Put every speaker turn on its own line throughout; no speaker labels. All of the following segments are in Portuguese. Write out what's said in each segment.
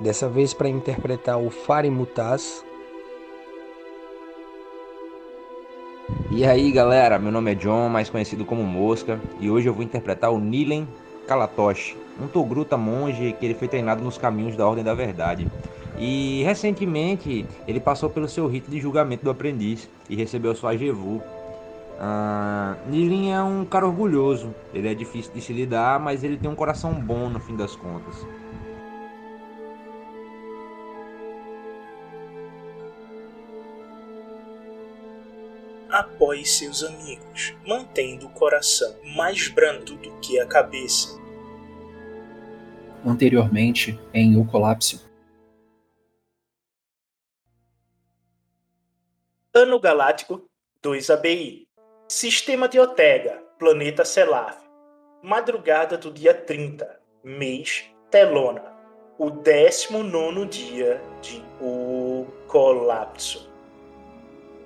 dessa vez para interpretar o Fari Mutaz.
E aí galera, meu nome é John, mais conhecido como Mosca, e hoje eu vou interpretar o Nilen Kalatoshi, um Togruta monge que ele foi treinado nos caminhos da Ordem da Verdade. E recentemente ele passou pelo seu rito de julgamento do aprendiz e recebeu sua Jevu. Ah, Nilin é um cara orgulhoso, ele é difícil de se lidar, mas ele tem um coração bom no fim das contas.
Apoie seus amigos, mantendo o coração mais brando do que a cabeça.
Anteriormente, em O Colapso.
Ano Galáctico 2 ABI. Sistema de Otega, Planeta Selaf. Madrugada do dia 30, mês Telona. O 19 dia de O Colapso.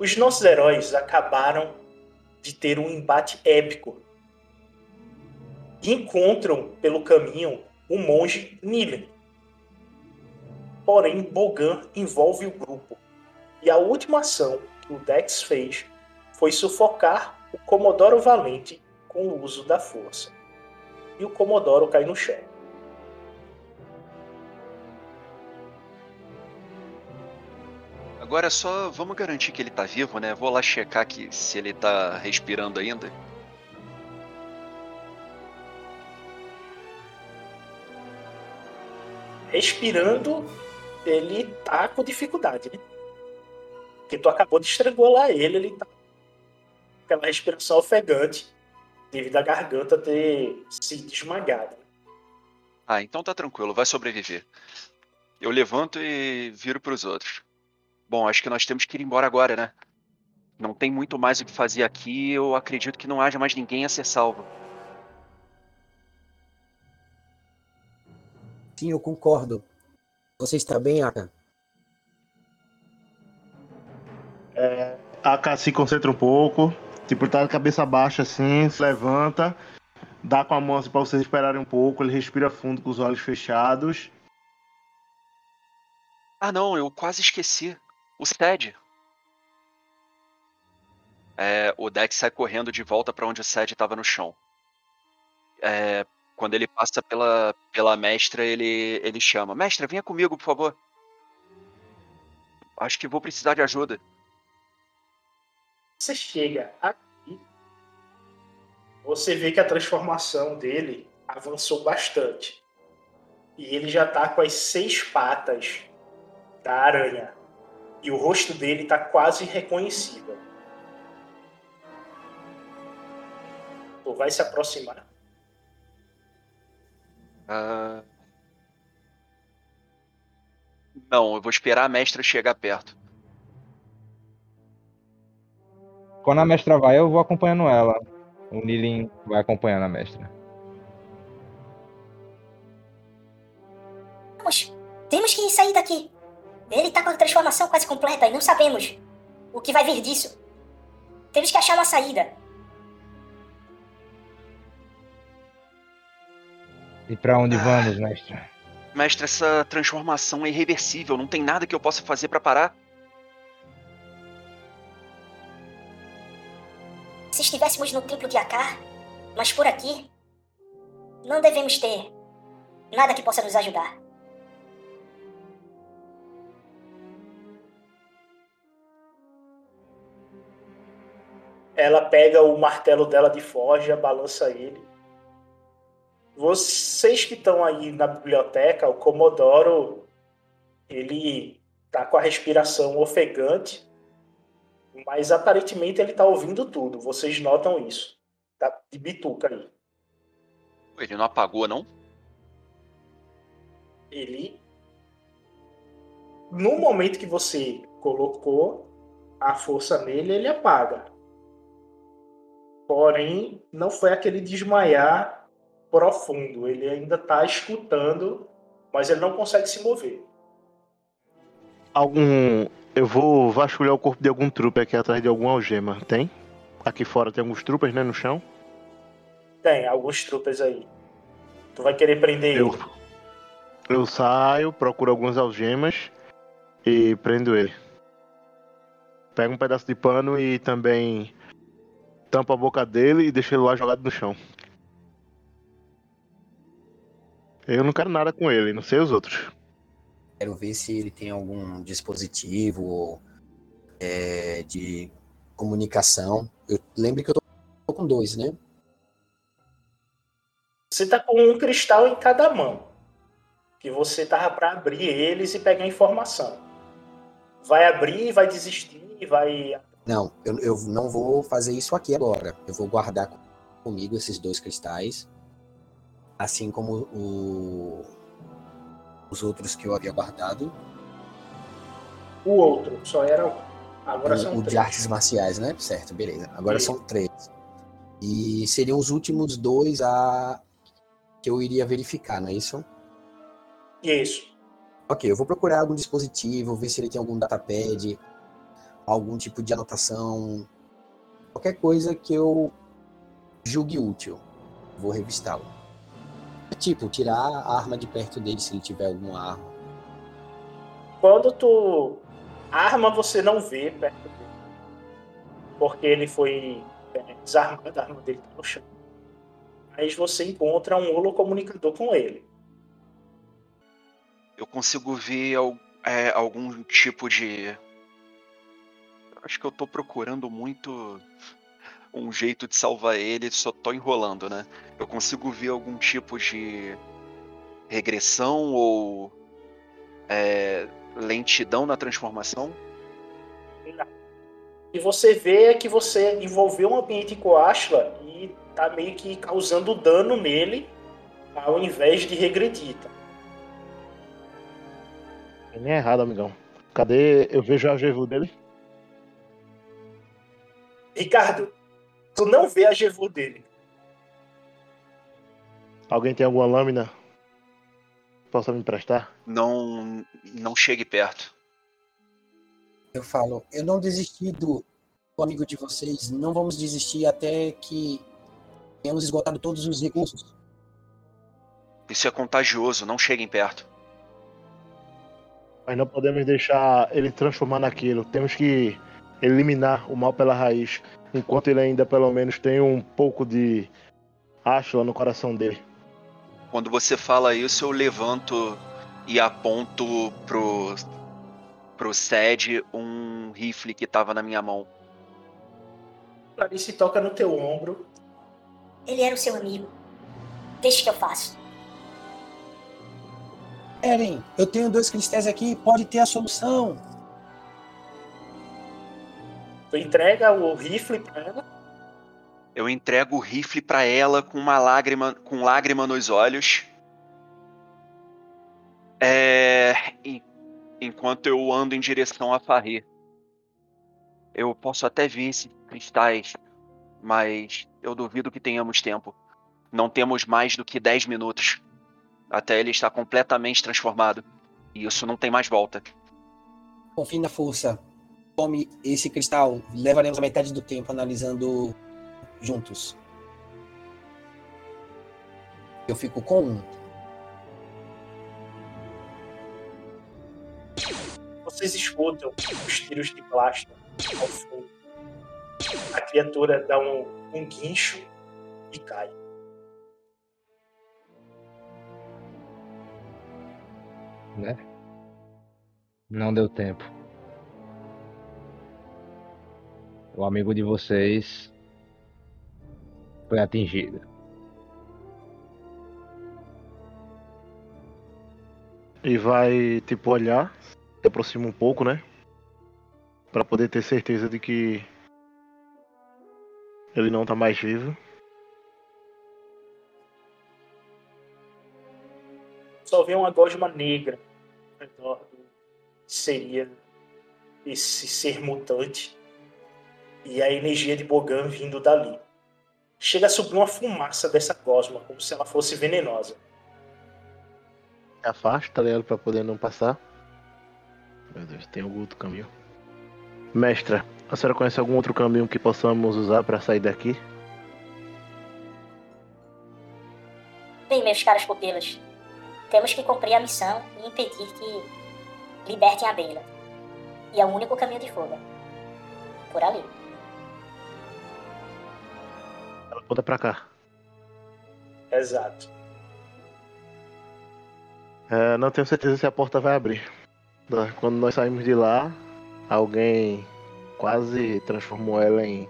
Os nossos heróis acabaram de ter um embate épico. E encontram pelo caminho o monge Nilen. Porém, Bogan envolve o grupo. E a última ação que o Dex fez foi sufocar o Comodoro Valente com o uso da força. E o Comodoro cai no chão.
Agora só vamos garantir que ele tá vivo, né? Vou lá checar aqui se ele tá respirando ainda.
Respirando, ele tá com dificuldade, né? Porque tu acabou de estrangular ele, ele tá com aquela respiração ofegante devido à garganta ter se esmagado.
Ah, então tá tranquilo, vai sobreviver. Eu levanto e viro pros outros. Bom, acho que nós temos que ir embora agora, né? Não tem muito mais o que fazer aqui, eu acredito que não haja mais ninguém a ser salvo.
Sim, eu concordo. Você está bem, Aka?
É, Aka se concentra um pouco, tipo, tá de cabeça baixa assim, se levanta, dá com a mão assim pra vocês esperarem um pouco, ele respira fundo com os olhos fechados.
Ah não, eu quase esqueci. O Sed. É, o Dex sai correndo de volta para onde o Sed estava no chão. É, quando ele passa pela, pela mestra, ele, ele chama: Mestra, venha comigo, por favor. Acho que vou precisar de ajuda.
Você chega aqui, você vê que a transformação dele avançou bastante. E ele já tá com as seis patas da aranha. E o rosto dele tá quase reconhecível. Tu vai se aproximar?
Ah, Não, eu vou esperar a mestra chegar perto.
Quando a mestra vai, eu vou acompanhando ela. O Nilin vai acompanhando a mestra.
Vamos, temos que sair daqui. Ele tá com a transformação quase completa e não sabemos o que vai vir disso. Temos que achar uma saída.
E pra onde
Ah.
vamos, mestra?
Mestre, essa transformação é irreversível, não tem nada que eu possa fazer pra parar.
Se estivéssemos no templo de Akar, mas por aqui, não devemos ter nada que possa nos ajudar.
Ela pega o martelo dela de forja, balança ele. Vocês que estão aí na biblioteca, o Comodoro, ele tá com a respiração ofegante, mas aparentemente ele tá ouvindo tudo. Vocês notam isso. Tá de bituca aí.
Ele não apagou, não?
Ele no momento que você colocou a força nele, ele apaga. Porém, não foi aquele desmaiar profundo. Ele ainda está escutando, mas ele não consegue se mover.
Algum. Eu vou vasculhar o corpo de algum trupe aqui atrás de alguma algema. Tem? Aqui fora tem alguns trupes, né? No chão.
Tem alguns trupes aí. Tu vai querer prender
Eu,
ele.
eu saio, procuro algumas algemas e prendo ele. Pego um pedaço de pano e também tampo a boca dele e deixo ele lá jogado no chão. Eu não quero nada com ele, não sei os outros.
Quero ver se ele tem algum dispositivo é, de comunicação. Eu lembro que eu tô com dois, né?
Você tá com um cristal em cada mão. Que você tava para abrir eles e pegar informação. Vai abrir, vai desistir, vai.
Não, eu, eu não vou fazer isso aqui agora. Eu vou guardar comigo esses dois cristais. Assim como o- os outros que eu havia guardado.
O outro, só era um. Agora
o,
são
o de
três.
artes marciais, né? Certo, beleza. Agora são três. E seriam os últimos dois a que eu iria verificar, não é isso?
Isso.
Ok, eu vou procurar algum dispositivo, ver se ele tem algum datapad, algum tipo de anotação, qualquer coisa que eu julgue útil. Vou revistá-lo. Tipo, tirar a arma de perto dele se ele tiver alguma arma.
Quando tu arma, você não vê perto dele. Porque ele foi é, desarmado, a arma dele tá no chão. Mas você encontra um holocomunicador com ele.
Eu consigo ver é, algum tipo de. Acho que eu tô procurando muito um jeito de salvar ele, só tô enrolando, né? Eu consigo ver algum tipo de regressão ou é, lentidão na transformação?
E você vê é que você envolveu um ambiente com Ashla e tá meio que causando dano nele ao invés de regredir. Tá?
Nem é errado, amigão. Cadê? Eu vejo a Jevu dele.
Ricardo, tu não vê a Jevu dele.
Alguém tem alguma lâmina? Possa me emprestar?
Não, não chegue perto.
Eu falo, eu não desisti do, do amigo de vocês, não vamos desistir até que tenhamos esgotado todos os recursos.
Isso é contagioso, não cheguem perto.
Mas não podemos deixar ele transformar naquilo. Temos que eliminar o mal pela raiz. Enquanto ele ainda pelo menos tem um pouco de Ashla no coração dele.
Quando você fala isso, eu levanto e aponto pro, pro Sed um rifle que tava na minha mão.
Clarice toca no teu ombro.
Ele era o seu amigo. Deixa que eu faço.
Eren, eu tenho dois cristais aqui, pode ter a solução.
Tu entrega o rifle pra ela.
Eu entrego o rifle pra ela com uma lágrima, com lágrima nos olhos. É, en- enquanto eu ando em direção a Farri. Eu posso até ver esses cristais, mas eu duvido que tenhamos tempo. Não temos mais do que 10 minutos até ele estar completamente transformado. E isso não tem mais volta.
Confie na força. Tome esse cristal. Levaremos a metade do tempo analisando juntos. Eu fico com um.
Vocês escutam os tiros de plástico ao fundo. A criatura dá um, um guincho e cai.
né? Não deu tempo. O amigo de vocês foi atingido.
E vai, tipo, olhar, se aproxima um pouco, né? Pra poder ter certeza de que ele não tá mais vivo.
Só vê uma gosma negra ao redor do seria esse ser mutante e a energia de Bogan vindo dali. Chega a subir uma fumaça dessa gosma, como se ela fosse venenosa.
Afasta, tá ligado? Pra poder não passar. Meu Deus, tem algum outro caminho? Mestra, a senhora conhece algum outro caminho que possamos usar para sair daqui?
Bem, meus caros pupilos, temos que cumprir a missão e impedir que libertem a Bela. E é o único caminho de fuga. Por ali.
Ela aponta pra cá.
Exato.
É, não tenho certeza se a porta vai abrir. Quando nós saímos de lá, alguém quase transformou ela em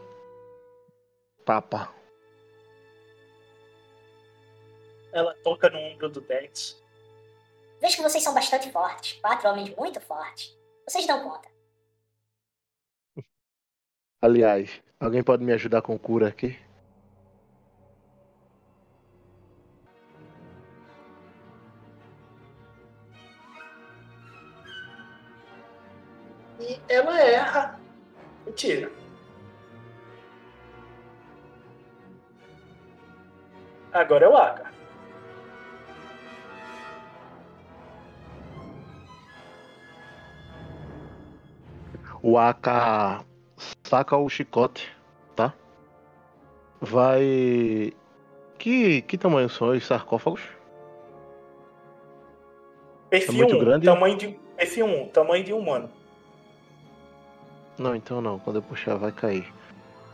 papa.
Ela toca no ombro do Dex.
Vejo que vocês são bastante fortes. Quatro homens muito fortes. Vocês dão conta.
Aliás, alguém pode me ajudar com cura aqui?
E ela erra. Mentira. Agora é o Aga.
O Aka saca o chicote, tá? Vai. Que, que tamanho são os sarcófagos?
Perfil
muito
1,
grande?
tamanho de perfil 1, tamanho de humano.
Não, então não. Quando eu puxar vai cair.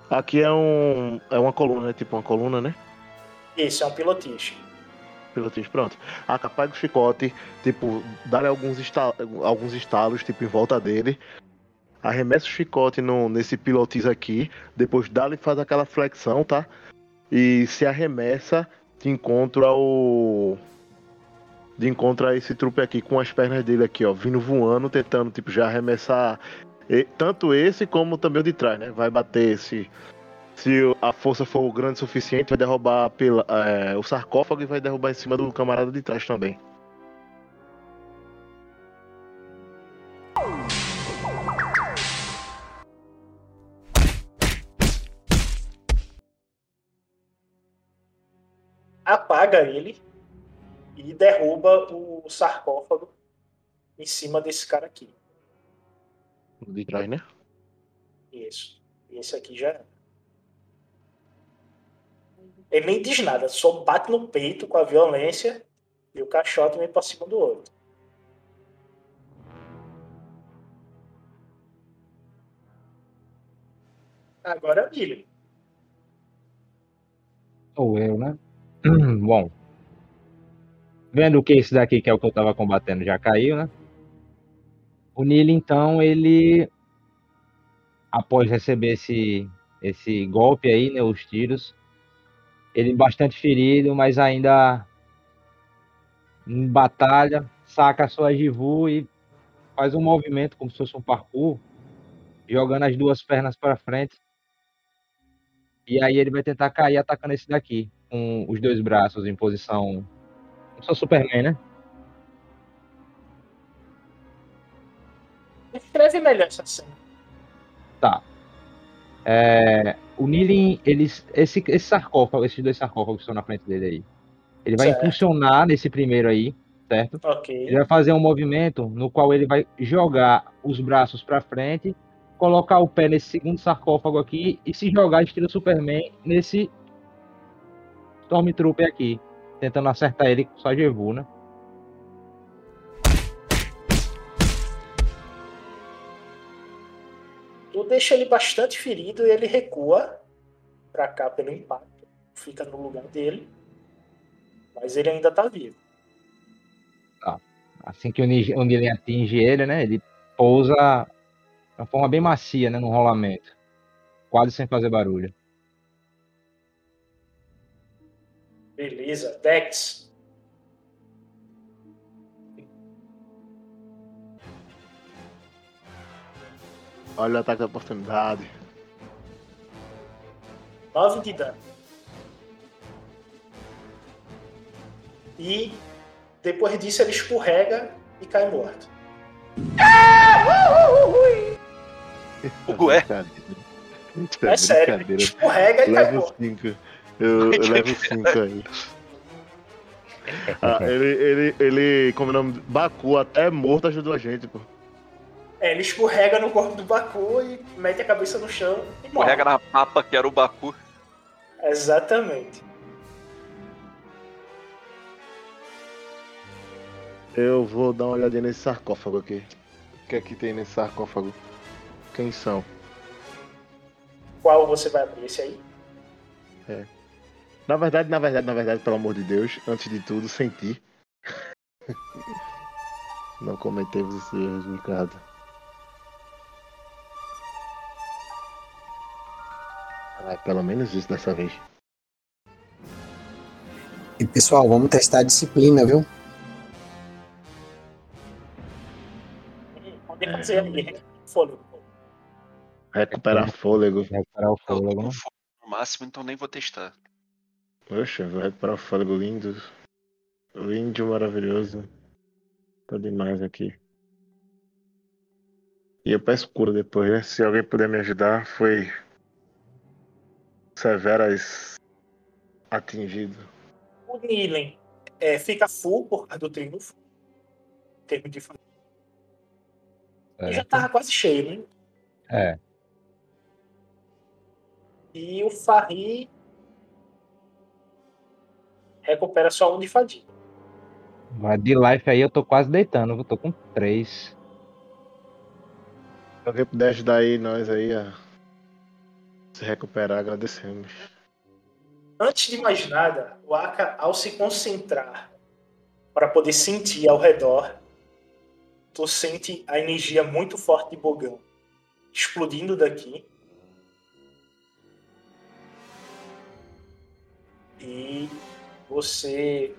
Aqui é um. É uma coluna, né? Tipo uma coluna, né?
Esse é um pilotiche.
Pilotis, pronto. Aka pega o chicote, tipo, dá-lhe alguns, alguns estalos, tipo, em volta dele. Arremessa o chicote no, nesse pilotis aqui. Depois dá-lhe faz aquela flexão, tá? E se arremessa de encontro ao. De encontro a esse trupe aqui com as pernas dele aqui, ó, vindo voando, tentando, tipo, já arremessar e- tanto esse como também o de trás, né? Vai bater se. Se a força for grande o suficiente, vai derrubar pela, é, o sarcófago e vai derrubar em cima do camarada de trás também.
Apaga ele e derruba o sarcófago em cima desse cara aqui.
O de trás, né?
Isso. Esse aqui já era. Ele nem diz nada, só bate no peito com a violência e o caixote vem pra cima do outro. Agora é o Billy.
Ou eu, né? Bom. Vendo que esse daqui, que é o que eu tava combatendo, já caiu, né? O Nilo, então, ele. Após receber esse, esse golpe aí, né? Os tiros. Ele bastante ferido, mas ainda em batalha, saca a sua Jivu e faz um movimento como se fosse um parkour, jogando as duas pernas para frente. E aí ele vai tentar cair atacando esse daqui, com os dois braços em posição. Eu sou Superman, né?
Descreve melhor essa cena.
Tá. É, o Nilin, eles, esse, esse sarcófago, esses dois sarcófagos que estão na frente dele aí, ele vai
Certo.
impulsionar nesse primeiro aí, certo?
Ok.
Ele vai fazer um movimento no qual ele vai jogar os braços para frente, colocar o pé nesse segundo sarcófago aqui e se jogar estilo Superman nesse Stormtrooper aqui, tentando acertar ele com sua Jevu, né?
Tu deixa ele bastante ferido e ele recua pra cá pelo impacto. Fica no lugar dele. Mas ele ainda tá vivo.
Assim que o Ni- o Nilin atinge ele, né? Ele pousa de uma forma bem macia, né? No rolamento. Quase sem fazer barulho.
Beleza. Dex.
Olha o ataque da oportunidade.
9 de dano. E depois disso ele escorrega e cai morto.
Ué?
Isso
É sério, escorrega e cai.
5. Eu, eu levo 5 aí. Ah, ele, ele, ele, como é o nome? Baku, até morto, ajudou a gente, pô.
É, ele escorrega no corpo do Baku e mete a cabeça no chão e morre.
Escorrega na papa que era o Baku.
Exatamente.
Eu vou dar uma olhadinha nesse sarcófago aqui. O que é que tem nesse sarcófago? Quem são?
Qual você vai abrir esse aí?
Na verdade, na verdade, na verdade, pelo amor de Deus, antes de tudo, senti. Não cometemos esse erro, Ricardo. Ah, pelo menos isso dessa vez.
E pessoal, vamos testar a disciplina, viu?
Pode fazer ali, fôlego.
Recuperar fôlego.
Recuperar o
Eu tô
fôlego, né?
no máximo, então nem vou testar.
Poxa, vou recuperar o fôlego lindo. Lindo, maravilhoso. Tô demais aqui. E eu peço cura depois, né? Se alguém puder me ajudar, foi. Severas atingido.
O Nilen é, fica full por causa do triunfo. Em termos de E já tava quase cheio, né?
É.
E o Farri recupera só um de fadiga.
Mas de life aí eu tô quase deitando, eu tô com três.
Se alguém puder ajudar aí nós aí a se recuperar, agradecemos.
Antes de mais nada, o Aka, ao se concentrar para poder sentir ao redor, tu sente a energia muito forte de Bogão explodindo daqui. E você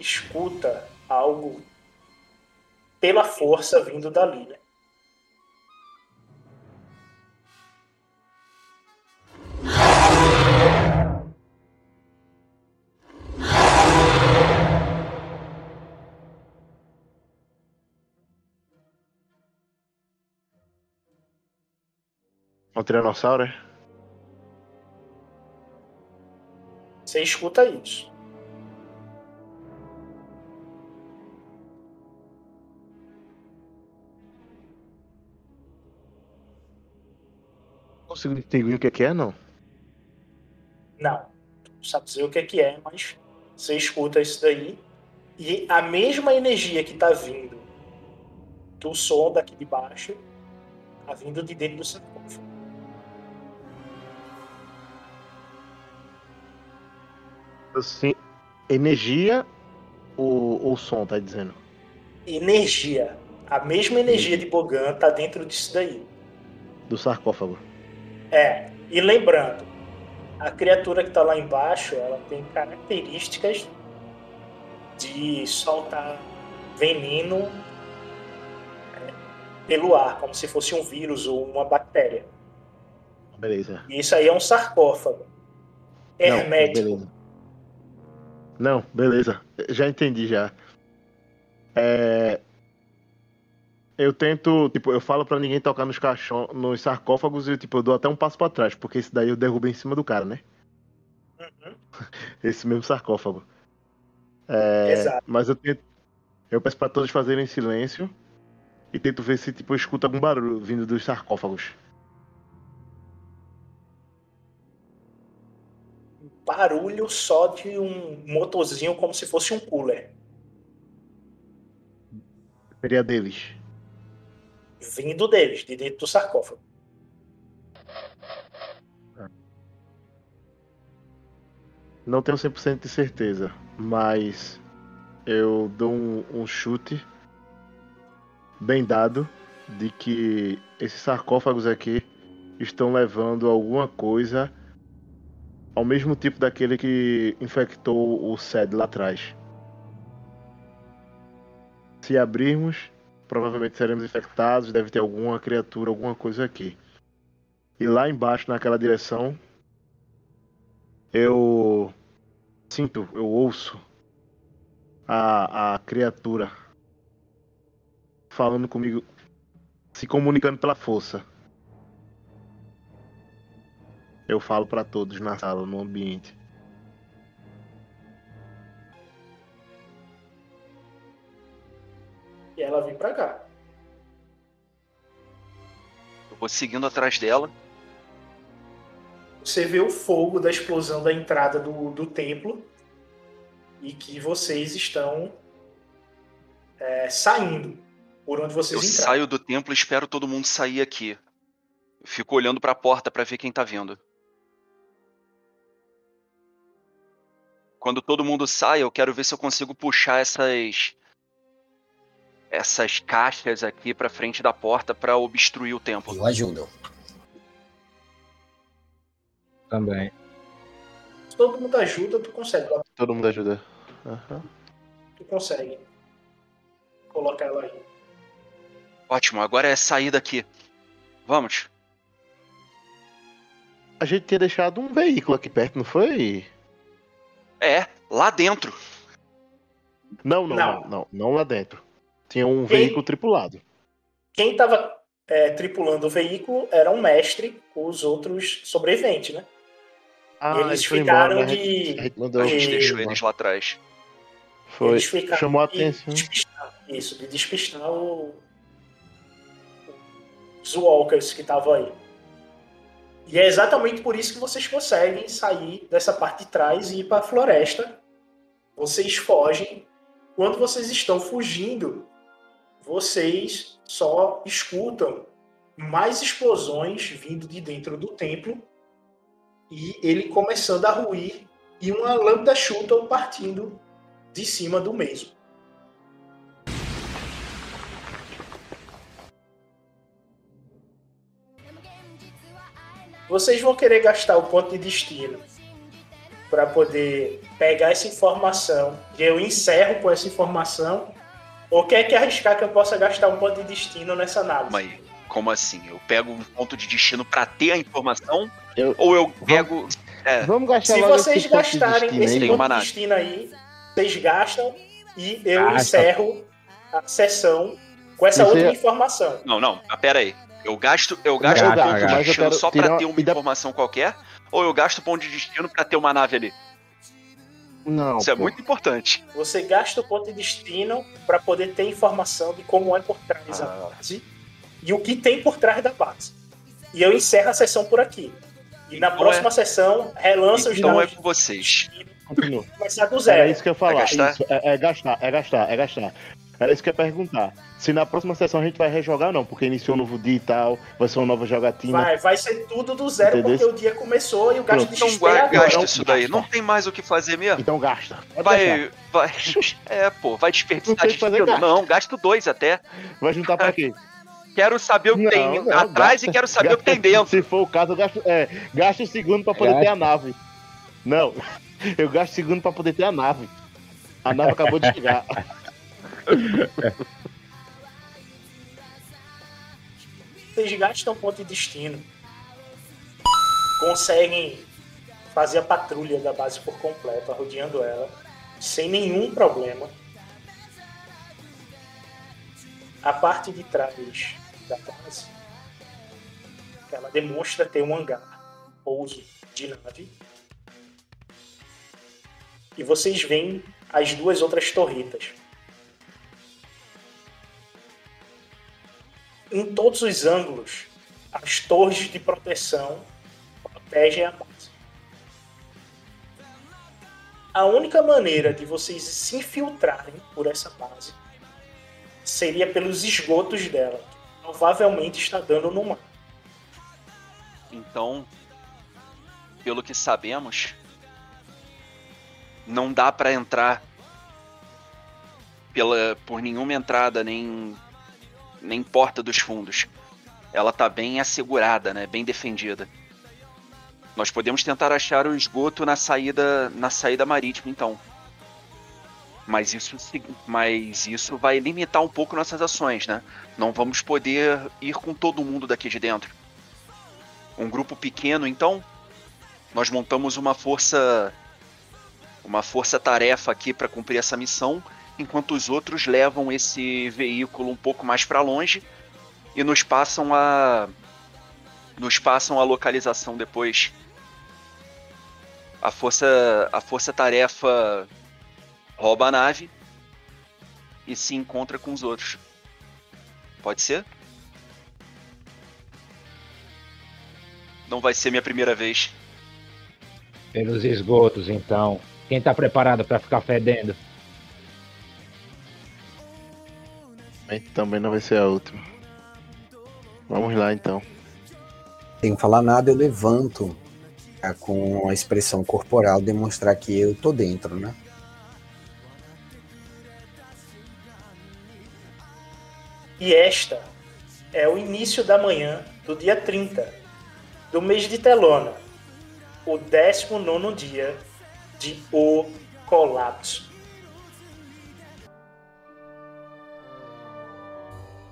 escuta algo pela força vindo dali, né?
Um tiranossauro, é?
Você escuta isso.
Consigo distinguir o que que é, não?
Não, não sabe dizer o que é que é, mas você escuta isso daí e a mesma energia que tá vindo do som daqui de baixo tá vindo de dentro do sarcófago.
Assim, energia ou, ou som, tá dizendo?
Energia. A mesma energia de Bogan tá dentro disso daí.
Do sarcófago.
É, e lembrando, a criatura que tá lá embaixo, ela tem características de soltar veneno é, pelo ar, como se fosse um vírus ou uma bactéria.
Beleza.
E isso aí é um sarcófago.
Não,
Hermético.
beleza. Não, beleza. Já entendi já. É... Eu tento, tipo, eu falo pra ninguém tocar nos caixão, nos sarcófagos e tipo, eu dou até um passo pra trás, porque esse daí eu derrubo em cima do cara, né?
Uhum.
Esse mesmo sarcófago. É,
Exato.
Mas eu tento. Eu peço pra todos fazerem silêncio e tento ver se tipo eu escuto algum barulho vindo dos sarcófagos.
Barulho só de um motorzinho como se fosse um cooler.
Seria deles.
Vindo deles, de dentro do sarcófago.
Não tenho 100% de certeza, mas eu dou um, um chute bem dado de que esses sarcófagos aqui estão levando alguma coisa ao mesmo tipo daquele que infectou o Sed lá atrás. Se abrirmos, provavelmente seremos infectados, deve ter alguma criatura, alguma coisa aqui. E lá embaixo, naquela direção, eu sinto, eu ouço a, a criatura falando comigo.
se comunicando pela força. Eu falo pra todos na sala, no ambiente.
E ela vem pra cá.
Eu vou seguindo atrás dela.
Você vê o fogo da explosão da entrada do, do templo e que vocês estão é, saindo por onde vocês
Eu
entraram.
saio do templo e espero todo mundo sair aqui. Eu fico olhando pra porta pra ver quem tá vindo. Quando todo mundo sai, eu quero ver se eu consigo puxar essas essas caixas aqui pra frente da porta pra obstruir o templo.
Eu ajudo.
Também.
Se todo mundo ajuda, tu consegue.
Todo mundo ajuda. Aham.
Tu consegue colocar ela aí.
Ótimo, agora é sair daqui. Vamos.
A gente tinha deixado um veículo aqui perto, não foi?
É, lá dentro.
Não, não,
Não.
não, não, não lá dentro. Tinha um
Quem-
veículo tripulado.
Quem estava tripulando o veículo era um mestre com os outros sobreviventes, né?
Ah,
E eles ficaram
embora,
de-
A gente mandou
A gente deixou eles lá atrás.
Foi.
Eles ficaram
Chamou a atenção.
despistar- isso, de despistar o, os walkers que estavam aí. E é exatamente por isso que vocês conseguem sair dessa parte de trás e ir para a floresta. Vocês fogem. Quando vocês estão fugindo, vocês só escutam mais explosões vindo de dentro do templo e ele começando a ruir e uma lâmpada chuta partindo de cima do mesmo. Vocês vão querer gastar o ponto de destino para poder pegar essa informação e eu encerro com essa informação ou quer que arriscar que eu possa gastar um ponto de destino nessa análise?
Calma aí. Como assim? Eu pego um ponto de destino pra ter a informação?
Eu-
Ou eu pego. É,
Vamos gastar
Se
logo
vocês
esse ponto de
gastarem
destino
esse ponto de
nave.
destino aí, vocês gastam e eu
Gasta.
encerro a sessão com essa
Isso
outra
é-
informação.
Não, não, mas pera aí. Eu gasto, eu gasto
Eu
ponto de destino
quero
só pra ter uma informação qualquer? Ou eu gasto ponto de destino pra ter uma nave ali?
Não,
Isso é
pô.
muito importante.
Você gasta o ponto de destino para poder ter informação de como é por trás
Ah.
a base e o que tem por trás da base. E eu encerro a sessão por aqui. E na
Então
próxima
é-
sessão, relança os
Então é
dados
com vocês.
Continua.
começar do zero.
isso que eu ia falar.
Vai gastar?
Isso, é, é gastar, é gastar, é gastar. Era isso que eu ia perguntar. Se na próxima sessão a gente vai rejogar ou não, porque iniciou um novo dia e tal, vai ser uma nova jogatina.
Vai, vai ser tudo do zero
Entendeu?
porque o dia começou e o gasto
Pronto.
de
Então
XP
gua-
agora.
gasta
Não,
isso daí.
gasta.
Não tem mais o que fazer mesmo.
Então gasta. Pode.
Vai, vai. É, pô, vai desperdiçar
Não
destino.
gasto.
Não, gasto dois até.
Vai juntar pra quê?
Quero saber o que
Não,
tem
não,
atrás
gasta-
e quero saber o que tem
gasta-
dentro.
Se for o caso, eu gasto, é, gasto o segundo pra poder
Gasta.
ter a nave. Não, eu gasto o segundo pra poder ter a nave. A nave acabou de chegar.
Vocês gastam ponto de destino. Conseguem fazer a patrulha da base por completo, rodeando ela, sem nenhum problema. A parte de trás da base, ela demonstra ter um hangar, pouso de nave. E vocês veem as duas outras torretas. Em todos os ângulos, as torres de proteção protegem a base. A única maneira de vocês se infiltrarem por essa base seria pelos esgotos dela, que provavelmente está dando no mar.
Então, pelo que sabemos, não dá pra entrar pela por nenhuma entrada nem nem porta dos fundos. Ela tá bem assegurada, né? Bem defendida. Nós podemos tentar achar o esgoto na saída na saída marítima, então. Mas isso, mas isso vai limitar um pouco nossas ações, né? Não vamos poder ir com todo mundo daqui de dentro. Um grupo pequeno, então, nós montamos uma força uma força-tarefa aqui para cumprir essa missão, enquanto os outros levam esse veículo um pouco mais para longe e nos passam a nos passam a localização depois. A força a força tarefa rouba a nave e se encontra com os outros. Pode ser? Não vai ser minha primeira vez.
Pelos esgotos, então. Quem tá preparado para ficar fedendo?
Também não vai ser a última. Vamos lá então.
Sem falar nada, eu levanto tá, com a expressão corporal demonstrar que eu tô dentro, né?
E esta é o início da manhã do dia 30 do mês de Telona, o 19 dia de O Colapso.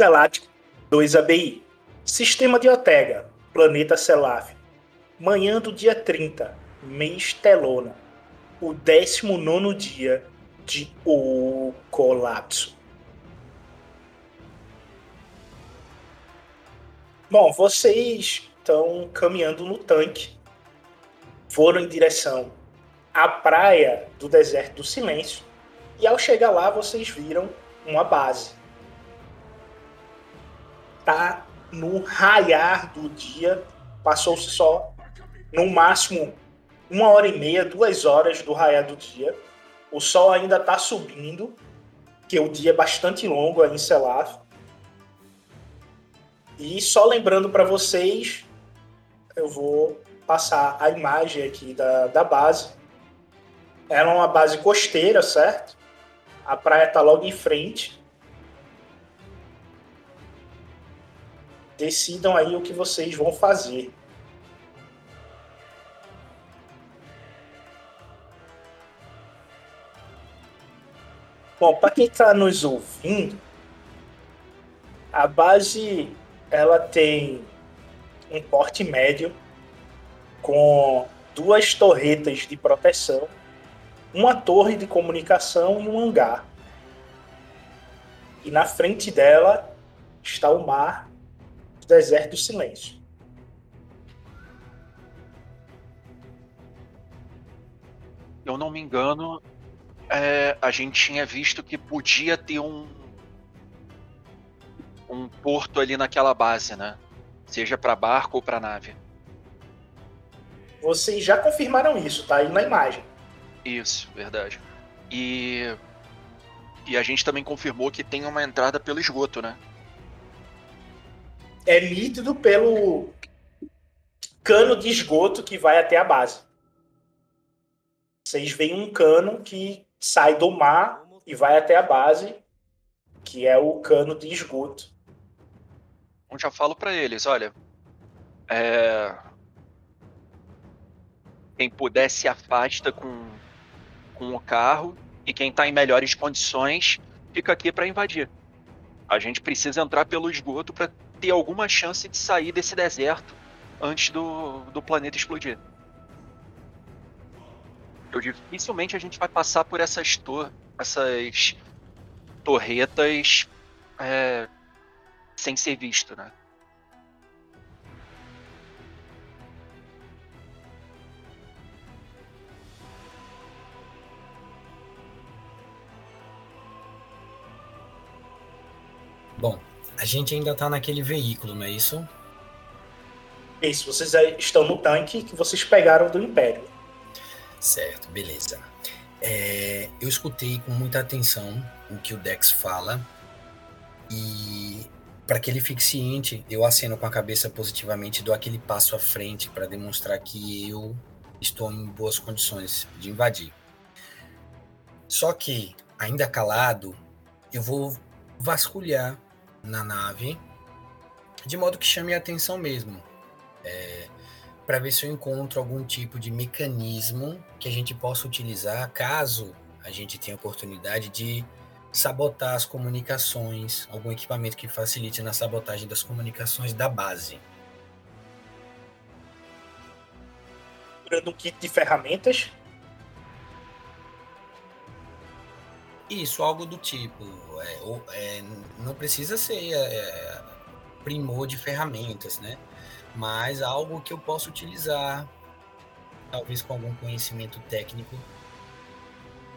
Galáctico 2ABI. Sistema de Otega, Planeta Selaf. Manhã do dia 30, mês Telona. O 19 dia de O Colapso. Bom, vocês estão caminhando no tanque. Foram em direção à praia do Deserto do Silêncio. E ao chegar lá, vocês viram uma base tá no raiar do dia. Passou-se só, no máximo, uma hora e meia, duas horas do raiar do dia. O sol ainda está subindo, que o dia é bastante longo aí em Selaf. E só lembrando para vocês, eu vou passar a imagem aqui da, da base. Ela é uma base costeira, certo? A praia está logo em frente. Decidam aí o que vocês vão fazer. Bom, para quem está nos ouvindo, a base ela tem um porte médio com duas torretas de proteção, uma torre de comunicação e um hangar. E na frente dela está o mar deserto do silêncio.
Eu não me engano, é, a gente tinha visto que podia ter um um porto ali naquela base, né? Seja para barco ou para nave.
Vocês já confirmaram isso, tá aí na imagem.
Isso, verdade. E e a gente também confirmou que tem uma entrada pelo esgoto, né?
É nítido pelo cano de esgoto que vai até a base. Vocês veem um cano que sai do mar e vai até a base, que é o cano de esgoto.
Eu já falo para eles, olha, é, Quem puder se afasta com, com o carro e quem tá em melhores condições fica aqui para invadir. A gente precisa entrar pelo esgoto para ter alguma chance de sair desse deserto antes do, do planeta explodir. Eu dificilmente a gente vai passar por essas, tor essas torretas é, sem ser visto, né?
Bom, a gente ainda tá naquele veículo, não é isso?
Isso, vocês estão no tanque que vocês pegaram do Império.
Certo, beleza. É, eu escutei com muita atenção o que o Dex fala e para que ele fique ciente, eu aceno com a cabeça positivamente, dou aquele passo à frente para demonstrar que eu estou em boas condições de invadir. Só que, ainda calado, eu vou vasculhar na nave de modo que chame a atenção mesmo. É, para ver se eu encontro algum tipo de mecanismo que a gente possa utilizar caso a gente tenha oportunidade de sabotar as comunicações, algum equipamento que facilite na sabotagem das comunicações da base.
Procurando um kit de ferramentas?
Isso, algo do tipo. É, é, não precisa ser é, primor de ferramentas, né? Mas algo que eu possa utilizar, talvez com algum conhecimento técnico,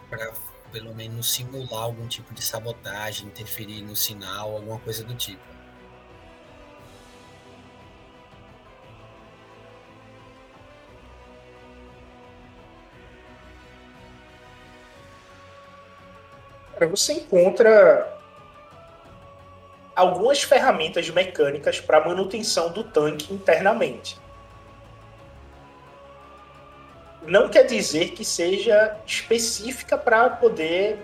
para pelo menos simular algum tipo de sabotagem, interferir no sinal, alguma coisa do tipo.
Você encontra algumas ferramentas mecânicas para manutenção do tanque internamente. Não quer dizer que seja específica para poder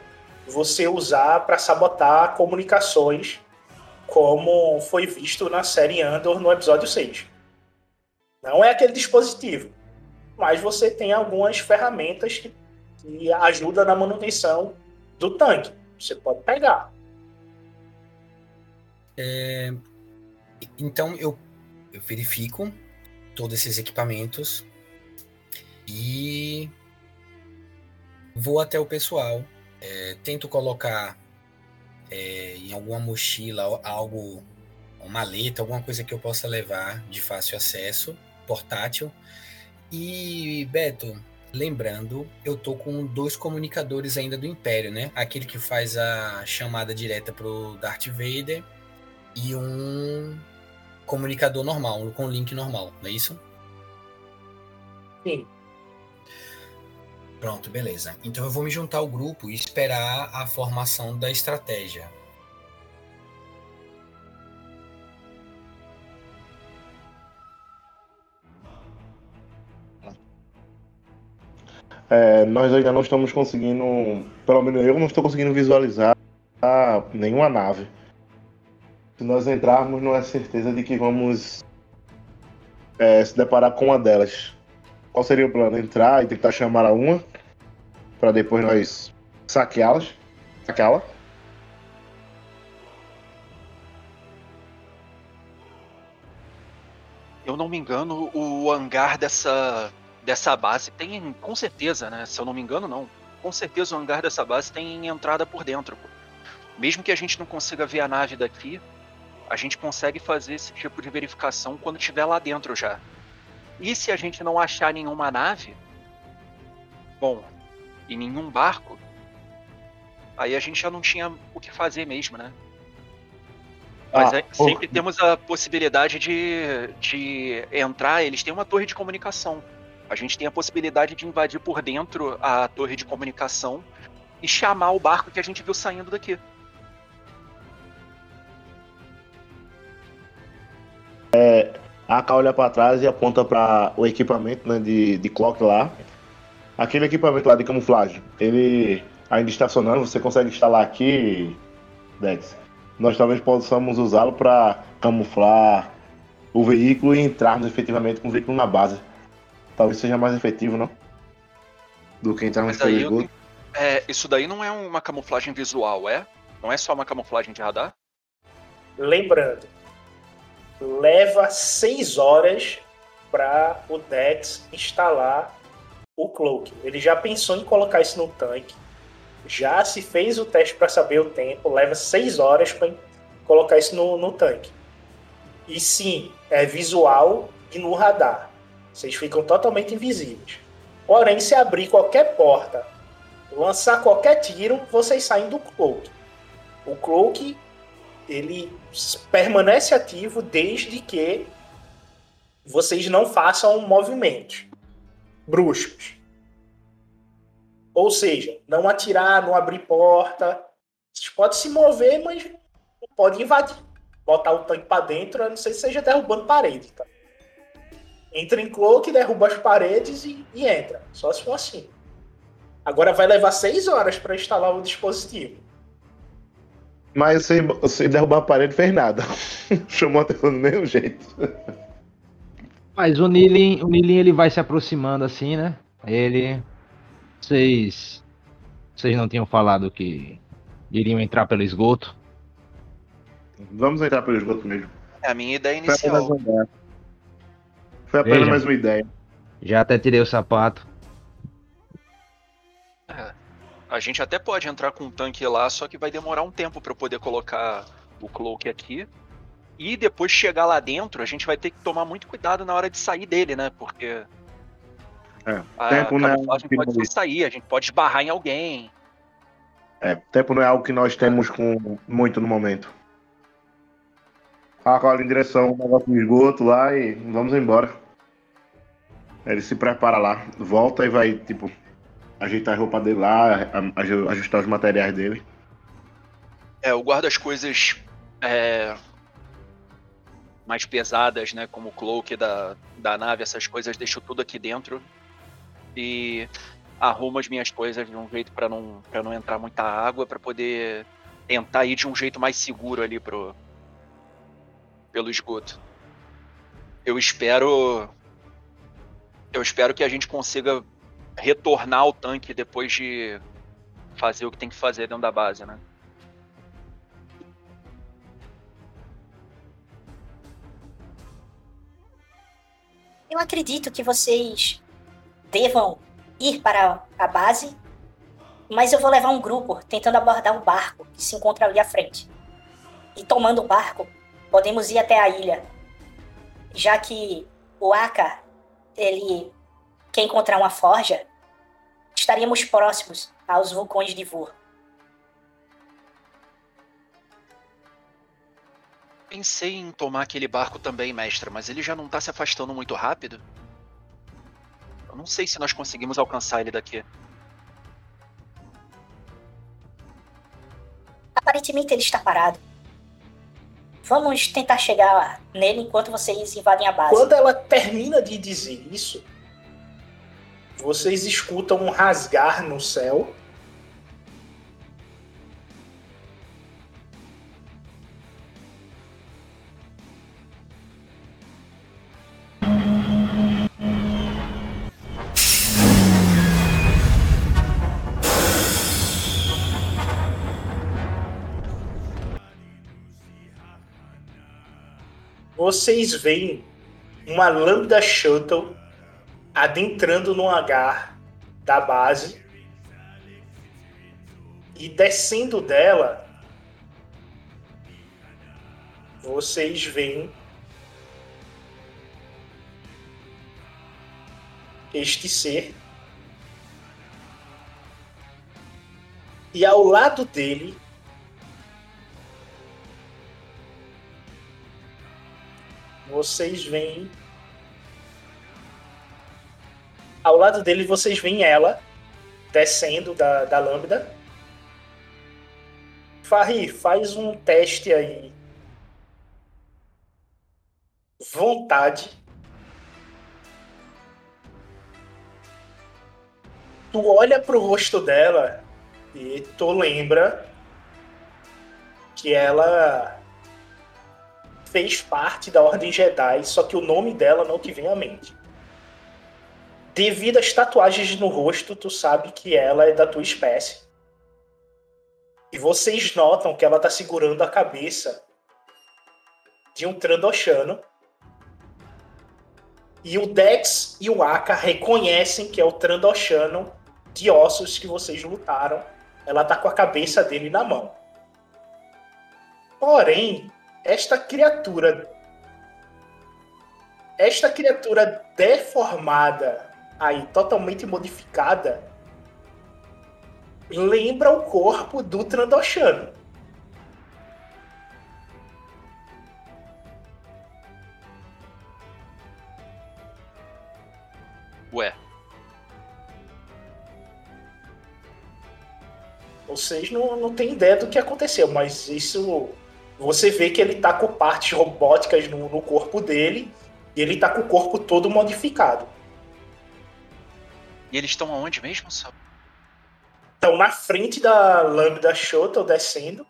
você usar para sabotar comunicações, como foi visto na série Andor no episódio 6. Não é aquele dispositivo, mas você tem algumas ferramentas que, que ajudam na manutenção do tanque. Você pode pegar.
É, então eu, eu verifico todos esses equipamentos e vou até o pessoal. É, tento colocar é, em alguma mochila algo, uma maleta, alguma coisa que eu possa levar de fácil acesso, portátil. E Beto, lembrando, eu tô com dois comunicadores ainda do Império, né? Aquele que faz a chamada direta pro Darth Vader e um comunicador normal, com link normal, não é isso?
Sim.
Pronto, beleza. Então eu vou me juntar ao grupo e esperar a formação da estratégia.
É, nós ainda não estamos conseguindo, pelo menos eu não estou conseguindo visualizar nenhuma nave se nós entrarmos, não é certeza de que vamos é, se deparar com uma delas. Qual seria o plano? Entrar e tentar chamar a uma para depois nós saqueá-las? Saqueá-la?
Eu não me engano, o hangar dessa, dessa base tem, com certeza, né? Se eu não me engano, não. Com certeza o hangar dessa base tem entrada por dentro. Mesmo que a gente não consiga ver a nave daqui, a gente consegue fazer esse tipo de verificação quando estiver lá dentro já. E se a gente não achar nenhuma nave, bom, e nenhum barco, aí a gente já não tinha o que fazer mesmo, né? Mas ah, é, sempre temos a possibilidade de, de entrar. Eles têm uma torre de comunicação. A gente tem a possibilidade de invadir por dentro a torre de comunicação e chamar o barco que a gente viu saindo daqui.
É, a AK olha para trás e aponta para o equipamento né, de, de clock lá. Aquele equipamento lá de camuflagem, ele ainda está funcionando, você consegue instalar aqui, Dex. Nós talvez possamos usá-lo para camuflar o veículo e entrarmos efetivamente com o veículo na base.
Talvez seja mais efetivo, não? Do que entrar no espelho esgoto.
É, isso daí não é uma camuflagem visual, é? Não é só uma camuflagem de radar?
Lembrando, leva seis horas para o Dex instalar o cloak. Ele já pensou em colocar isso no tanque, já se fez o teste para saber o tempo, leva seis horas para colocar isso no, no tanque. E sim, é visual e no radar. Vocês ficam totalmente invisíveis. Porém, se abrir qualquer porta, lançar qualquer tiro, vocês saem do cloak. O cloak ele permanece ativo desde que vocês não façam movimentos bruscos. Ou seja, não atirar, não abrir porta. Vocês podem se mover, mas não pode invadir. Botar o tanque para dentro, a não sei se seja derrubando parede. Tá? Entra em cloak, derruba as paredes e, e entra. Só se for assim. Agora vai levar seis horas para instalar o dispositivo.
Mas se, se derrubar a parede, fez nada. Chamou a atenção do mesmo jeito.
Mas o Nilin, o Nilin ele vai se aproximando assim, né? Ele. Vocês. Vocês não tinham falado que iriam entrar pelo esgoto?
Vamos entrar pelo esgoto mesmo.
É a minha ideia inicial.
Foi apenas
Veja.
mais uma ideia.
Já até tirei o sapato.
É. A gente até pode entrar com um tanque lá, só que vai demorar um tempo para eu poder colocar o cloak aqui. E depois chegar lá dentro, a gente vai ter que tomar muito cuidado na hora de sair dele, né? Porque
É,
a
tempo não é,
camuflagem pode só sair, a gente pode esbarrar em alguém.
é, tempo não é algo que nós temos com muito no momento. Agora em direção ao esgoto lá e vamos embora. Ele se prepara lá, volta e vai, tipo, ajeitar a roupa dele lá, ajustar os materiais dele.
É, eu guardo as coisas é, mais pesadas, né? Como o cloak da, da nave, essas coisas, deixo tudo aqui dentro. E arrumo as minhas coisas de um jeito para não, não entrar muita água, para poder tentar ir de um jeito mais seguro ali pro, pelo esgoto. Eu espero. Eu espero que a gente consiga retornar ao tanque depois de fazer o que tem que fazer dentro da base, né?
Eu acredito que vocês devam ir para a base, mas eu vou levar um grupo tentando abordar o barco que se encontra ali à frente. E tomando o barco, podemos ir até a ilha, já que o Aka, ele quer encontrar uma forja, estaríamos próximos aos vulcões de Vur.
Pensei em tomar aquele barco também, mestra, mas ele já não tá se afastando muito rápido. Eu não sei se nós conseguimos alcançar ele daqui.
Aparentemente ele está parado. Vamos tentar chegar nele enquanto vocês invadem a base.
Quando ela termina de dizer isso, vocês escutam um rasgar no céu. Vocês veem uma lambda shuttle adentrando no hangar da base e descendo dela vocês veem este ser. E ao lado dele vocês veem ao lado dele vocês veem ela descendo da, da lambda. Farri, faz um teste aí. Vontade. Tu olha pro rosto dela e tu lembra que ela fez parte da Ordem Jedi, só que o nome dela não te vem à mente. devido às tatuagens no rosto, tu sabe que ela é da tua espécie. E vocês notam que ela tá segurando a cabeça de um Trandoshano. E o Dex e o Aka reconhecem que é o Trandoshano de ossos que vocês lutaram. Ela tá com a cabeça dele na mão. Porém, esta criatura esta criatura deformada aí totalmente modificada lembra o corpo do Trandoshano.
Ué.
Vocês não, não têm ideia do que aconteceu, mas isso. Você vê que ele tá com partes robóticas no, no corpo dele e ele tá com o corpo todo modificado.
E eles estão aonde mesmo, sabe?
Estão na frente da Lambda Shuttle descendo,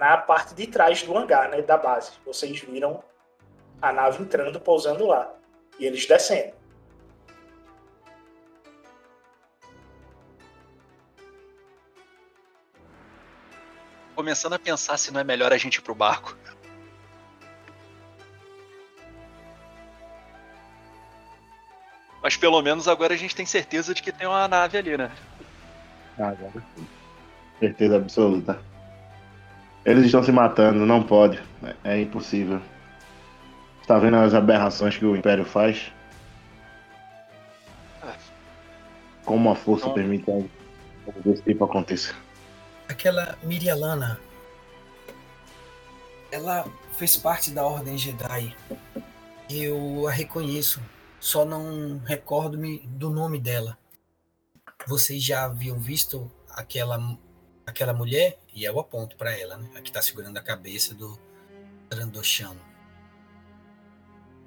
na parte de trás do hangar, né, da base. Vocês viram a nave entrando, pousando lá. E eles descendo.
Começando a pensar se não é melhor a gente ir pro barco. Mas pelo menos agora a gente tem certeza de que tem uma nave ali, né?
Ah, Agora sim. Certeza absoluta. Eles estão se matando, não pode. É, é impossível. Está vendo as aberrações que o Império faz? Como a força
Não.
permite algo desse tipo aconteça.
Aquela Mirialana, ela fez parte da Ordem Jedi. Eu a reconheço, só não recordo-me do nome dela. Vocês já haviam visto aquela aquela mulher? E eu aponto para ela, né? A que tá segurando a cabeça do Trandoshano.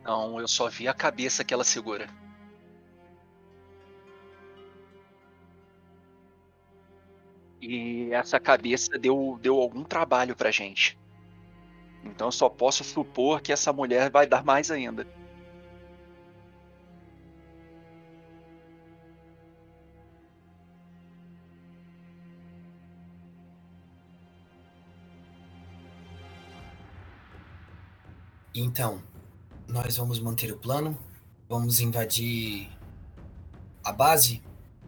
Não, eu só vi a cabeça que ela segura. E essa cabeça deu, deu algum trabalho pra gente. Então eu só posso supor que essa mulher vai dar mais ainda.
Então, nós vamos manter o plano, vamos invadir a base.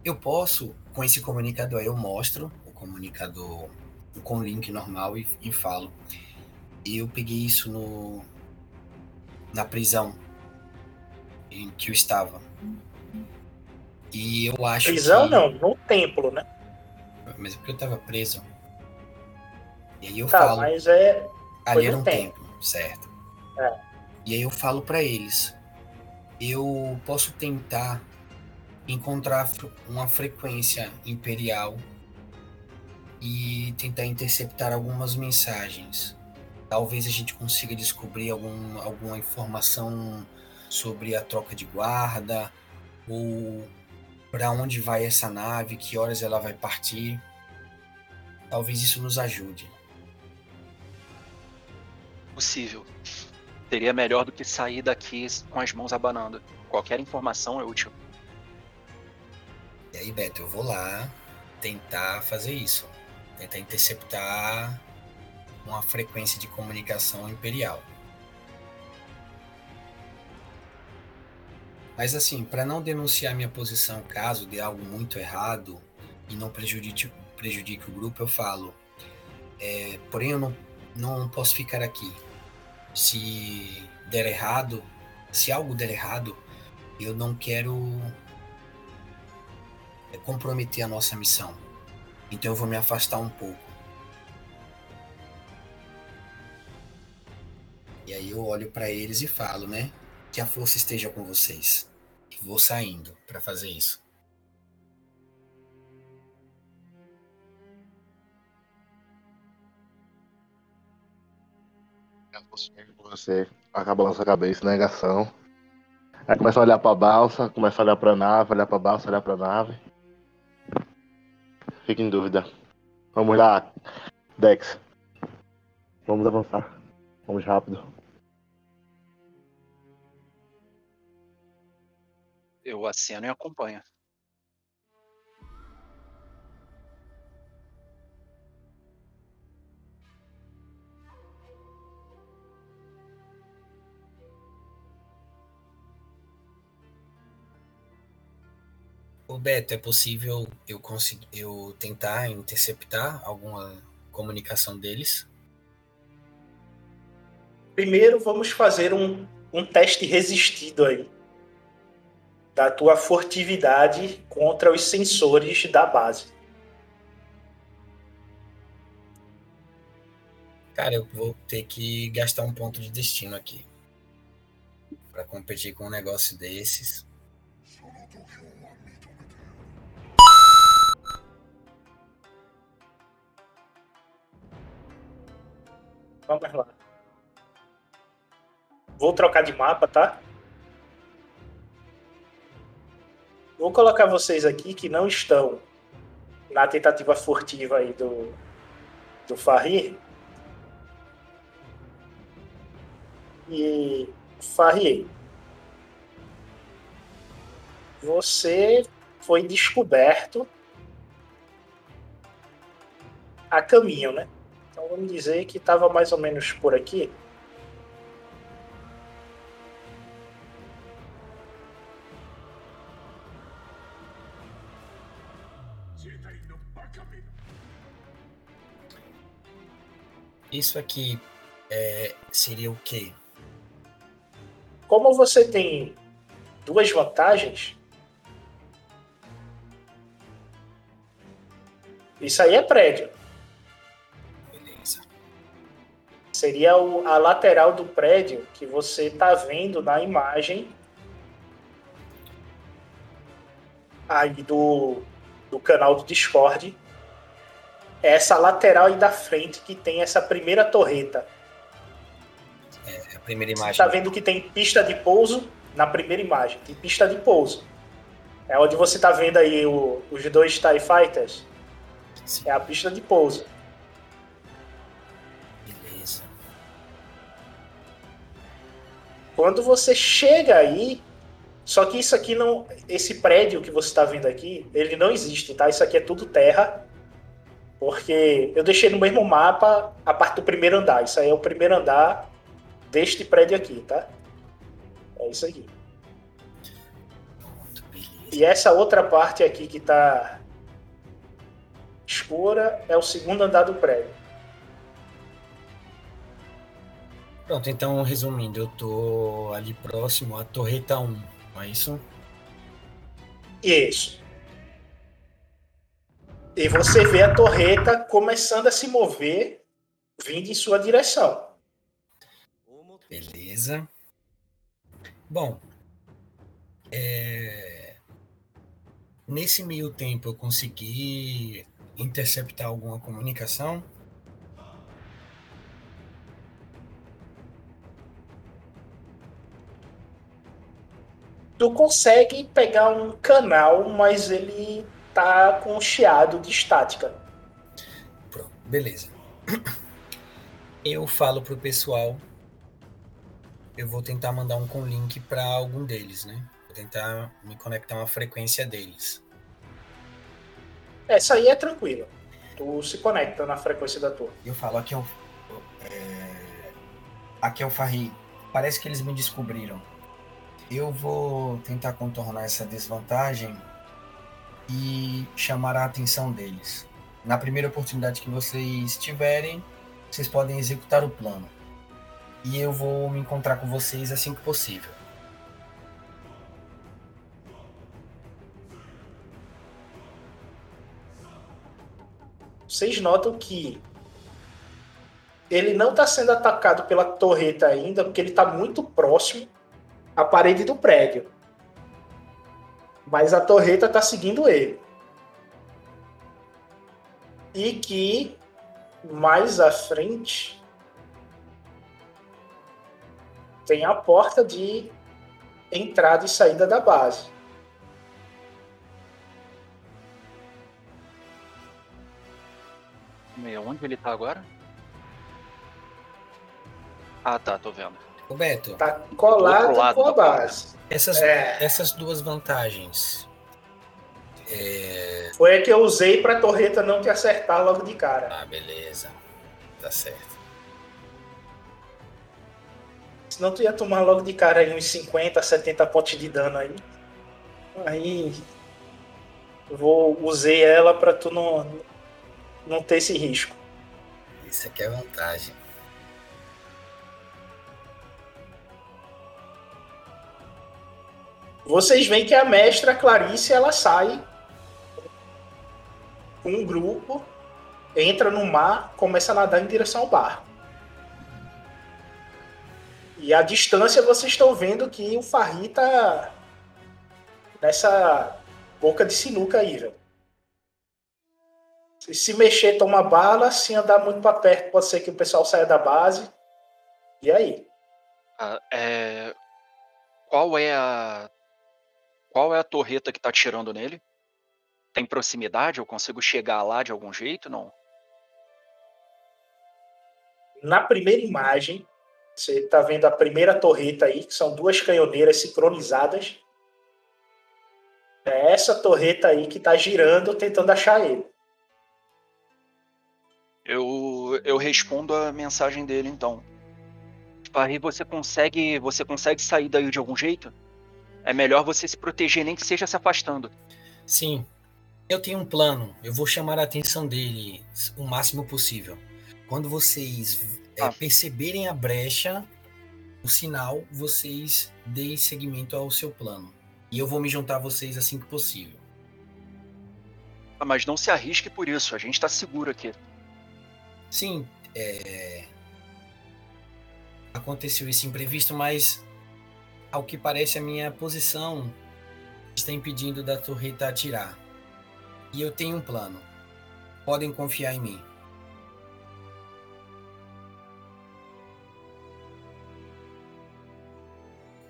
Eu posso, com esse comunicador, eu mostro comunicador com o link normal e, e falo. Eu peguei isso no na prisão em que eu estava. E eu acho
Prisão
que...
não, no templo, né?
Mas é porque eu estava preso. E aí eu
Tá,
falo.
mas é.
Ali
Foi
era
no
um
tempo.
templo, certo.
É.
E aí eu falo pra eles, eu posso tentar encontrar uma frequência imperial e tentar interceptar algumas mensagens. Talvez a gente consiga descobrir algum, alguma informação sobre a troca de guarda ou para onde vai essa nave, que horas ela vai partir. Talvez isso nos ajude.
Possível. Seria melhor do que sair daqui com as mãos abanando. Qualquer informação é útil.
E aí, Beto, eu vou lá tentar fazer isso. Tentar interceptar uma frequência de comunicação imperial. Mas assim, para não denunciar minha posição caso dê algo muito errado e não prejudique, prejudique o grupo, eu falo. é, porém, eu não, não posso ficar aqui. Se der errado, se algo der errado, eu não quero é comprometer a nossa missão. Então eu vou me afastar um pouco. E aí eu olho para eles e falo, né? Que a força esteja com vocês. Vou saindo para fazer isso.
Você acaba lançando a cabeça, negação. Aí começa a olhar pra balsa, começa a olhar pra nave, olhar pra balsa, olhar pra nave. Fica em dúvida. Vamos lá, Dex. Vamos avançar. Vamos rápido.
Eu aceno e acompanho.
Ô Beto, é possível eu conseguir eu tentar interceptar alguma comunicação deles?
Primeiro vamos fazer um, um teste resistido aí. Da tua furtividade contra os sensores da base.
Cara, eu vou ter que gastar um ponto de destino aqui. Pra competir com um negócio desses.
Vamos lá. Vou trocar de mapa, tá? Vou colocar vocês aqui que não estão na tentativa furtiva aí do, do Farri. E Farri, você foi descoberto a caminho, né? Então vamos dizer que estava mais ou menos por aqui.
Isso aqui é, seria o quê?
Como você tem duas vantagens, isso aí é prédio. Seria o- a lateral do prédio que você está vendo na imagem aí do, do canal do Discord. É essa lateral aí da frente que tem essa primeira torreta.
É a primeira
Você
imagem.
está vendo que tem pista de pouso na primeira imagem. Tem pista de pouso. É onde você está vendo aí o- os dois TIE Fighters.
Sim,
É a pista de pouso. Quando você chega aí, só que isso aqui não, esse prédio que você está vendo aqui, ele não existe, tá? Isso aqui é tudo terra, porque eu deixei no mesmo mapa a parte do primeiro andar. Isso aí é o primeiro andar deste prédio aqui, tá? É isso aqui. E essa outra parte aqui que tá escura é o segundo andar do prédio.
Pronto, então resumindo, eu tô ali próximo à Torreta 1, não é isso?
Isso. E você vê a torreta começando a se mover, vindo em sua direção.
Beleza. Bom, é, nesse meio tempo eu consegui interceptar alguma comunicação?
Tu consegue pegar um canal, mas ele tá com um chiado de estática.
Pronto, beleza. Eu falo pro pessoal. Eu vou tentar mandar um com link para algum deles, né? Vou tentar me conectar a uma frequência deles.
Essa aí é tranquila. Tu se conecta na frequência da tua.
Eu falo, aqui é o. é, aqui é o Farri. Parece que eles me descobriram. Eu vou tentar contornar essa desvantagem e chamar a atenção deles. Na primeira oportunidade que vocês tiverem, vocês podem executar o plano. E eu vou me encontrar com vocês assim que possível.
Vocês notam que ele não está sendo atacado pela torreta ainda, porque ele está muito próximo à parede do prédio. Mas a torreta está seguindo ele. E que mais à frente tem a porta de entrada e saída da base.
Meia, onde ele tá agora? Ah, tá, tô vendo.
Ô Beto,
Tá colado
lado
com a base.
essas,
É.
essas duas vantagens. É...
Foi a que eu usei pra torreta não te acertar logo de cara.
Ah, beleza. Tá certo.
Senão tu ia tomar logo de cara aí uns 50, 70 pontos de dano aí. Aí. Eu vou usei ela pra tu não, não ter esse risco.
Isso aqui é vantagem.
Vocês veem que a mestra Clarice ela sai com um grupo, entra no mar, começa a nadar em direção ao barco. E à distância vocês estão vendo que o Farri tá nessa boca de sinuca aí, velho. Se se mexer, toma bala. Se andar muito pra perto, pode ser que o pessoal saia da base. E aí?
Ah, é, Qual é a. Qual é a torreta que tá atirando nele? Tem proximidade? Eu consigo chegar lá de algum jeito? Não.
Na primeira imagem, você está vendo a primeira torreta aí, que são duas canhoneiras sincronizadas. É essa torreta aí que está girando, tentando achar ele.
Eu, eu respondo a mensagem dele então. Parry, você consegue. Você consegue sair daí de algum jeito? É melhor você se proteger, nem que seja se afastando.
Sim, eu tenho um plano. Eu vou chamar a atenção dele o máximo possível. Quando vocês é,
Ah.
perceberem a brecha, o sinal, vocês deem seguimento ao seu plano. E eu vou me juntar a vocês assim que possível.
Ah, Mas não se arrisque por isso, a gente tá seguro aqui.
Sim, é... aconteceu esse imprevisto, mas ao que parece a minha posição está impedindo da torreta atirar. E eu tenho um plano. Podem confiar em mim.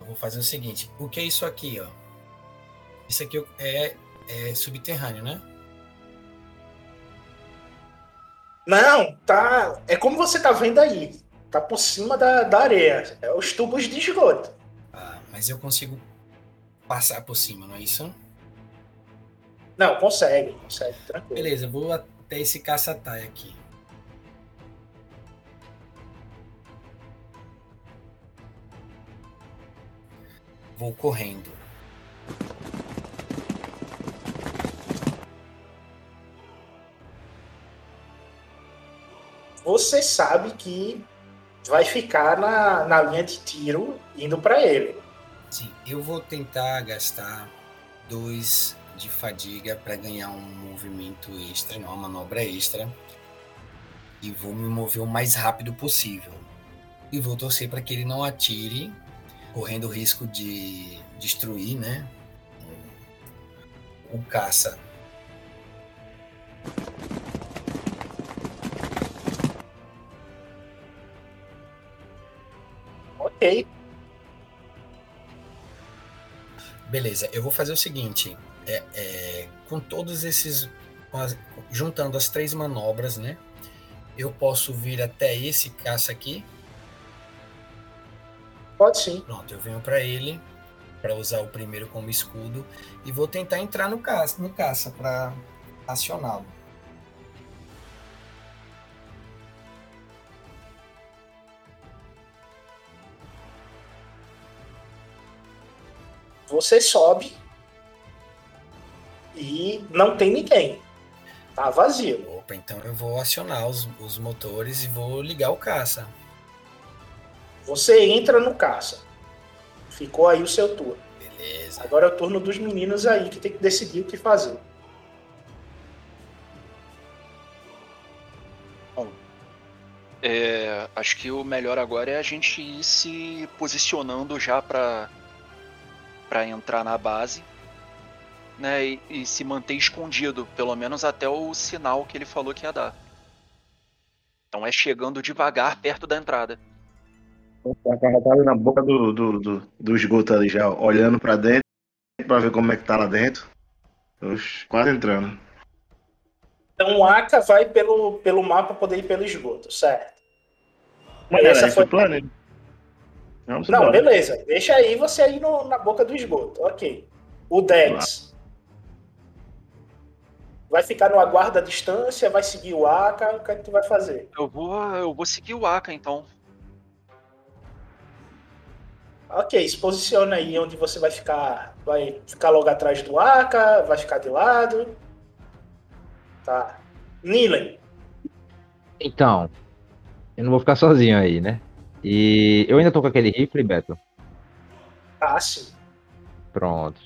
Eu vou fazer o seguinte. O que é isso aqui, ó? Isso aqui é, é subterrâneo, né?
Não, tá. É como você tá vendo aí. Tá por cima da, da areia. É os tubos de esgoto.
Mas eu consigo passar por cima, não é isso?
Não, consegue, consegue, tranquilo.
Beleza, vou até esse caça-tai aqui. Vou correndo.
Você sabe que vai ficar na, na linha de tiro indo para ele.
Sim, eu vou tentar gastar dois de fadiga para ganhar um movimento extra, uma manobra extra. E vou me mover o mais rápido possível. E vou torcer para que ele não atire, correndo o risco de destruir, né? O caça.
Ok.
Beleza, eu vou fazer o seguinte: é, é, com todos esses. juntando as três manobras, né? Eu posso vir até esse caça aqui.
Pode sim.
Pronto, eu venho para ele para usar o primeiro como escudo e vou tentar entrar no caça, no caça para acioná-lo.
Você sobe e não tem ninguém. Tá vazio.
Opa, então eu vou acionar os, os motores e vou ligar o caça.
Você entra no caça. Ficou aí o seu turno.
Beleza.
Agora é o turno dos meninos aí que tem que decidir o que fazer.
É, acho que o melhor agora é a gente ir se posicionando já para para entrar na base, né? E, e se manter escondido, pelo menos até o sinal que ele falou que ia dar. Então é chegando devagar perto da entrada.
Tá carregado na boca do, do, do, do esgoto ali já, olhando pra dentro pra ver como é que tá lá dentro. Oxe, quase entrando.
Então o Aka vai pelo, pelo mapa poder ir pelo esgoto, certo?
Mas
Essa
esse
foi-
o plano? Vamos
Não,
embora.
beleza. Deixa aí você aí no- na boca do esgoto. Ok. O Dex. Vai ficar no aguardo à distância, vai seguir o Aka, o que é que tu vai fazer?
Eu vou, eu vou seguir o Aka, então.
Ok, se posiciona aí onde você vai ficar. Vai ficar logo atrás do Aka, vai ficar de lado. Tá. Nilen.
Então, eu não vou ficar sozinho aí, né? E eu ainda tô com aquele rifle, Beto.
Tá, sim.
Pronto.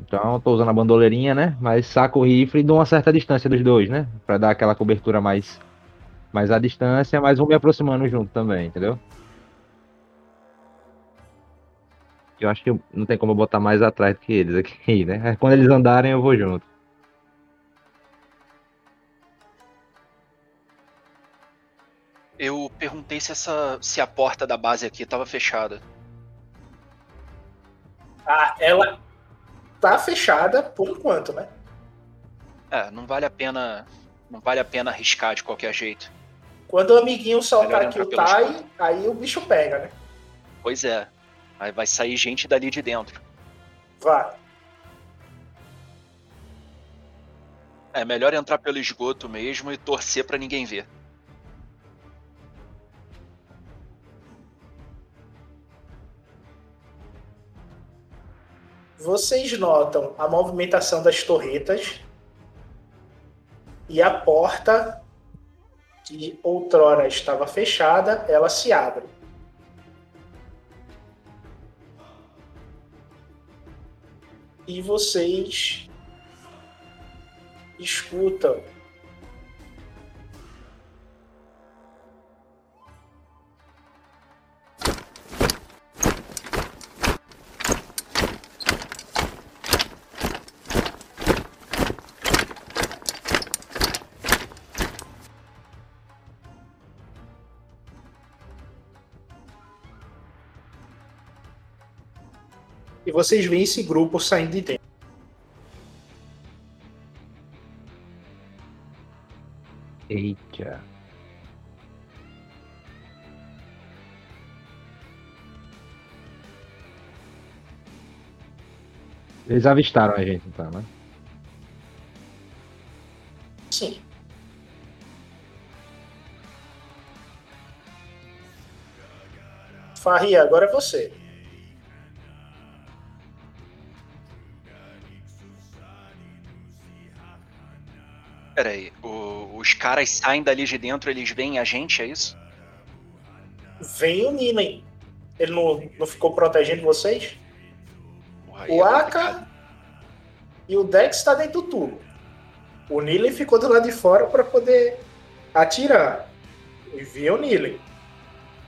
Então, eu tô usando a bandoleirinha, né? Mas saco o rifle e dou uma certa distância dos dois, né? Pra dar aquela cobertura mais, mais à distância, mas vou me aproximando junto também, entendeu? Eu acho que não tem como eu botar mais atrás do que eles aqui, né? Quando eles andarem, eu vou junto.
Eu perguntei se essa, se a porta da base aqui tava fechada.
Ah, ela tá fechada por enquanto, né?
É, não vale a pena, não vale a pena arriscar de qualquer jeito.
Quando o amiguinho soltar aqui o Tai, aí o bicho pega, né?
Pois é. Aí vai sair gente dali de dentro.
Vai.
É melhor entrar pelo esgoto mesmo e torcer pra ninguém ver.
Vocês notam a movimentação das torretas e a porta que outrora estava fechada, ela se abre. E vocês escutam e vocês veem esse grupo saindo de dentro.
Eita. Eles avistaram a gente, então, né?
Sim. Farria, agora é você.
Pera aí, o- os caras saem dali de dentro, eles veem a gente, é isso?
Vem o Nilen. Ele não, não ficou protegendo vocês?
Porra,
O
é
Aka e o Dex está dentro do tubo. O Nilen ficou do lado de fora para poder atirar. E viu o Nilen.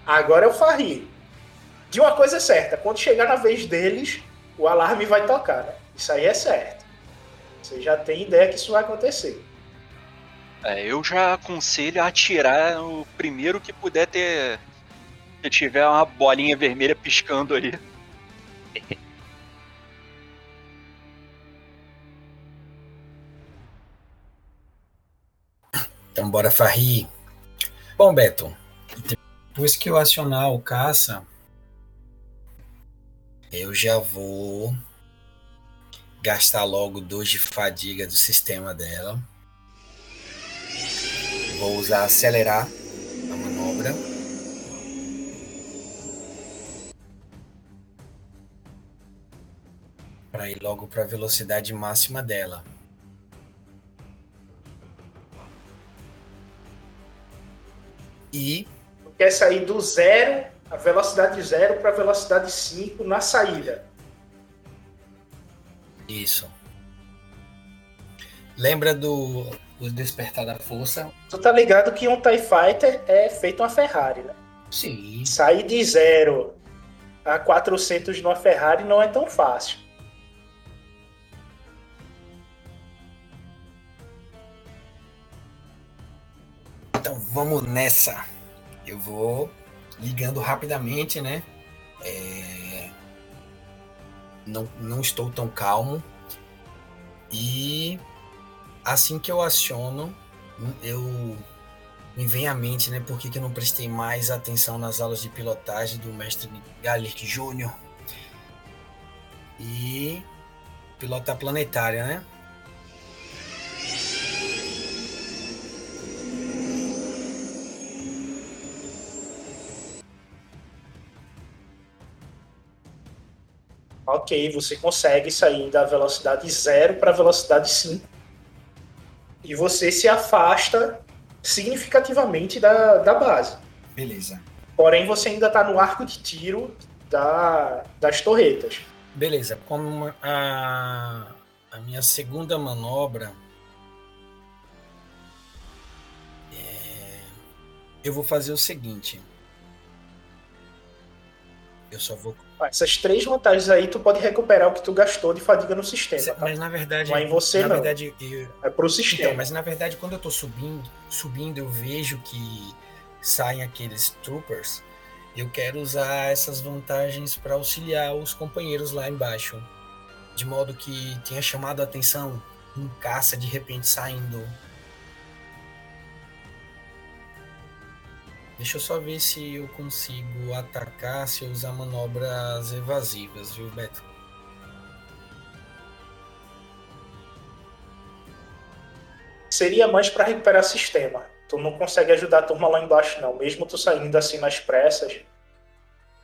Agora é o Farri. De uma coisa é certa, quando chegar na vez deles, o alarme vai tocar, né? Isso aí é certo. Você já tem ideia que isso vai acontecer.
É, eu já aconselho a atirar o primeiro que puder ter. Se tiver uma bolinha vermelha piscando ali.
Então bora Farri. Bom, Beto, depois que eu acionar o caça, eu já vou gastar logo dois de fadiga do sistema dela. Vou usar acelerar a manobra. Para ir logo para a velocidade máxima dela. E
Quer sair do zero, a velocidade zero para a velocidade 5 na saída.
Isso. Lembra do o Despertar da Força?
Tu tá ligado que um TIE Fighter é feito uma Ferrari, né?
Sim.
Sair de zero a 400 numa Ferrari não é tão fácil.
Então vamos nessa. Eu vou ligando rapidamente, né? É, Não, não estou tão calmo. E assim que eu aciono, eu me vem à mente, né? Por que, que eu não prestei mais atenção nas aulas de pilotagem do mestre Gallic Júnior? E pilota planetária, né?
Ok, você consegue sair da velocidade 0 para a velocidade 5. E você se afasta significativamente da, da base.
Beleza.
Porém, você ainda está no arco de tiro da, das torretas.
Beleza. Como a, a minha segunda manobra. é, eu vou fazer o seguinte. Eu só vou.
Essas três vantagens aí, tu pode recuperar o que tu gastou de fadiga no sistema. tá?
Mas na verdade.
É em você,
na
não.
verdade, eu,
É pro sistema.
Então, mas na verdade, quando eu tô subindo, subindo, eu vejo que saem aqueles troopers. Eu quero usar essas vantagens para auxiliar os companheiros lá embaixo. De modo que tenha chamado a atenção um caça de repente saindo. Deixa eu só ver se eu consigo atacar se eu usar manobras evasivas, viu, Beto?
Seria mais para recuperar sistema. Tu não consegue ajudar a turma lá embaixo, não. Mesmo tu saindo assim nas pressas.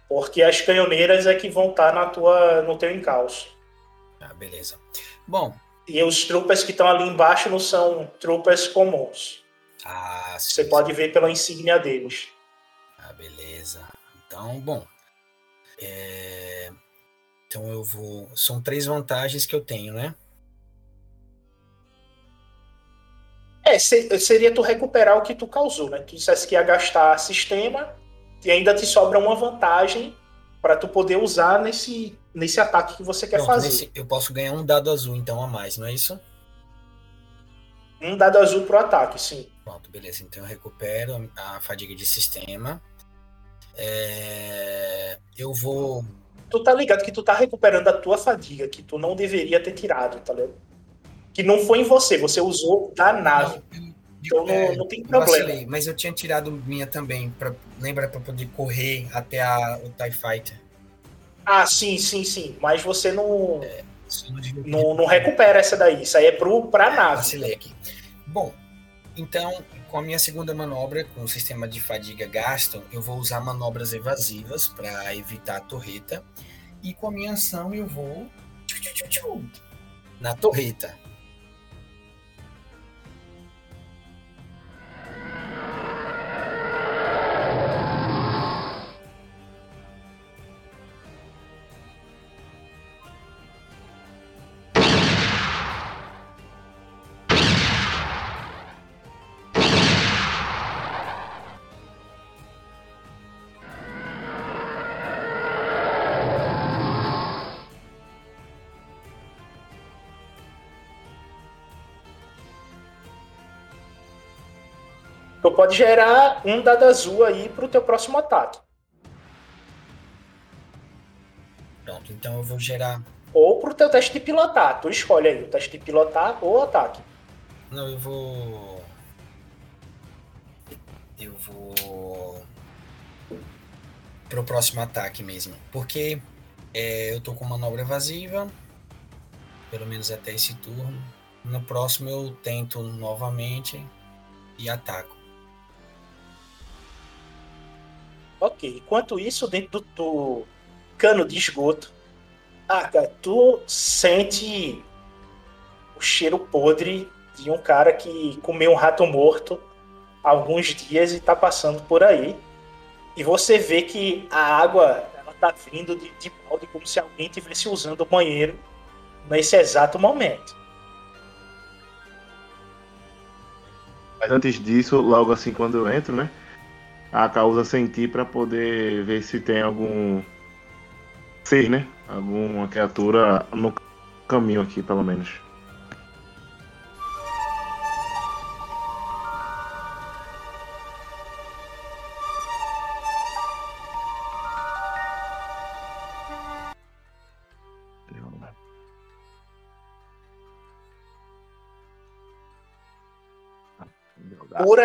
Porque as canhoneiras é que vão estar na tua, no teu encalço.
Ah, beleza. Bom,
E os troopers que estão ali embaixo não são troopers comuns.
Ah,
Você
sim,
pode ver pela insígnia deles.
Ah, beleza. Então, bom. é, Então eu vou. São três vantagens que eu tenho, né?
É, se- seria tu recuperar o que tu causou, né? Tu dissesse que ia gastar sistema e ainda te sobra uma vantagem para tu poder usar nesse, nesse ataque que você quer
Pronto,
fazer.
nesse- eu posso ganhar um dado azul, então, a mais, não é isso?
Um dado azul pro ataque, sim.
Pronto, beleza. Então eu recupero a fadiga de sistema. É, Eu vou.
Tu tá ligado que tu tá recuperando a tua fadiga, que tu não deveria ter tirado, tá ligado? Que não foi em você, você usou da nave. Então não,
é,
não tem
eu
problema.
vacilei, mas eu tinha tirado minha também. Pra, lembra para poder correr até a, o TIE Fighter.
Ah, sim, sim, sim. Mas você não,
Isso não
não, recupera essa daí. Isso aí é pro, pra nave.
Aqui. Bom, então, com a minha segunda manobra, com o sistema de fadiga Gaston, eu vou usar manobras evasivas para evitar a torreta. E com a minha ação, eu vou na torreta.
Tu pode gerar um dado azul aí pro teu próximo ataque.
Pronto, então eu vou gerar.
Ou pro teu teste de pilotar. Tu escolhe aí o teste de pilotar ou ataque.
Não, eu vou. Eu vou. Pro próximo ataque mesmo. Porque é, eu tô com manobra evasiva. Pelo menos até esse turno. No próximo eu tento novamente e ataco.
Ok. Enquanto isso, dentro do, do cano de esgoto, ah, cara, tu sente o cheiro podre de um cara que comeu um rato morto há alguns dias e tá passando por aí. E você vê que a água ela tá vindo de, de balde como se alguém estivesse usando o banheiro nesse exato momento.
Mas antes disso, logo assim quando eu entro, né? A causa sentir pra poder ver se tem algum ser, né? Alguma criatura no caminho aqui, pelo menos.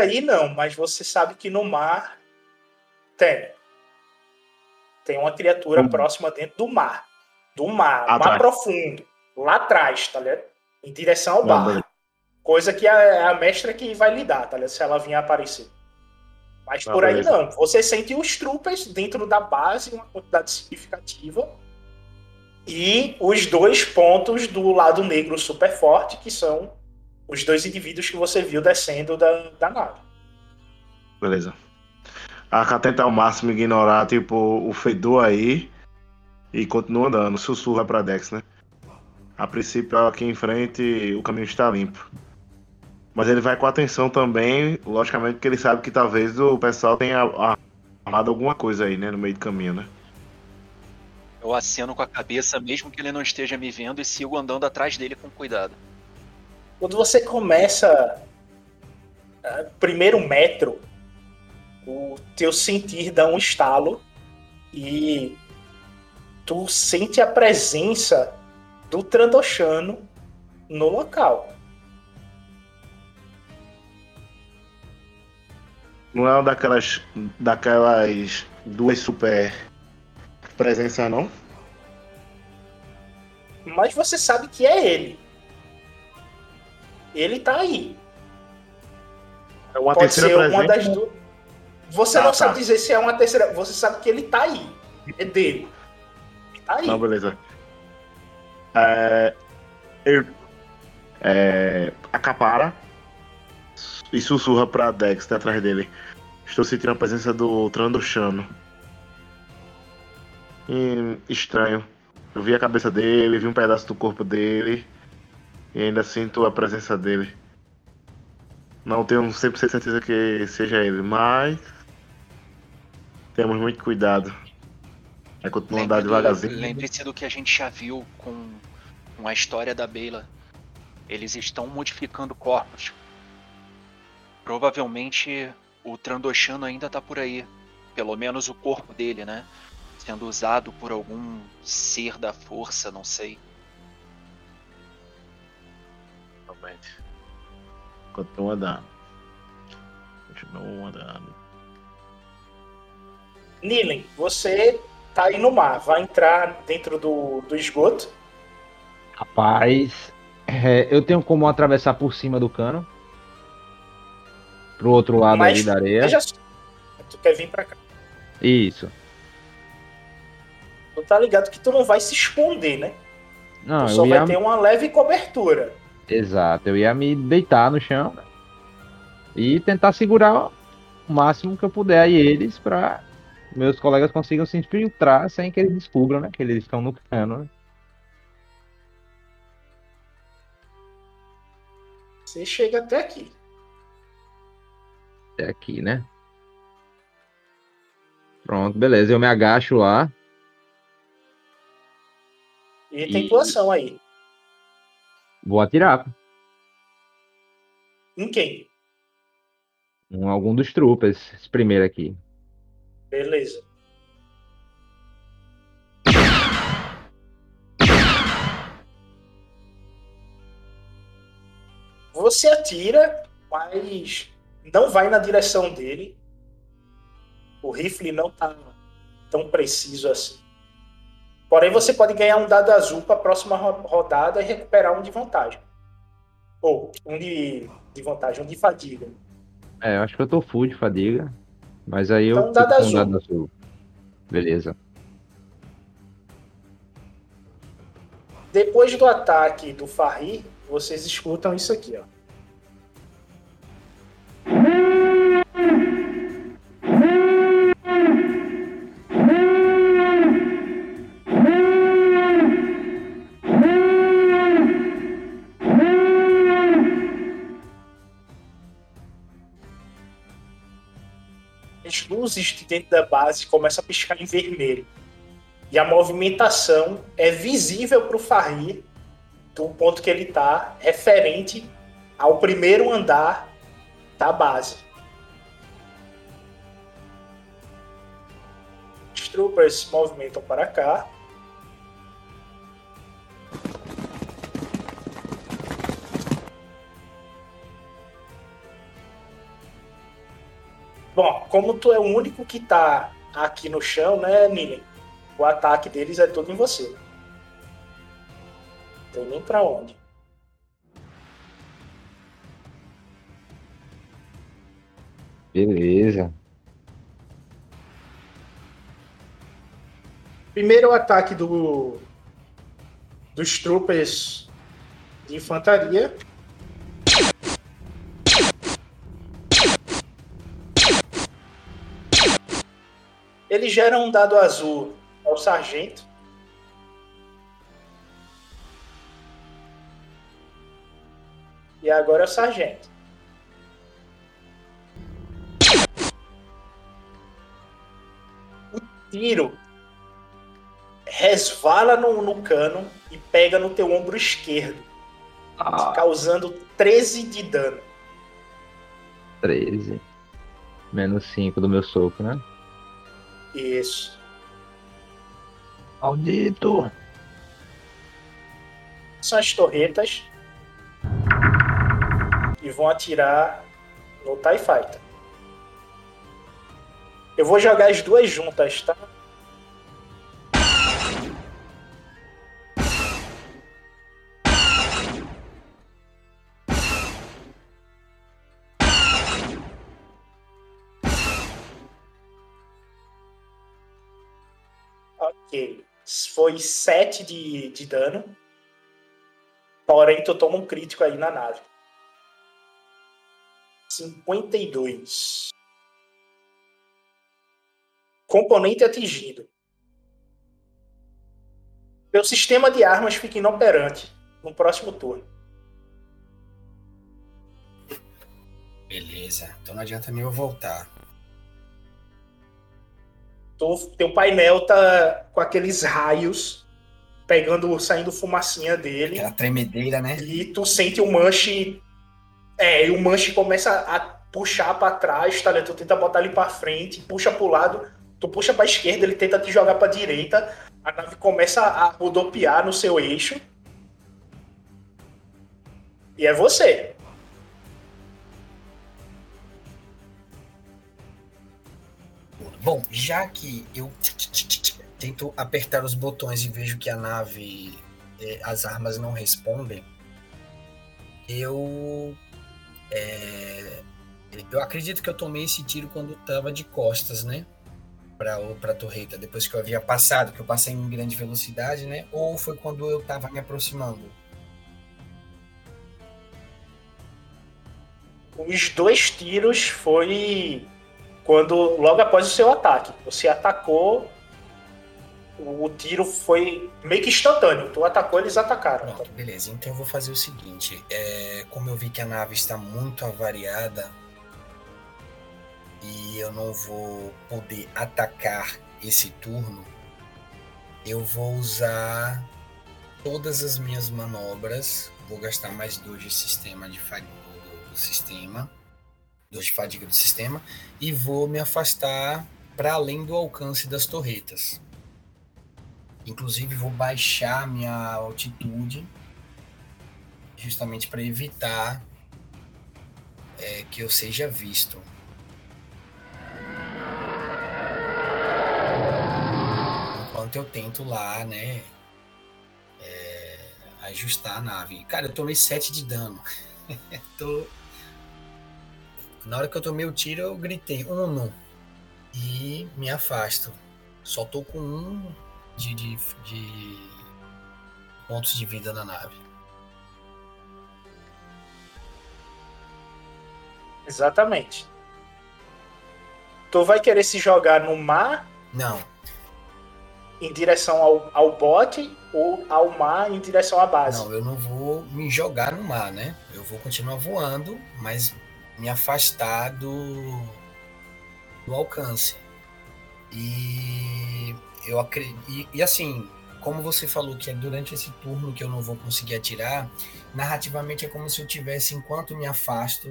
Aí não, mas você sabe que no mar tem. Tem uma criatura
Hum.
próxima dentro do mar. Do mar,
Ah,
mar
tá.
profundo. Lá atrás, tá ligado? Em direção ao
Não,
bar. Coisa que é a mestra que vai lidar, tá ligado? Se ela vier aparecer. Mas
Ah,
por aí
beleza.
não. Você sente os troopers dentro da base, uma quantidade significativa. E os dois pontos do lado negro super forte, que são os dois indivíduos que você viu descendo da, da nave.
Beleza. A tenta ao máximo ignorar, tipo, o fedor aí. E continua andando. Sussurra pra Dex, né? A princípio, aqui em frente, o caminho está limpo. Mas ele vai com atenção também, logicamente, porque ele sabe que talvez o pessoal tenha armado alguma coisa aí, né? No meio do caminho, né?
Eu aceno com a cabeça, mesmo que ele não esteja me vendo, e sigo andando atrás dele com cuidado.
Quando você começa ah, primeiro metro, o teu sentir dá um estalo e tu sente a presença do Trandoshano no local.
Não é uma daquelas, daquelas duas super presenças, não?
Mas você sabe que é ele. Ele tá aí.
É uma
Pode
terceira
ser uma
presença.
das duas. Você
Ah,
não
tá.
sabe dizer se é uma terceira. Você sabe que ele tá aí. É dele. Ele tá aí.
Não, beleza. É, ele é, acapara e sussurra pra Dex, tá atrás dele. Estou sentindo a presença do Trandoshano. E, estranho. Eu vi a cabeça dele, vi um pedaço do corpo dele. E ainda sinto a presença dele. Não tenho 100% certeza que seja ele, mas. Temos muito cuidado. É continuar andar devagarzinho.
Lembre-se do que a gente já viu com, com a história da Beyla. Eles estão modificando corpos. Provavelmente o Trandoshano ainda tá por aí. Pelo menos o corpo dele, né? Sendo usado por algum ser da força, não sei.
Realmente. Continua andando. Continua andando.
Nilen, você tá aí no mar. Vai entrar dentro do, do esgoto.
Rapaz, é, eu tenho como atravessar por cima do cano. Pro outro lado
Mas
aí da areia.
só. Tu quer vir pra cá.
Isso.
Tu tá ligado que tu não vai se esconder, né?
Não,
tu só
eu
vai
ia.
ter uma leve cobertura.
Exato, eu ia me deitar no chão e tentar segurar o máximo que eu puder aí eles pra meus colegas consigam se infiltrar sem que eles descubram, né? Que eles estão no cano, né?
Você chega até aqui.
Até aqui, né? Pronto, beleza. Eu me agacho lá.
E tem
E-
tua ação aí.
Vou atirar
Em quem?
em algum dos troopers. Esse primeiro aqui.
Beleza. Você atira, mas não vai na direção dele. O rifle não tá tão preciso assim. Porém, você pode ganhar um dado azul para a próxima ro- rodada e recuperar um de vantagem. Ou um de, de vantagem, um de fadiga.
É, eu acho que eu tô full de fadiga. Mas aí eu
Então, dado
fico com
azul.
dado azul. Beleza.
Depois do ataque do Farri, vocês escutam isso aqui, ó. Dentro da base começam a piscar em vermelho. E a movimentação é visível para o Farri do ponto que ele está, referente ao primeiro andar da base. Os troopers se movimentam para cá. Bom, como tu é o único que tá aqui no chão, né, Nilen? O ataque deles é todo em você. Não tem nem pra onde.
Beleza.
Primeiro o ataque do dos troopers de infantaria. Ele gera um dado azul ao sargento. E agora é o sargento. O tiro resvala no, no cano e pega no teu ombro esquerdo,
Ah,
causando 13 de dano.
13. Menos 5 do meu soco, né?
Isso.
Maldito!
São as torretas e vão atirar no TIE Fighter. Eu vou jogar as duas juntas, tá? Foi 7 de, de dano. Porém, tu toma um crítico aí na nave. 52. Componente atingido. Meu sistema de armas fica inoperante no próximo turno.
Beleza. Então não adianta nem eu voltar.
Tu, teu painel tá com aqueles raios pegando, saindo fumacinha dele.
Aquela tremedeira, né?
E tu sente o manche. É, e o manche começa a puxar pra trás, tá ligado? Tu tenta botar ele pra frente, puxa pro lado, tu puxa pra esquerda, ele tenta te jogar pra direita, a nave começa a rodopiar no seu eixo. E é você.
Bom, já que eu tento apertar os botões e vejo que a nave, eh, as armas não respondem, eu. eh, eu acredito que eu tomei esse tiro quando tava de costas, né? Pra, pra torreta, depois que eu havia passado, que eu passei em grande velocidade, né? Ou foi quando eu tava me aproximando?
Os dois tiros foi quando logo após o seu ataque. Você atacou, o tiro foi meio que instantâneo. Tu atacou, eles atacaram.
Pronto, beleza. Então eu vou fazer o seguinte: é, como eu vi que a nave está muito avariada e eu não vou poder atacar esse turno, eu vou usar todas as minhas manobras. Vou gastar mais dois de sistema de fadiga do sistema, dois de fadiga do sistema, e vou me afastar para além do alcance das torretas. Inclusive vou baixar minha altitude justamente para evitar é, que eu seja visto. Enquanto eu tento lá, né, é, ajustar a nave. Cara, eu tomei 7 de dano. Tô... Na hora que eu tomei o tiro, eu gritei um e me afasto. Só tô com um de, de, de pontos de vida na nave.
Exatamente. Tu vai querer se jogar no mar
Não,
em direção ao, ao bote ou ao mar em direção à base?
não, eu não vou me jogar no mar, né? Eu vou continuar voando, mas me afastar do, do alcance. E eu acredito. E, e assim, como você falou que é durante esse turno que eu não vou conseguir atirar, narrativamente é como se eu tivesse, enquanto me afasto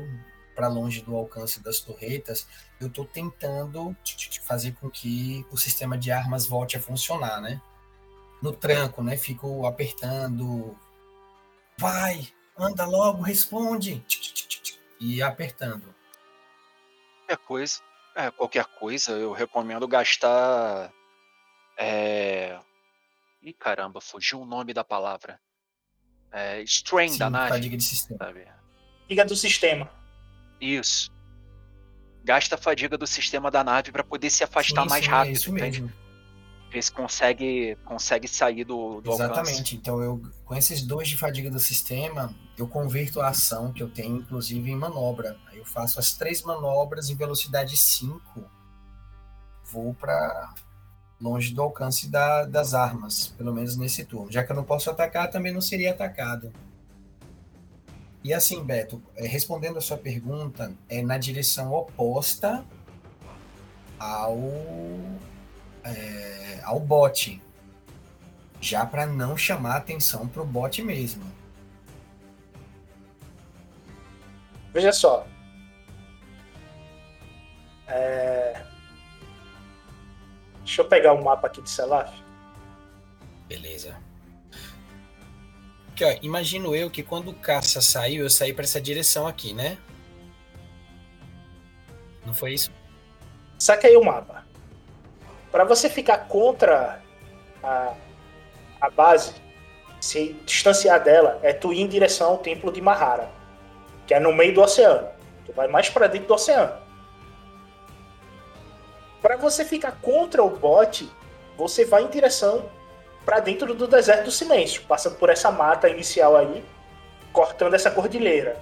para longe do alcance das torretas, eu estou tentando fazer com que o sistema de armas volte a funcionar, né? No tranco, né? Fico apertando. Vai, anda logo, responde. E apertando.
Qualquer coisa, É, qualquer coisa, eu recomendo gastar. É... Ih, caramba, fugiu o nome da palavra. É, strain
Sim,
da nave.
fadiga de sistema.
Sabe?
Do sistema.
Isso. Gasta a fadiga do sistema da nave pra poder se afastar
Sim,
mais
é
rápido,
isso
entende?
mesmo.
Se consegue, consegue sair do, do alcance.
Exatamente. Então, eu, com esses dois de fadiga do sistema, eu converto a ação que eu tenho, inclusive, em manobra. Aí eu faço as três manobras em velocidade 5. Vou para longe do alcance da- das armas, pelo menos nesse turno. Já que eu não posso atacar, também não seria atacado. E assim, Beto, eh, respondendo a sua pergunta, é na direção oposta ao é, ao bot, já para não chamar atenção pro bot mesmo.
Veja só. É... Deixa eu pegar o mapa aqui de Selaf.
Beleza. Aqui, ó, imagino eu que quando o caça saiu, eu saí para essa direção aqui, né? Não foi isso?
Saca aí o mapa. Para você ficar contra a, a base, se distanciar dela, é tu ir em direção ao templo de Mahara, que é no meio do oceano. Tu vai mais para dentro do oceano. Para você ficar contra o bot, você vai em direção para dentro do deserto do silêncio, passando por essa mata inicial aí, cortando essa cordilheira.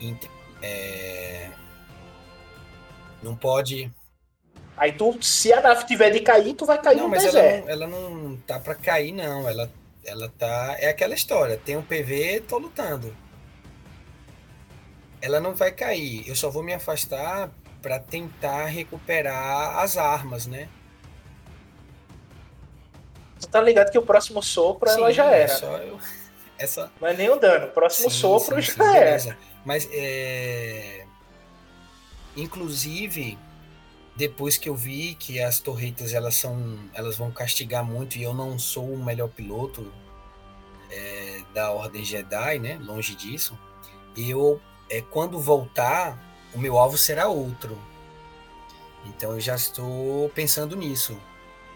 Ent- é, Não pode.
Aí tu, se a nave tiver de cair, tu vai cair
Não,
no
mas ela
deserto.
não, ela não tá para cair, não. Ela, ela tá. É aquela história. Tem um PV, tô lutando. Ela não vai cair. Eu só vou me afastar para tentar recuperar as armas, né?
Tu tá ligado que o próximo sopro ela
Sim,
já
é
era.
só eu- essa...
Não é nem o dano. O próximo
Sim,
sopro
sim,
já era.
Mas é. Inclusive, depois que eu vi que as torretas elas são. elas vão castigar muito e eu não sou o melhor piloto é, da Ordem Jedi, né? Longe disso. Eu é, quando voltar, o meu alvo será outro. Então eu já estou pensando nisso.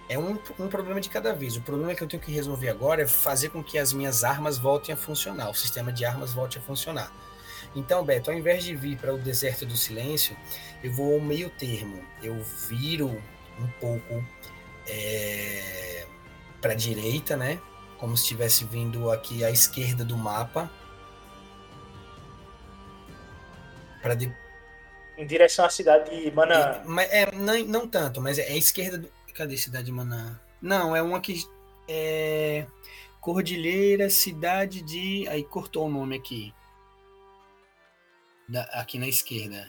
É um, um problema de cada vez. O problema que eu tenho que resolver agora é fazer com que as minhas armas voltem a funcionar, o sistema de armas volte a funcionar. Então, Beto, ao invés de vir para o deserto do silêncio, eu vou ao meio termo. Eu viro um pouco é, para a direita, né? Como se estivesse vindo aqui à esquerda do mapa. Para de...
Em direção à cidade de Mana.
Mas é, não, não tanto, mas é a esquerda do. Cadê Cidade de Maná? Não, é uma que. É. Cordilheira, cidade de. Aí cortou o nome aqui. Da- aqui na esquerda.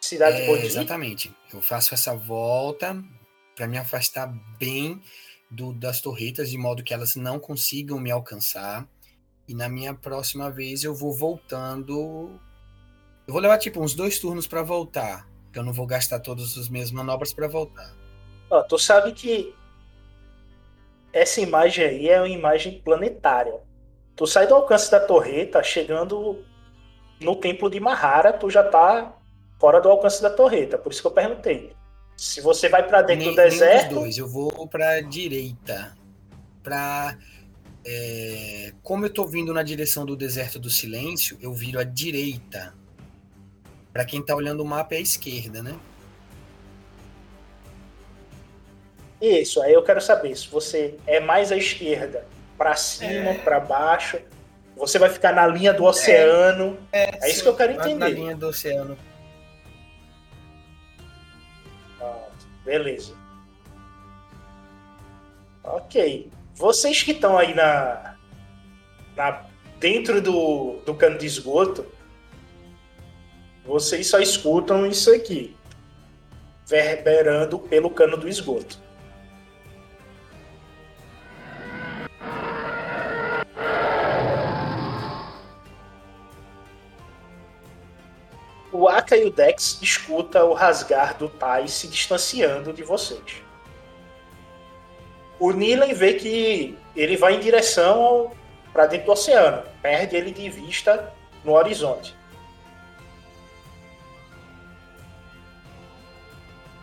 Cidade de
É, exatamente. Eu faço essa volta para me afastar bem do, das torretas, de modo que elas não consigam me alcançar. E na minha próxima vez eu vou voltando. Eu vou levar tipo uns dois turnos para voltar. Porque eu não vou gastar todas as minhas manobras para voltar.
Ó, tu sabe que essa imagem aí é uma imagem planetária. Tu sai do alcance da torreta, chegando no templo de Mahara, tu já tá fora do alcance da torreta. Por isso que eu perguntei. Se você vai pra dentro
Nem-
do deserto,
dois. Eu vou para direita. Para é, como eu tô vindo na direção do deserto do silêncio, eu viro à direita. Para quem tá olhando o mapa é a esquerda, né?
isso. Aí eu quero saber se você é mais à esquerda, pra cima, pra baixo. Você vai ficar na linha do oceano. É, isso que eu quero
Na
entender.
linha do oceano.
Beleza. Ok. Vocês que estão aí na, na dentro do, do cano de esgoto, vocês só escutam isso aqui, verberando pelo cano do esgoto. O Aka e o Dex escuta o rasgar do Tai se distanciando de vocês. O Nilen vê que ele vai em direção para dentro do oceano, perde ele de vista no horizonte.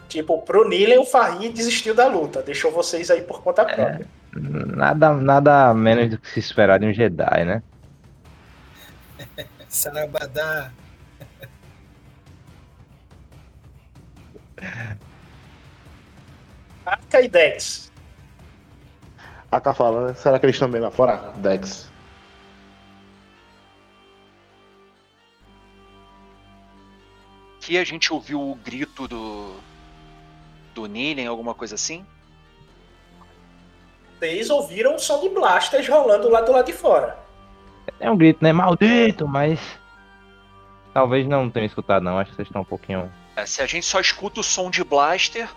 Tipo, pro Nilen, o Farid desistiu da luta. Deixou vocês aí por conta própria.
Nada, nada menos do que se esperar de um Jedi, né?
Sarabadá.
Aka e Dex.
A tá falando, será que eles estão bem lá fora? Dex.
Que a gente ouviu o grito do. do Nilen, alguma coisa assim?
Vocês ouviram o som de blasters rolando lá do lado de fora.
É um grito, né? Maldito, mas. Talvez não tenham escutado, não. Acho que vocês estão um pouquinho.
É, se a gente só escuta o som de blaster,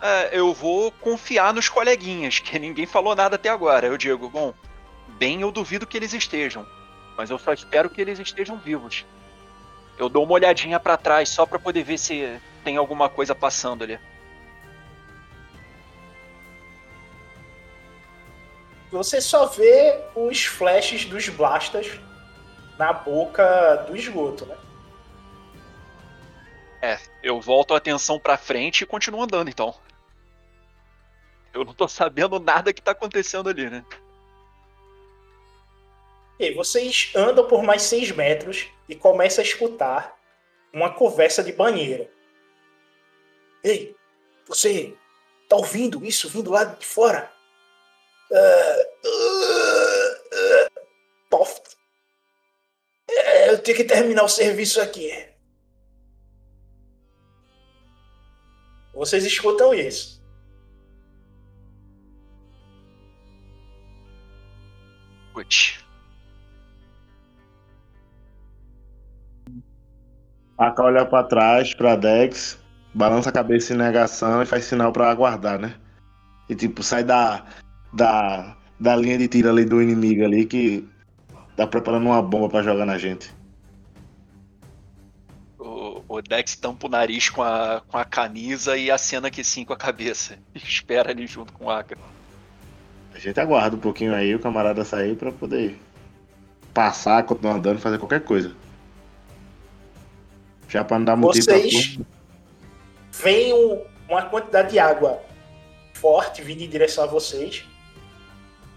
é, eu vou confiar nos coleguinhas, que ninguém falou nada até agora. Eu digo, bom, bem eu duvido que eles estejam, mas eu só espero que eles estejam vivos. Eu dou uma olhadinha pra trás só pra poder ver se tem alguma coisa passando ali.
Você só vê os flashes dos blasters na boca do esgoto, né?
É, eu volto a atenção pra frente e continuo andando então. Eu não tô sabendo nada que tá acontecendo ali, né?
E vocês andam por mais seis metros e começam a escutar uma conversa de banheiro. Ei, você tá ouvindo isso vindo lá de fora? Uh, uh, uh, pof. É, eu tenho que terminar o serviço aqui. Vocês escutam isso.
Putz.
Aka olha pra trás, pra Dex, balança a cabeça em negação e faz sinal pra aguardar, né? E tipo, sai da, da, da linha de tiro ali do inimigo ali que tá preparando uma bomba pra jogar na gente.
Dex tampa o nariz com a, com a camisa e acena que sim com a cabeça. Espera ali junto com o Aka.
A gente aguarda um pouquinho aí o camarada sair pra poder passar, continuar andando, fazer qualquer coisa. Já pra não dar motivo
Vocês veem um- uma quantidade de água forte vindo em direção a vocês.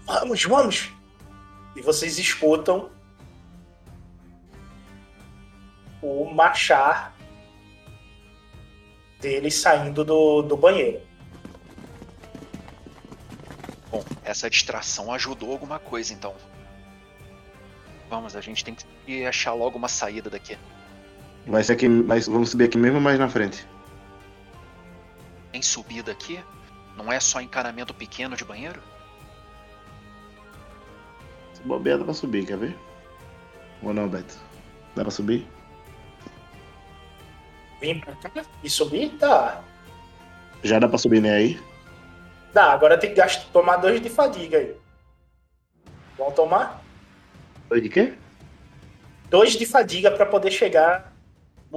Vamos, vamos! E vocês escutam o marchar dele saindo do, do banheiro.
Bom, essa distração ajudou alguma coisa então. Vamos, a gente tem que achar logo uma saída daqui.
Vai ser aqui, mas vamos subir aqui mesmo ou mais na frente?
Tem subida aqui? Não é só encanamento pequeno de banheiro?
Se bobear, dá pra subir, quer ver? Ou não, Beto? Dá pra subir?
Vem pra cá e subir? Tá.
Já dá pra subir, né? Aí?
Dá, agora tem que gastar, tomar dois de fadiga aí. Vão tomar?
Oi, de quê?
Dois de fadiga pra poder chegar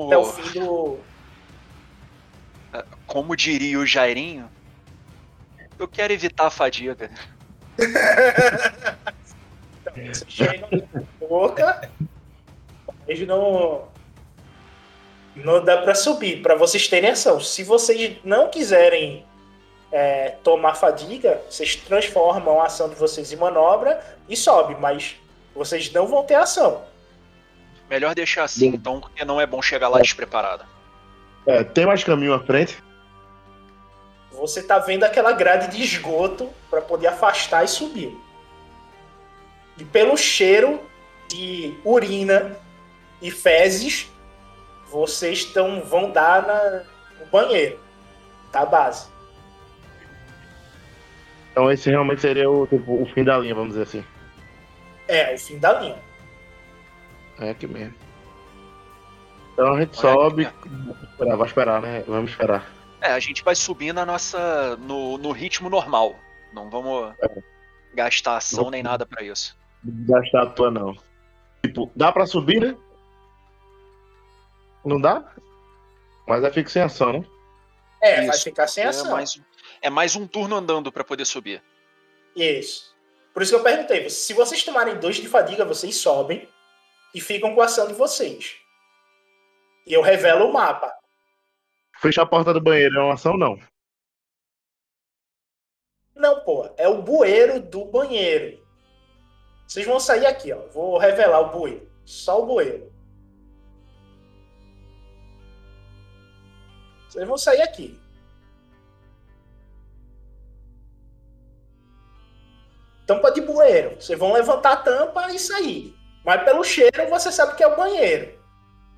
até o fim do.
como diria o Jairinho, eu quero evitar a fadiga.
Vocês chegam na boca, mas não. Não dá pra subir, pra vocês terem ação. Se vocês não quiserem é, tomar fadiga, vocês transformam a ação de vocês em manobra e sobe, mas vocês não vão ter ação.
Melhor deixar assim, então, porque não é bom chegar lá despreparado.
É, tem mais caminho à frente?
Você tá vendo aquela grade de esgoto pra poder afastar e subir. E pelo cheiro de urina e fezes, vocês tão, vão dar na, no banheiro da base.
Então esse realmente seria o, tipo, o fim da linha, vamos dizer assim.
É, o fim da linha.
É aqui mesmo. Então a gente
Olha
sobe.
aqui,
Vamos esperar, vai esperar, né? Vamos esperar.
É, a gente vai subir na nossa. no, no ritmo normal. Não vamos gastar ação nem nada pra isso.
Não gastar a tua, não. Tipo, dá pra subir, né? Não dá? Mas aí fica sem ação, né?
É, vai
Isso.
ficar sem
É
ação.
mais, um- é mais um turno andando pra poder subir.
Isso. Por isso que eu perguntei, se vocês tomarem dois de fadiga, vocês sobem. e ficam com a ação de vocês. E eu revelo o mapa.
Fechar a porta do banheiro é uma ação, não?
Não, pô, é o bueiro do banheiro. Vocês vão sair aqui, ó. Vou revelar o bueiro. Só o bueiro. Vocês vão sair aqui. Tampa de bueiro. Vocês vão levantar a tampa e sair. Mas pelo cheiro você sabe que é o banheiro.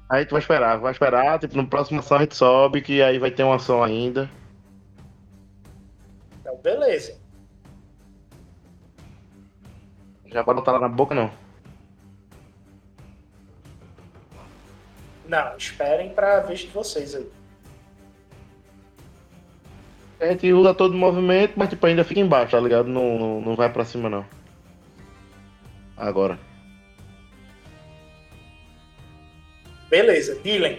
Aí tu vai esperar, vai esperar, tipo, no próximo ação a gente sobe, que aí vai ter uma ação ainda.
Então, beleza.
Já pode botar lá na boca, não.
Não, esperem pra vez de vocês aí.
A gente usa todo o movimento, mas tipo, ainda fica embaixo, tá ligado? Não, não, não vai pra cima, não. Agora.
Beleza, Dylan.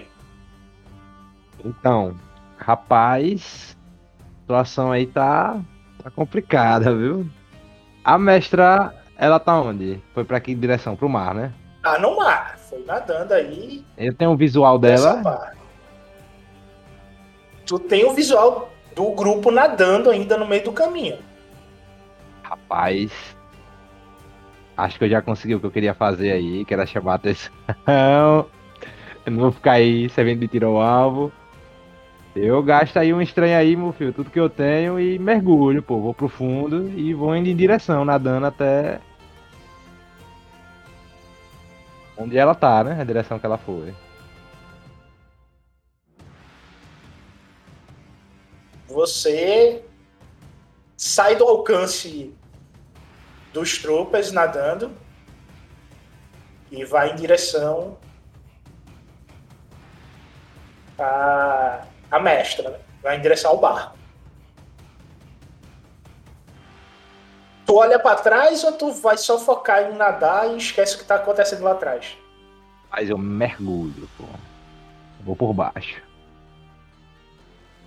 Então, rapaz, a situação aí tá, tá complicada, viu? A mestra, ela tá onde? Foi pra que direção? Pro mar, né?
Tá no mar. Foi nadando aí.
Eu tenho um visual dela.
Tu tem o visual do grupo nadando ainda no meio do caminho.
Rapaz, acho que eu já consegui o que eu queria fazer aí, que era chamar a atenção. Eu não vou ficar aí servindo de tiro ao alvo. Eu gasto aí um estranho aí, meu filho, tudo que eu tenho e mergulho, pô. Vou pro fundo e vou indo em direção, nadando até. Onde ela tá, né? A direção que ela foi.
Você sai do alcance dos tropas nadando e vai em direção à, à mestra, né? vai em direção ao barco. Tu olha pra trás ou tu vai só focar em nadar e esquece o que tá acontecendo lá atrás?
Mas eu mergulho, pô. Vou por baixo.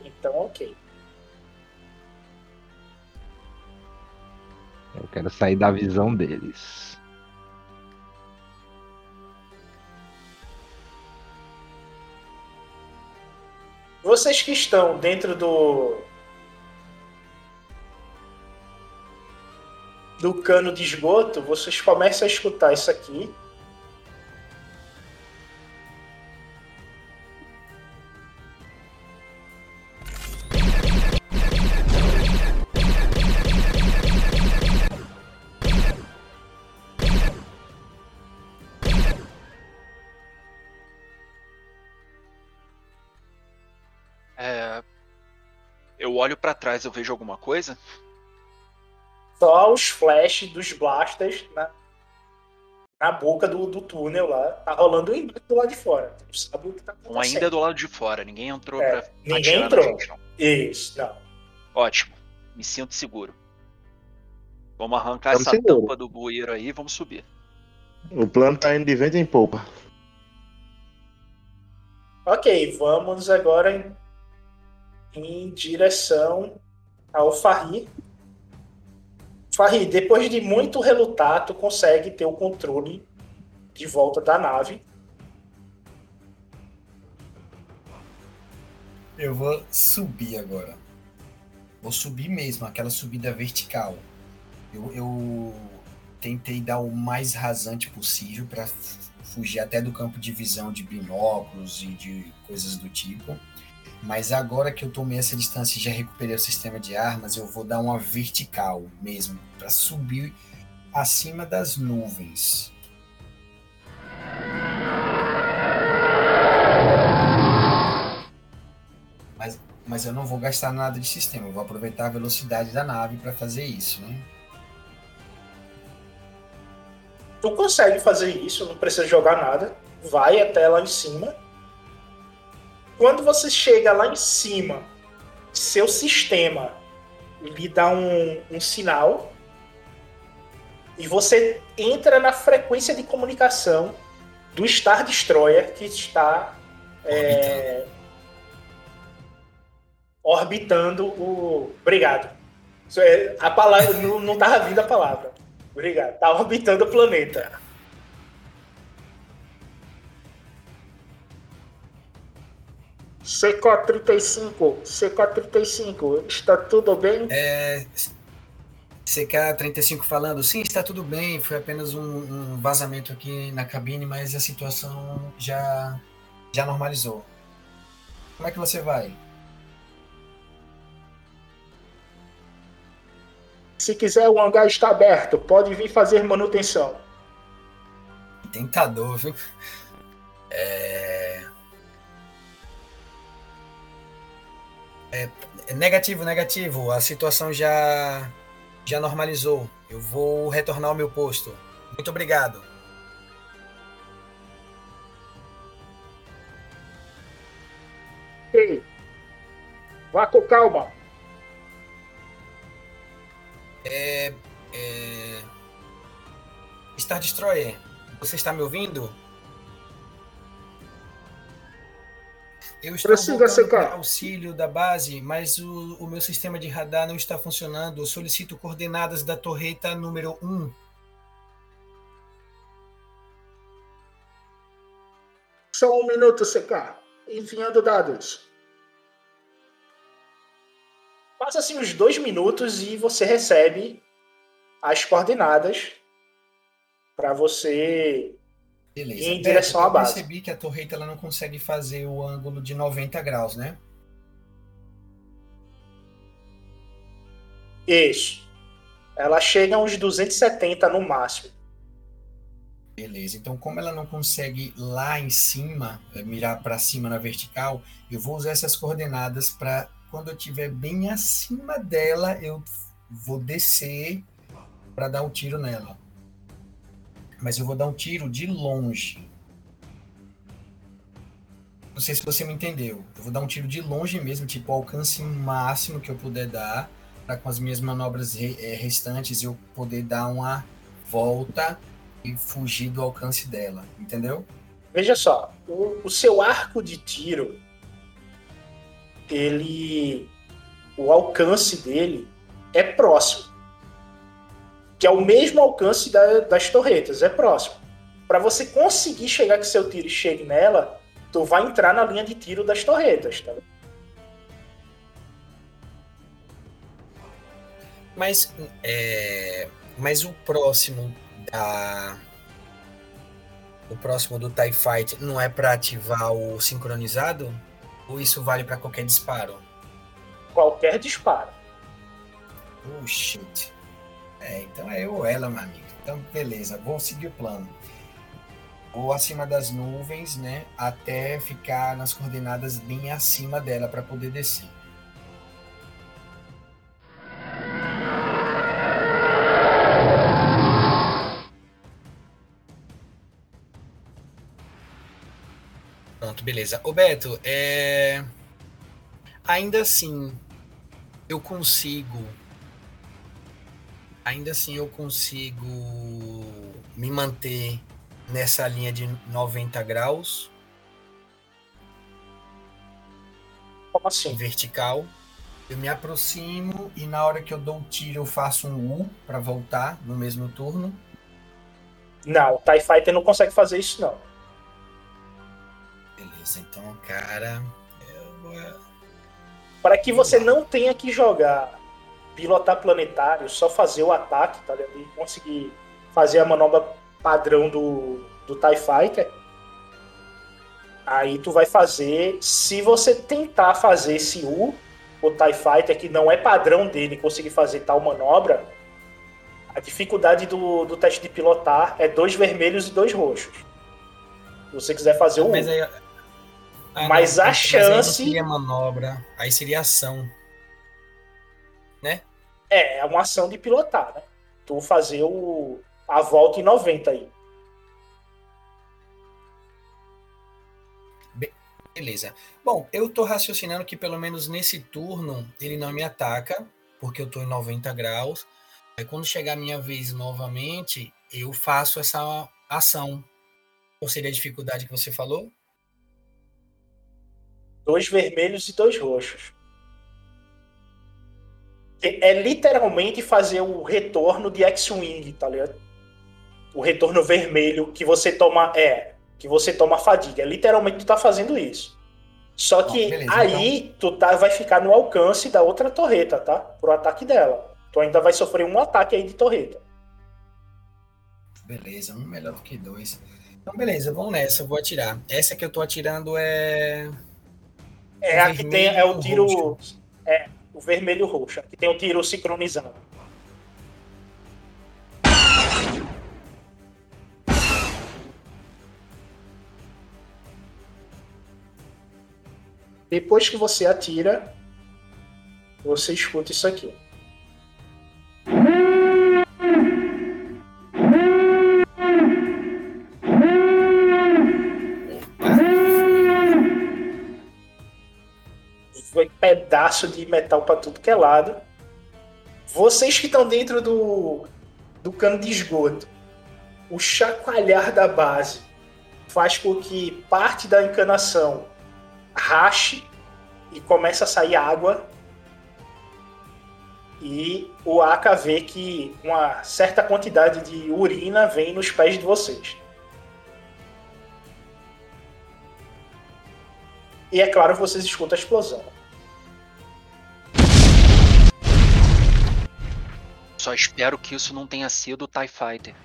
Então, ok.
Eu quero sair da visão deles.
Vocês que estão dentro do. do cano de esgoto, vocês começam a escutar isso aqui.
Eu olho pra trás, eu vejo alguma coisa?
Só os flashes dos blasters na, na boca do, do túnel lá. Tá rolando um embaixo do lado de fora. Sabe o que tá
Um
acontecendo.
ainda é do lado de fora, ninguém entrou
É,
pra
ninguém entrou.
gente, não.
Isso, não.
Ótimo, me sinto seguro. Vamos arrancar
Tamo
essa
seguro.
tampa do bueiro aí e vamos subir.
O plano tá indo de vento em polpa.
Ok, vamos agora em, direção ao Farri. Farri, depois de muito relutar, tu consegue ter o controle de volta da nave.
Eu vou subir agora. Vou subir mesmo, aquela subida vertical. Eu, eu tentei dar o mais rasante possível para fugir até do campo de visão de binóculos e de coisas do tipo. Mas agora que eu tomei essa distância e já recuperei o sistema de armas, eu vou dar uma vertical mesmo, para subir acima das nuvens. Mas, mas eu não vou gastar nada de sistema, eu vou aproveitar a velocidade da nave para fazer isso, né?
Tu consegue fazer isso, não precisa jogar nada. Vai até lá em cima. Quando você chega lá em cima, seu sistema lhe dá um, um sinal e você entra na frequência de comunicação do Star Destroyer que está é, orbitando o. Obrigado. É- A palavra não, não tava vindo a palavra. Obrigado. Tá orbitando o planeta. CK35, CK35, está tudo bem?
É, CK35 falando, sim, está tudo bem, foi apenas um, um, vazamento aqui na cabine, mas a situação já, já normalizou. Como é que você vai?
Se quiser, o hangar está aberto, pode vir fazer manutenção.
Tentador, viu? É... É, negativo, negativo. A situação já já normalizou. Eu vou retornar ao meu posto. Muito obrigado.
Ei, vá com calma.
É, é... Star Destroyer, você está me ouvindo? Eu estou voltando para auxílio da base, mas o, o, meu sistema de radar não está funcionando. Eu solicito coordenadas da torreta número 1.
Só um minuto, CK. Enviando dados. Passa assim uns dois minutos e você recebe as coordenadas para você
Beleza.
em direção à base.
Eu percebi que a torreta ela não consegue fazer o ângulo de 90 graus, né?
Isso. Ela chega a uns 270 no máximo.
Beleza. Então, como ela não consegue lá em cima, eh, mirar para cima na vertical, eu vou usar essas coordenadas para quando eu estiver bem acima dela, eu vou descer para dar um tiro nela mas eu vou dar um tiro de longe. Não sei se você me entendeu. Eu vou dar um tiro de longe mesmo, tipo, alcance máximo que eu puder dar, para com as minhas manobras eh, restantes eu poder dar uma volta e fugir do alcance dela, entendeu?
Veja só, o, o seu arco de tiro, ele, o alcance dele é próximo que é o mesmo alcance da, das torretas, é próximo. Para você conseguir chegar que seu tiro chegue nela, tu vai entrar na linha de tiro das torretas, tá?
Mas, é, mas o próximo da o próximo do TIE Fight não é para ativar o sincronizado? Ou isso vale para qualquer disparo?
Qualquer disparo.
Oh, shit. É, então é eu ou ela, meu amigo. Então, beleza, vou seguir o plano. Vou acima das nuvens, né? Até ficar nas coordenadas bem acima dela para poder descer. Pronto, beleza. Ô Beto, é... ainda assim, eu consigo ainda assim eu consigo me manter nessa linha de 90 graus.
Como assim?
Vertical. Eu me aproximo e na hora que eu dou o tiro eu faço um U para voltar no mesmo turno.
Não, o TIE Fighter não consegue fazer isso não.
Beleza, então, cara. Eu...
Para que você não tenha que jogar pilotar planetário, só fazer o ataque, tá ligado? E conseguir fazer a manobra padrão do, do TIE Fighter. Aí tu vai fazer. Se você tentar fazer esse U, o TIE Fighter, que não é padrão dele conseguir fazer tal manobra, a dificuldade do, do teste de pilotar é dois vermelhos e dois roxos. Se você quiser fazer o
mas. Aí,
ah, mas não, a chance. Mas
aí seria manobra, aí seria ação né?
É, é uma ação de pilotar, né? Tu fazer o, a volta em 90 aí.
Beleza. Bom, eu tô raciocinando que pelo menos nesse turno ele não me ataca, porque eu tô em 90 graus. Aí quando chegar a minha vez novamente, eu faço essa ação. Qual seria a dificuldade que você falou?
Dois vermelhos e dois roxos é literalmente fazer o retorno de X-Wing, tá ligado? O retorno vermelho que você toma. É, que você toma fadiga. É literalmente tu tá fazendo isso. Só que
beleza,
aí tu tá, vai ficar no alcance da outra torreta, tá? Pro ataque dela. Tu ainda vai sofrer um ataque aí de torreta.
Beleza, um melhor do que dois. Então, beleza, vamos nessa, eu vou atirar. Essa que eu tô atirando é.
É a que tem é o tiro. É, o vermelho roxo. Que tem o tiro sincronizado. Depois que você atira, você escuta isso aqui. Pedaço de metal para tudo que é lado. Vocês que estão dentro do, do cano de esgoto, o chacoalhar da base faz com que parte da encanação rache e começa a sair água. E o Aka vê que uma certa quantidade de urina vem nos pés de vocês. E é claro, vocês escutam a explosão.
Só espero que isso não tenha sido o TIE Fighter.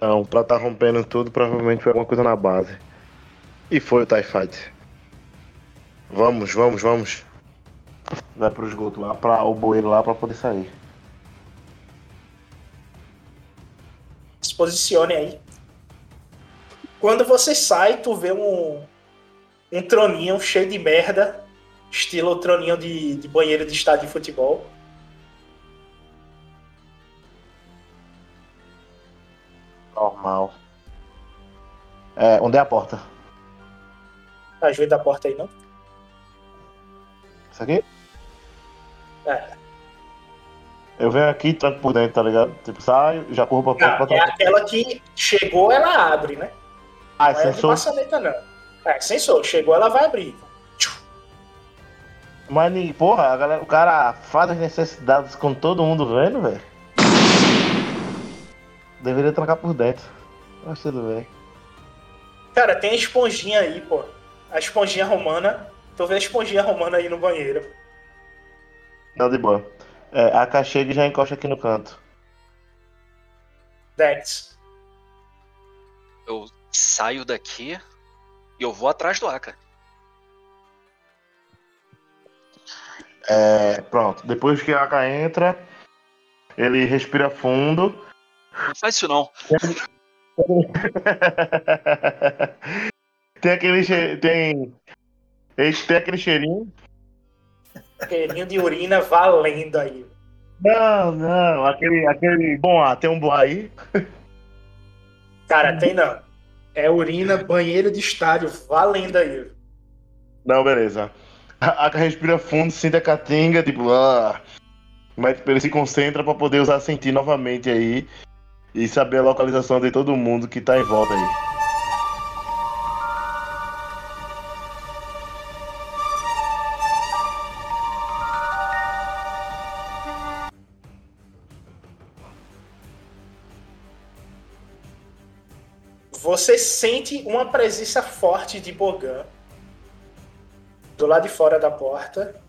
Não, pra tá rompendo tudo, provavelmente foi alguma coisa na base. E foi o TIE Fight. Vamos, vamos, vamos. Vai pro esgoto lá, pra, o bueiro lá pra poder sair.
se posicione aí. Quando você sai, tu vê um, um troninho cheio de merda, estilo troninho de, de banheiro de estádio de futebol.
Normal. É, onde é a porta?
Ajuda a porta aí, não?
Isso aqui?
É.
Eu venho aqui tranco por dentro, tá ligado? Tipo, saio, já corro pra porta pra
Não, é
trancar.
aquela que chegou, ela abre, né?
Ah,
Não é de
sensor.
maçaneta, não. É, sensor. Chegou, ela vai abrir.
Mas, porra, a galera, o cara faz as necessidades com todo mundo vendo, velho. Deveria trancar por dentro. Mas tudo bem.
Cara, tem a esponjinha aí, pô. A esponjinha romana. Tu vê a esponjinha romana aí no banheiro.
Não, de boa. É, a cachega já encosta aqui no canto.
Dex.
Eu saio daqui e eu vou atrás do Aka.
É, pronto. Depois que a Aka entra, ele respira fundo.
Não faz isso não.
tem aquele che... tem tem aquele cheirinho.
Cheirinho de urina valendo aí.
Não, não, aquele aquele bom, ah, tem um bom aí.
Cara, tem não. É urina, banheiro de estádio valendo aí.
Não, beleza. A Aka respira fundo, sente a catinga, tipo, ah. Mas tipo, ele se concentra pra poder usar sentir novamente aí e saber a localização de todo mundo que tá em volta aí.
Você sente uma presença forte de Bogan do lado de fora da porta.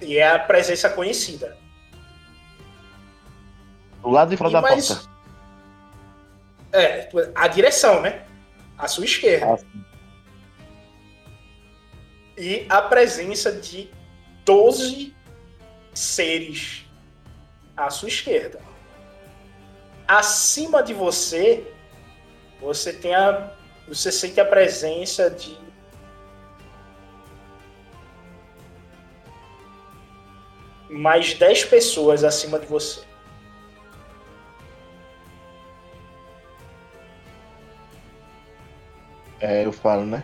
E é a presença conhecida.
Do lado de fora
E
da
mais-
porta.
É, a direção, né? À sua esquerda. E a presença de 12 seres à sua esquerda. Acima de você, você tem a. Você sente a presença de. Mais 10 pessoas acima de você.
É, eu falo, né?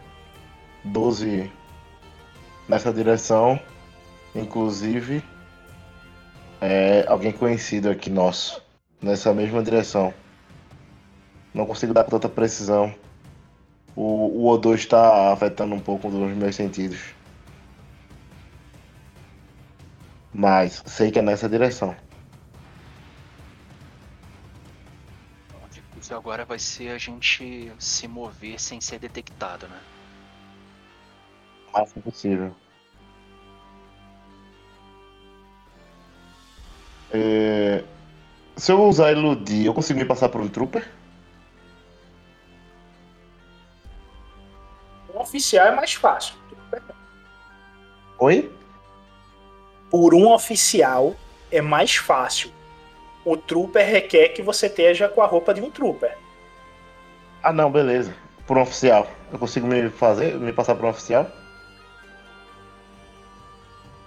12 nessa direção. Inclusive, é alguém conhecido aqui nosso. Nessa mesma direção. Não consigo dar com tanta precisão. O, o odor está afetando um pouco dos meus sentidos. Mas sei que é nessa direção.
desafio agora vai ser a gente se mover sem ser detectado, né?
O máximo possível. É, Se eu usar iludir, eu consigo me passar por um trooper?
Oficial é mais fácil.
Oi?
Por um oficial é mais fácil. O trooper requer que você esteja com a roupa de um trooper.
Ah não, beleza. Por um oficial. Eu consigo me fazer, me passar por um oficial?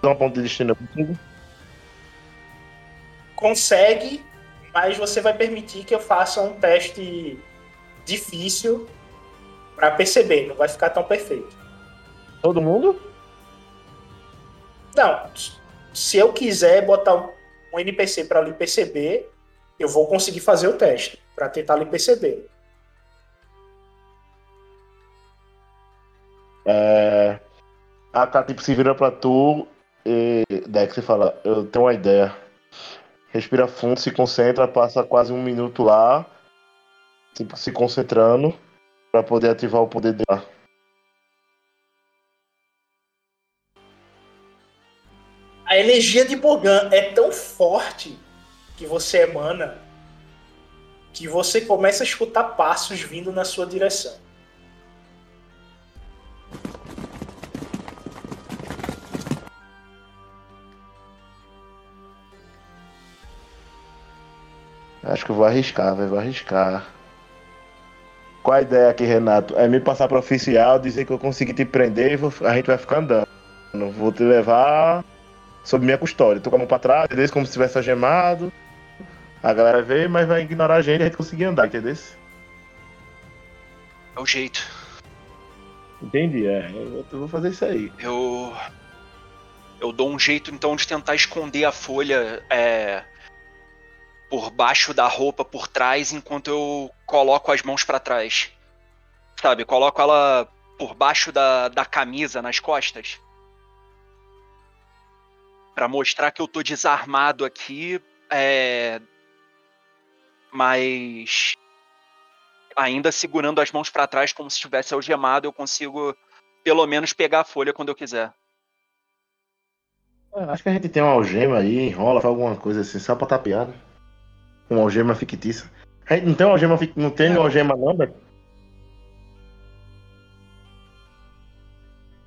Dá uma ponto de destino eu consigo?
Consegue, mas você vai permitir que eu faça um teste difícil para perceber. Não vai ficar tão perfeito.
Todo mundo?
Não. Se eu quiser botar um NPC para lhe perceber, eu vou conseguir fazer o teste para tentar lhe perceber.
É... A K tipo se vira pra tu e Dex e fala, eu tenho uma ideia. Respira fundo, se concentra, passa quase um minuto lá, tipo, se concentrando pra poder ativar o poder dela.
A energia de Bogan é tão forte que você emana que você começa a escutar passos vindo na sua direção.
Acho que eu vou arriscar, velho, vou arriscar. Qual a ideia aqui, Renato? É me passar pro oficial, dizer que eu consegui te prender e vou- a gente vai ficar andando. Vou te levar sob minha custódia. Tô com a mão pra trás, entendeu? Como se estivesse algemado. A galera vê, mas vai ignorar a gente e a gente conseguir andar, entendeu?
É o jeito.
Entendi, é. Eu eu vou fazer isso aí.
Eu. Eu dou um jeito então de tentar esconder a folha é, por baixo da roupa, por trás, enquanto eu coloco as mãos pra trás. Sabe? Coloco ela por baixo da, da camisa, nas costas. Pra mostrar que eu tô desarmado aqui. É. Mas. Ainda segurando as mãos pra trás como se estivesse algemado, eu consigo pelo menos pegar a folha quando eu quiser.
Ah, Acho que a gente tem uma algema aí, enrola, faz alguma coisa assim, só pra tapear, né? Uma algema fictícia. A gente não tem algema, não tem uma algema não, velho?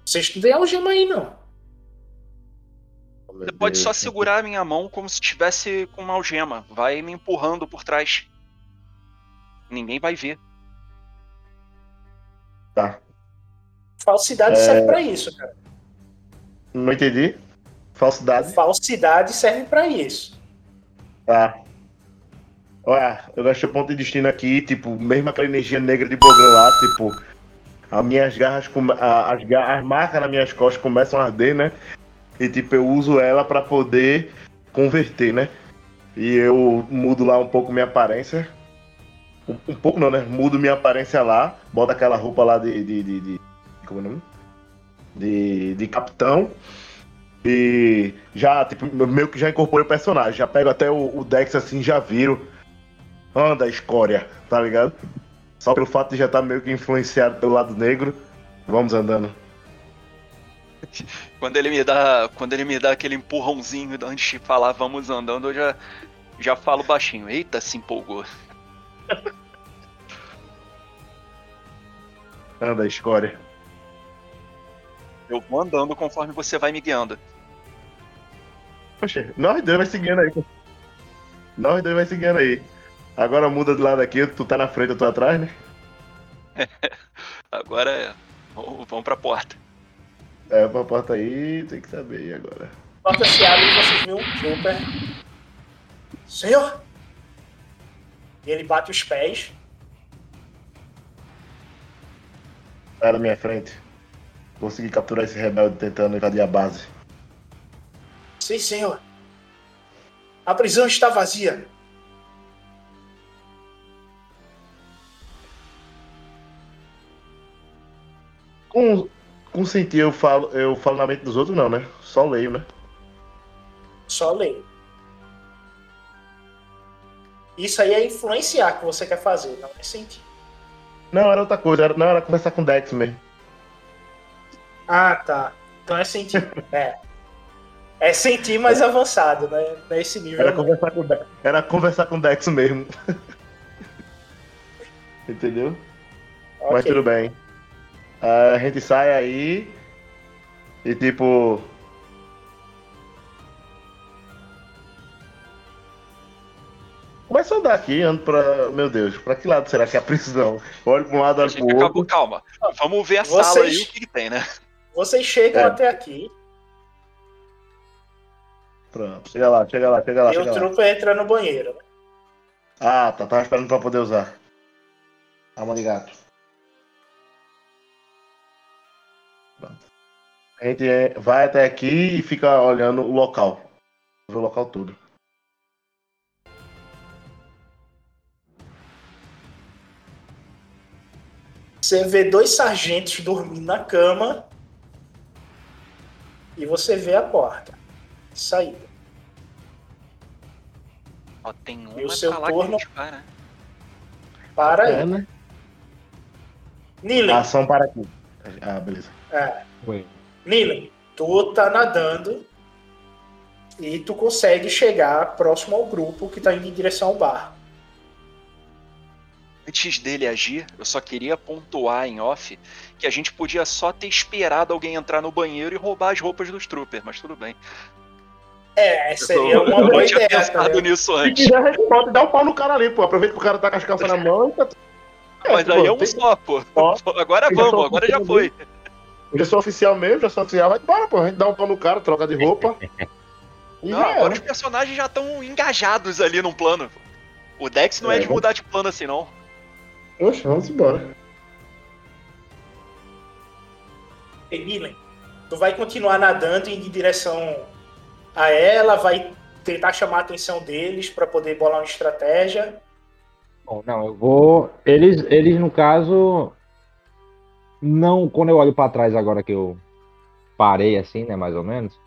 Vocês não têm algema aí, não.
Você pode só segurar a minha mão como se estivesse com uma algema. Vai me empurrando por trás. Ninguém vai ver.
Tá.
Falsidade
É.
serve pra isso, cara.
Não entendi. Falsidade.
Falsidade serve pra isso.
Tá. Olha, eu gastei ponto de destino aqui, tipo, mesmo aquela energia negra de Bogan lá, tipo, as minhas garras, as, ga- as marcas nas minhas costas começam a arder, né? E tipo, eu uso ela pra poder converter, né? E eu mudo lá um pouco minha aparência. Um, um pouco não, né? Mudo minha aparência lá, boto aquela roupa lá de. de, de, de como é o nome? De, de capitão. E já, tipo, meio que já incorporei o personagem. Já pego até o, o Dex assim, já viro. Anda, escória, tá ligado? Só pelo fato de já estar meio que influenciado pelo lado negro. Vamos andando.
Quando ele me dá, quando ele me dá aquele empurrãozinho antes de falar vamos andando, eu já já falo baixinho. Eita, se empolgou.
Anda, escória.
Eu vou andando conforme você vai me guiando.
Poxa, nós dois vai seguindo aí. Nós dois vai seguindo aí. Agora muda do lado aqui, tu tá na frente, eu tô atrás, né?
Agora é. Vamos pra porta.
É, pra porta aí, tem que saber aí agora.
A porta se abre e vocês veem um trooper. Senhor! E ele bate os pés.
Sai na minha frente. Consegui capturar esse rebelde tentando invadir a base.
Sim, senhor. A prisão está vazia.
Com, com sentir eu falo, eu falo na mente dos outros, não, né? Só leio, né?
Só lei. Isso aí é influenciar que você quer fazer, não é sentir.
Não, era outra coisa, era, não, era conversar com o Dex mesmo.
Ah, tá. Então é sentir. é. É sentir mais avançado, né? Nesse nível.
Era conversar com Dex, era conversar com o Dex mesmo. Entendeu? Mas
Ok.
tudo bem. A gente sai aí e tipo. Começa a andar aqui, ando pra. Meu Deus, pra que lado será que é a prisão? Olho pra um lado,
A
olho
gente
pro
acabou,
outro.
calma. Vamos ver a
Vocês-
sala aí, o que, que tem, né?
Vocês chegam
É.
até aqui
Pronto, chega lá, chega lá, chega lá,
e o
chega lá.
entra no banheiro.
Ah, tá, tava esperando pra poder usar. Alma de gato. A gente é- vai até aqui e fica olhando o local. Vê o local todo.
Você vê dois sargentos dormindo na cama e você vê a porta. Saída.
Ó, tem uma
E o seu
a
turno?
né?
Para aí.
É, né?
Nilen,
Ação para aqui. Ah, beleza.
é,
Oi.
Nilen, tu tá nadando e tu consegue chegar próximo ao grupo que tá indo em direção ao bar.
Antes dele agir, eu só queria pontuar em off que a gente podia só ter esperado alguém entrar no banheiro e roubar as roupas dos troopers, mas tudo bem.
É, seria
eu
uma boa
tinha
ideia. tá
pensado nisso
Se
antes.
quiser, a gente pode dar um pau no cara ali, pô. Aproveita que o cara tá com as calças na mão e tá.
Mas
pô,
aí é um só, pô.
Ó,
Agora
eu
vamos, agora já foi.
Eu já sou oficial mesmo, já sou oficial. Vai embora, pô. A gente dá um pau no cara, troca de roupa. E
Não, agora os personagens já estão engajados ali num plano. O Dex não é,
É,
de mudar de plano assim, não.
Oxe, vamos embora.
E Nilen, tu vai continuar nadando em direção a ela, vai tentar chamar a atenção deles pra poder bolar uma estratégia.
Bom, não, eu vou. Eles, eles no caso. Não, quando eu olho pra trás agora que eu parei assim, né, mais ou menos,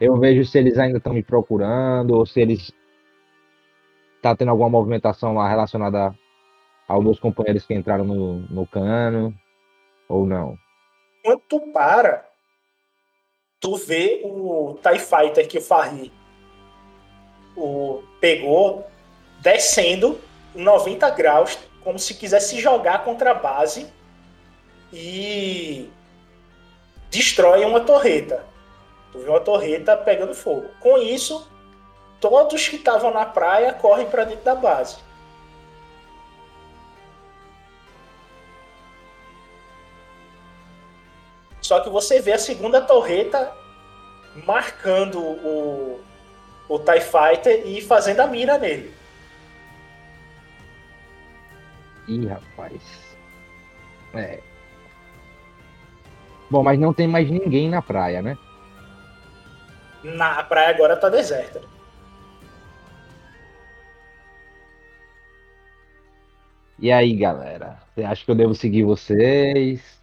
eu vejo se eles ainda estão me procurando ou se eles tá tendo alguma movimentação lá relacionada aos meus companheiros que entraram no, no cano ou não.
Quando tu para, tu vê o TIE Fighter que o Farri o, pegou descendo em 90 graus, como se quisesse jogar contra a base e destrói uma torreta. Tu vê uma torreta pegando fogo. Com isso, todos que estavam na praia correm para dentro da base. Só que você vê a segunda torreta marcando o, o TIE Fighter e fazendo a mira nele.
Ih, rapaz. É. Bom, mas não tem mais ninguém na praia, né?
Na praia agora tá deserta.
E aí, galera? Você acha que eu devo seguir vocês?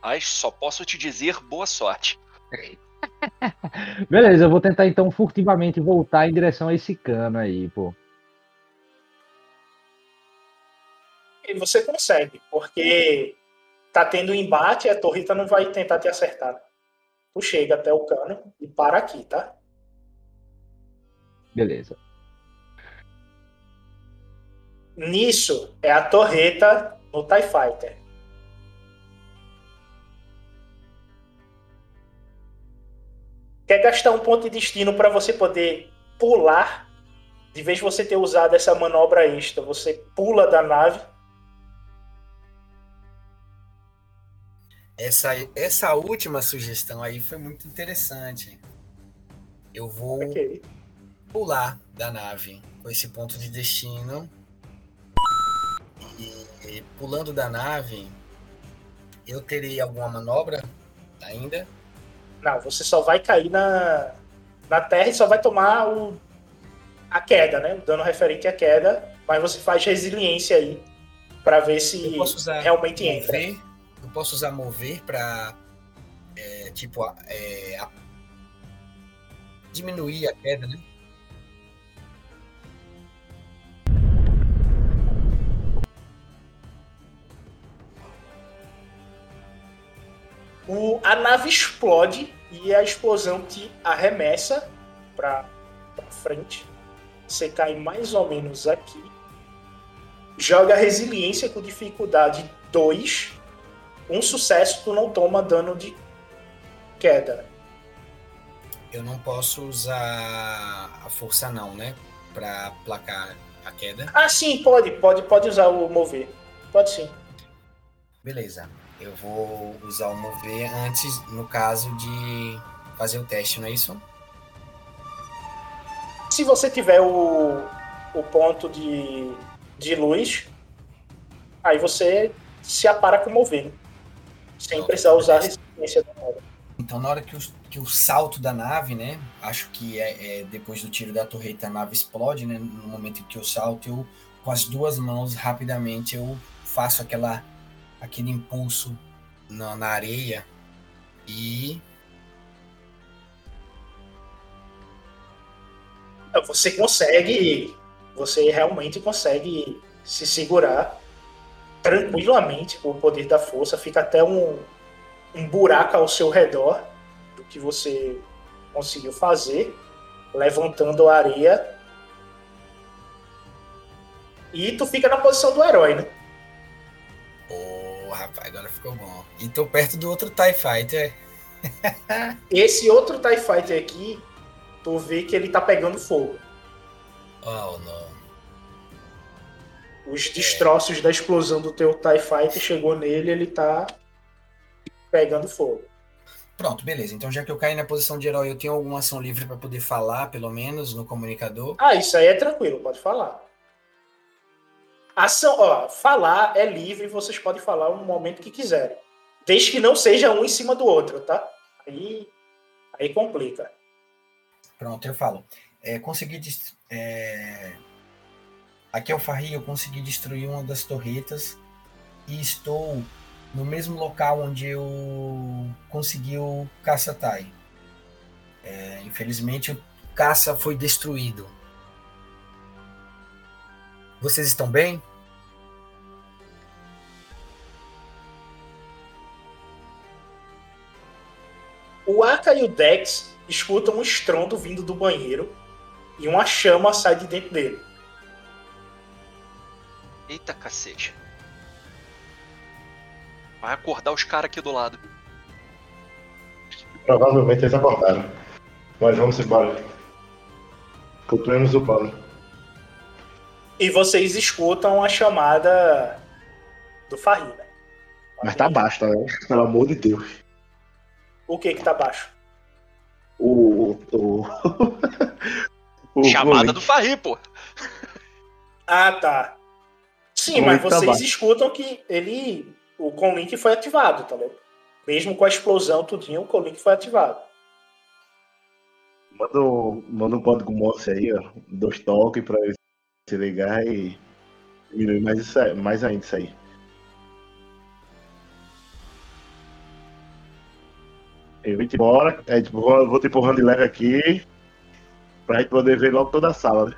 Mas só posso te dizer boa sorte.
Beleza, eu vou tentar então furtivamente voltar em direção a esse cano aí, pô.
E você consegue, porque tá tendo embate a torreta não vai tentar te acertar. Tu chega até o cano e para aqui, tá?
Beleza.
Nisso é a torreta no TIE Fighter. Quer gastar um ponto de destino para você poder pular? De vez de você ter usado essa manobra extra, você pula da nave.
Essa, essa última sugestão aí foi muito interessante. Eu vou
Ok.
pular da nave com esse ponto de destino. E, e pulando da nave, eu terei alguma manobra ainda?
Não, você só vai cair na, na terra e só vai tomar o, a queda, né? O dano referente à queda. Mas você faz resiliência aí para ver se realmente entra.
mover? posso usar mover para é, tipo é, a, diminuir a queda, né?
O, a nave explode e a explosão te arremessa para frente. Você cai mais ou menos aqui. Joga resiliência com dificuldade 2 um sucesso, tu não toma dano de queda.
Eu não posso usar a força não, né? Pra placar a queda.
Ah, sim, pode, pode, pode usar o mover. Pode sim.
Beleza. Eu vou usar o mover antes, no caso de fazer o teste, não é isso?
Se você tiver o, o ponto de, de luz, aí você se apara com mover. Sem
Não,
precisar usar a resistência da hora.
Então, na hora que o, que o salto da nave, né? Acho que é, é depois do tiro da torreta a nave explode, né? No momento em que eu salto, eu com as duas mãos rapidamente eu faço aquela aquele impulso na, na areia e
Você consegue, você realmente consegue se segurar tranquilamente com o poder da força. Fica até um, um buraco ao seu redor do que você conseguiu fazer, levantando a areia. E tu fica na posição do herói, né?
Pô, rapaz, agora ficou bom. E tô perto do outro TIE Fighter.
Esse outro TIE Fighter aqui, tu vê que ele tá pegando fogo.
Oh, não.
Os destroços da explosão do teu TIE Fighter chegou nele, ele tá pegando fogo.
Pronto, beleza. Então, já que eu caí na posição de herói, eu tenho alguma ação livre para poder falar, pelo menos, no comunicador.
Ah, isso aí é tranquilo, pode falar. Ação, ó, falar é livre, vocês podem falar no momento que quiserem. Desde que não seja um em cima do outro, tá? Aí, aí complica.
Pronto, eu falo. É, consegui. É... Aqui é o Farri, eu consegui destruir uma das torretas e estou no mesmo local onde eu consegui o caça-tai. É, infelizmente, o caça foi destruído. Vocês estão bem?
O Aka e o Dex escutam um estrondo vindo do banheiro e uma chama sai de dentro dele.
Eita cacete. Vai acordar os caras aqui do lado.
Provavelmente eles acordaram. Mas vamos embora. Continuemos o plano.
E vocês escutam a chamada do Farri, né?
Mas tá baixo, tá vendo? Pelo amor de Deus.
O que que tá baixo?
O. O. o
Chamada do Farri, pô.
Ah, tá. Sim, mas vocês escutam que ele. O Conlink foi ativado, tá vendo? Mesmo com a explosão, tudinho, o Conlink foi ativado.
Manda, um- manda um código Morse aí, ó. Dois toques pra ele se ligar e diminuir mais, isso aí- mais ainda isso aí. Eu vou embora, é, tipo, vou, vou te empurrando de leve aqui pra gente poder ver logo toda a sala, né?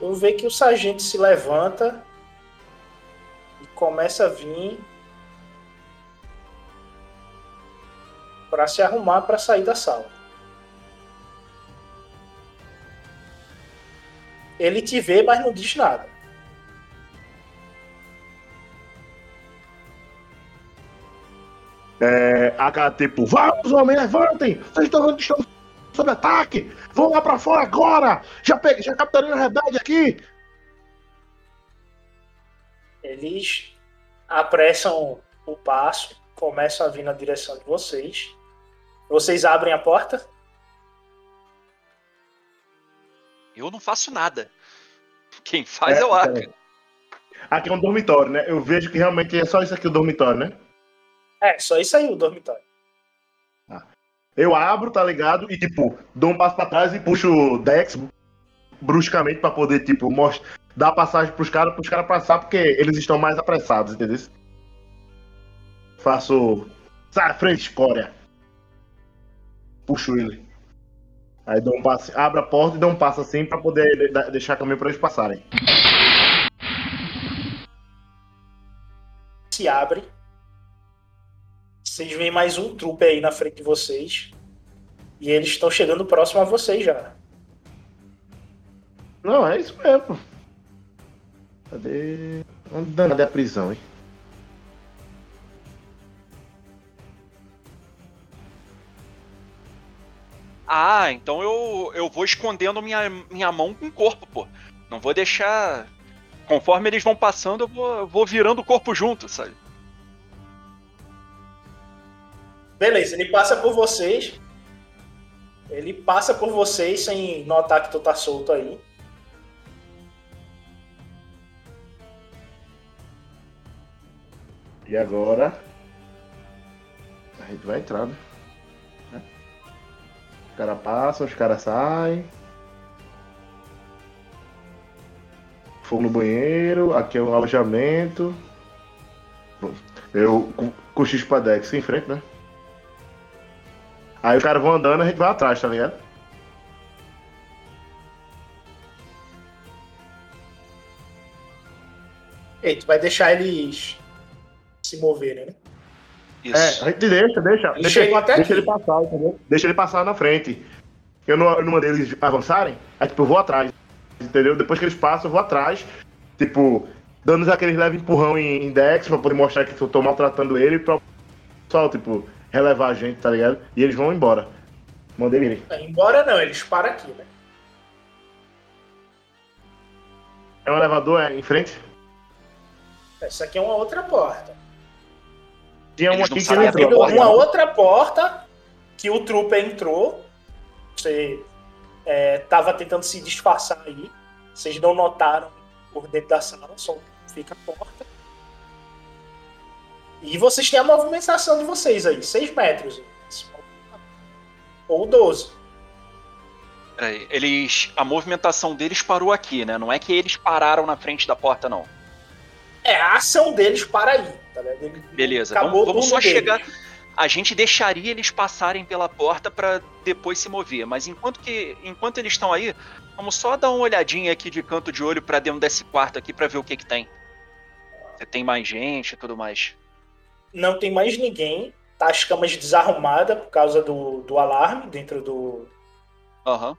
Eu vejo que o sargento se levanta e começa a vir para se arrumar para sair da sala. Ele te vê, mas não diz nada.
É, a tipo, vamos homens, levantem! Vocês estão estamos sob ataque! Vão lá pra fora agora! Já, peguei, já capturei a rebelde aqui!
Eles apressam o passo, começam a vir na direção de vocês. Vocês abrem a porta?
Eu não faço nada. Quem faz é, o Aka.
Aqui é um dormitório, né? Eu vejo que realmente é só isso aqui o dormitório, né?
É, só isso aí, o dormitório.
Eu abro, tá ligado? E, tipo, dou um passo pra trás e puxo o Dex bruscamente pra poder, tipo, mostrar, dar passagem pros caras, pros caras passar, porque eles estão mais apressados, entendeu? Faço. Sai frente, escória! Puxo ele. Aí dou um passo, abro a porta e dou um passo assim pra poder deixar caminho pra eles passarem.
Se abre vocês veem mais um trupe aí na frente de vocês. E eles estão chegando próximo a vocês já.
Não, é isso mesmo. Cadê? Onde danada é a prisão, hein?
Ah, então eu, eu vou escondendo minha, minha mão com o corpo, pô. Não vou deixar. Conforme eles vão passando, eu vou, eu vou virando o corpo junto, sabe?
Beleza, ele passa por vocês. Ele passa por vocês sem notar que tu tá solto aí.
E agora. A gente vai entrar, né? Os caras passam, os caras saem. Fogo no banheiro, aqui é o alojamento. Bom, Eu cochicho pra Dex em frente, né? Aí os caras vão andando, a gente vai atrás, tá ligado?
Ei, tu vai deixar eles se moverem, né?
Isso.
É, a gente deixa, deixa.
Eles
Deixa,
até
deixa ele passar, entendeu? Deixa ele passar na frente. Eu não, eu não mandei eles avançarem, aí tipo, eu vou atrás. Entendeu? Depois que eles passam, eu vou atrás. Tipo, dando aqueles leve empurrão em, em Dex pra poder mostrar que eu tô maltratando ele pra só, tipo, relevar a gente, tá ligado? E eles vão embora. Mandei ele.
É, Embora não, eles param aqui, né?
É um elevador é, em frente?
Essa aqui é uma outra porta.
Tinha um
Eles
aqui que ele entrou.
porta.
Uma outra porta que o trooper entrou. Você é, tava tentando se disfarçar aí. Vocês não notaram por dentro da sala, só fica a porta. E vocês têm a movimentação de vocês aí, 6 metros. Ou 12.
Peraí, eles. A movimentação deles parou aqui, né? Não é que eles pararam na frente da porta, não.
É, a ação deles para aí. Tá ligado? Ele-
Beleza,
acabou
vamos, vamos só
deles.
chegar. A gente deixaria eles passarem pela porta pra depois se mover, mas enquanto que enquanto eles estão aí, vamos só dar uma olhadinha aqui de canto de olho pra dentro desse quarto aqui pra ver o que que tem. Se tem mais gente e tudo mais.
Não tem mais ninguém. Tá as camas desarrumadas por causa do, do alarme dentro do,
Aham.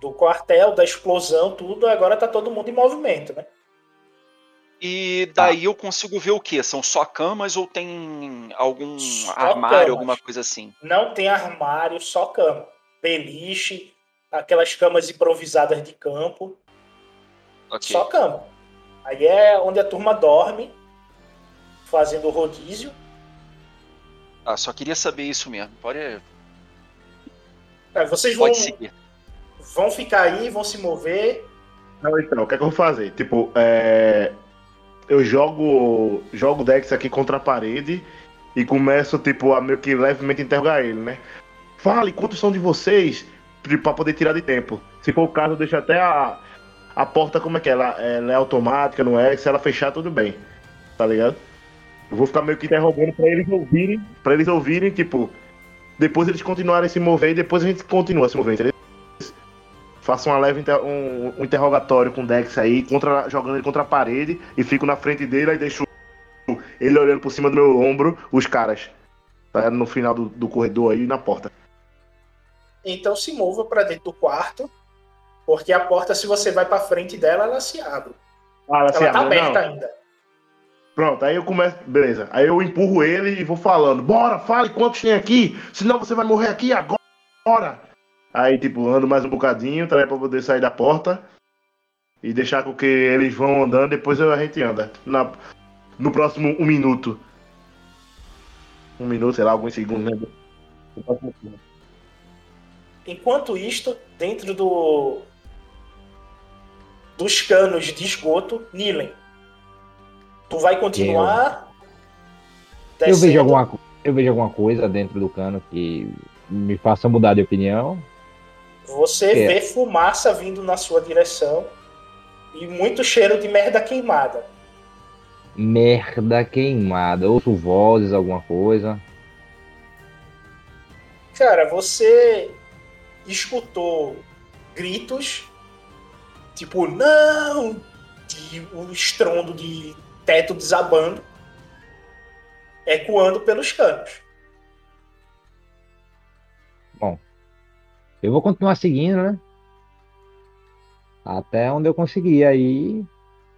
do quartel, da explosão, tudo. Agora tá todo mundo em movimento, né?
E daí eu consigo ver o que? São só camas ou tem algum
Só
armário,
camas.
alguma coisa assim?
Não tem armário, só cama. Beliche, aquelas camas improvisadas de campo,
Ok.
só cama. Aí é onde a turma dorme, fazendo rodízio.
Ah, só queria saber isso mesmo. Pode,
Aí vocês vão,
pode seguir.
vão ficar aí, vão se mover.
Não, então, o que é que eu vou fazer? Tipo, é... eu jogo jogo o Dex aqui contra a parede e começo, tipo, a meio que levemente interrogar ele, né? Fale, quantos são de vocês? Tipo, Pra poder tirar de tempo. Se for o caso, eu deixo até a, a porta, como é que é? Ela, ela é automática, não é? Se ela fechar, tudo bem. Tá ligado? Eu vou ficar meio que interrogando pra eles ouvirem, pra eles ouvirem, tipo, depois eles continuarem a se mover e depois a gente continua a se mover, entendeu? Faço uma leve inter- um, um interrogatório com o Dex aí, contra, jogando ele contra a parede, e fico na frente dele, aí deixo ele olhando por cima do meu ombro, os caras. Tá no final do, do corredor aí, na porta.
Então se mova para dentro do quarto, porque a porta, se você vai para frente dela, ela se abre.
Ah, ela se
ela tá
abre,
aberta
não.
ainda.
Pronto, aí eu começo. Beleza. Aí eu empurro ele e vou falando: Bora, fale quantos tem aqui, senão você vai morrer aqui agora. Aí, tipo, ando mais um bocadinho, tá, pra poder sair da porta e deixar com que eles vão andando, depois a gente anda. Na, no próximo um minuto. Um minuto, sei lá, alguns segundos, né?
Enquanto isto, dentro do dos canos de esgoto, Nilen, tu vai continuar
Eu
descendo.
vejo, alguma, eu vejo alguma coisa dentro do cano que me faça mudar de opinião.
Você
É.
vê fumaça vindo na sua direção e muito cheiro de merda queimada.
Merda queimada. Ouço vozes, alguma coisa.
Cara, você escutou gritos, tipo, não! De um estrondo de teto desabando. ecoando pelos canos.
Bom, eu vou continuar seguindo, né? Até onde eu conseguir aí,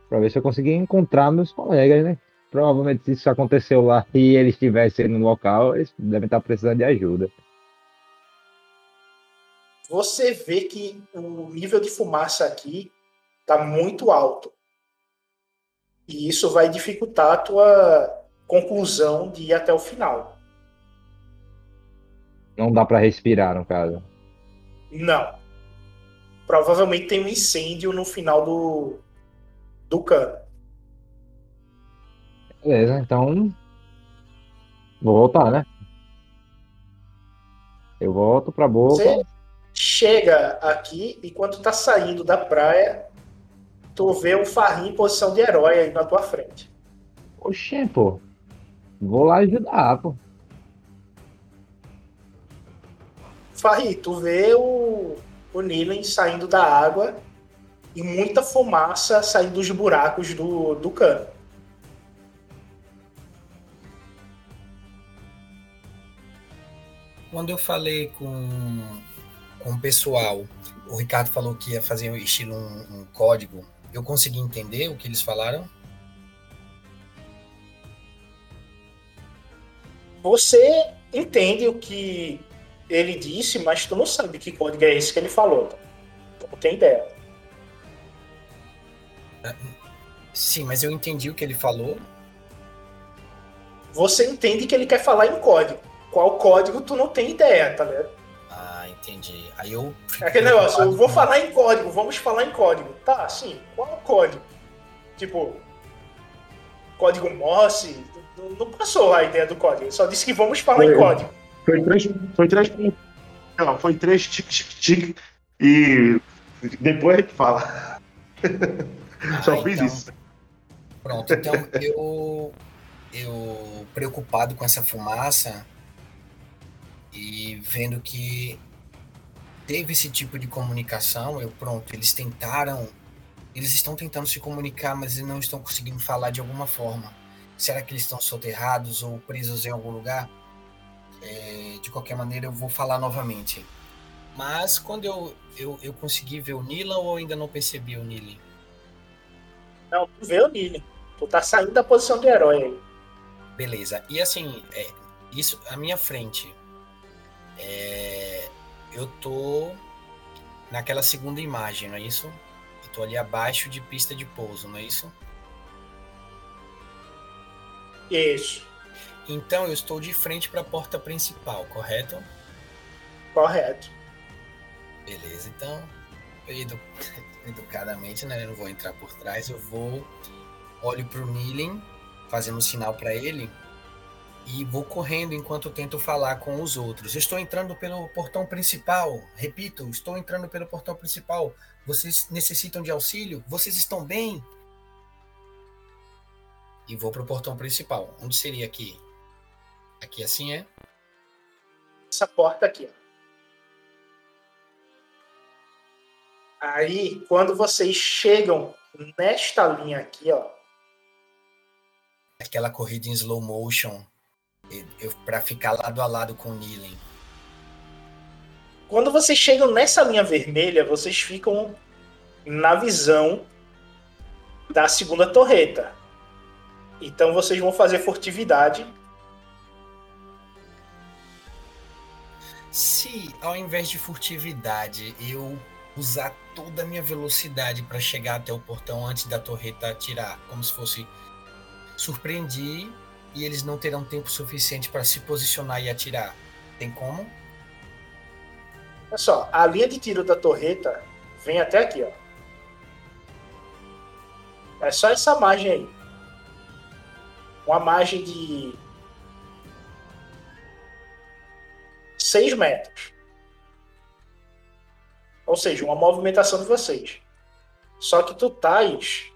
para ver se eu conseguir encontrar meus colegas, né? Provavelmente se isso aconteceu lá e eles estivessem no local, eles devem estar precisando de ajuda.
Você vê que o nível de fumaça aqui está muito alto. E isso vai dificultar a tua conclusão de ir até o final.
Não dá para respirar, no caso.
Não. Provavelmente tem um incêndio no final do, do cano.
Beleza, então. Vou voltar, né? Eu volto pra boca.
Você chega aqui e quando tá saindo da praia, tu vê o Farrim em posição de herói aí na tua frente.
Oxê, pô. Vou lá ajudar, pô.
Farri, tu vê o, o Nilen saindo da água e muita fumaça saindo dos buracos do, do cano.
Quando eu falei com, com o pessoal, o Ricardo falou que ia fazer um estilo um, um código. Eu consegui entender o que eles falaram?
Você entende o que ele disse, mas tu não sabe que código é esse que ele falou. Tá? Não tem ideia.
Sim, mas eu entendi o que ele falou.
Você entende que ele quer falar em código. Qual código tu não tem ideia, tá vendo?
Ah, entendi. Aí eu.
É aquele negócio, eu vou falar em código, vamos falar em código. Tá, sim, qual é o código? Tipo, código Morse, não, passou a ideia do código, ele só disse que vamos falar em código.
Foi três. Foi três. Não, foi três tic, tic, tic. E depois a gente fala. Só fiz
então-
isso.
Pronto, então eu. Eu preocupado com essa fumaça e vendo que teve esse tipo de comunicação, eu pronto, eles tentaram, eles estão tentando se comunicar, mas não estão conseguindo falar de alguma forma. Será que eles estão soterrados ou presos em algum lugar? É, de qualquer maneira, eu vou falar novamente. Mas quando eu, eu, eu consegui ver o Nilan ou ainda não percebi o Nilan?
Não, tu vê o Nili. Tu tá saindo da posição de herói aí.
Beleza. E assim, é, isso à minha frente. é, eu tô naquela segunda imagem, não é isso? Eu tô ali abaixo de pista de pouso, não é isso?
Isso,
Então eu estou de frente para a porta principal, correto?
correto.
Beleza, então, edu- educadamente, né? Eu não vou entrar por trás, eu vou, olho pro Nilen, fazendo um sinal para ele, e vou correndo enquanto tento falar com os outros. Estou entrando pelo portão principal, repito, estou entrando pelo portão principal. Vocês necessitam de auxílio? Vocês estão bem? E vou pro portão principal. Onde seria aqui? Aqui assim é?
Essa porta aqui. Aí, quando vocês chegam nesta linha aqui, ó,
aquela corrida em slow motion para ficar lado a lado com o Nilen.
Quando vocês chegam nessa linha vermelha, vocês ficam na visão da segunda torreta. Então vocês vão fazer furtividade.
Se ao invés de furtividade eu usar toda a minha velocidade para chegar até o portão antes da torreta atirar, como se fosse surpreendi e eles não terão tempo suficiente para se posicionar e atirar. Tem como?
Olha só, a linha de tiro da torreta vem até aqui, ó. É só essa margem aí. Uma margem de 6 metros. Ou seja, uma movimentação de vocês. Só que tu tais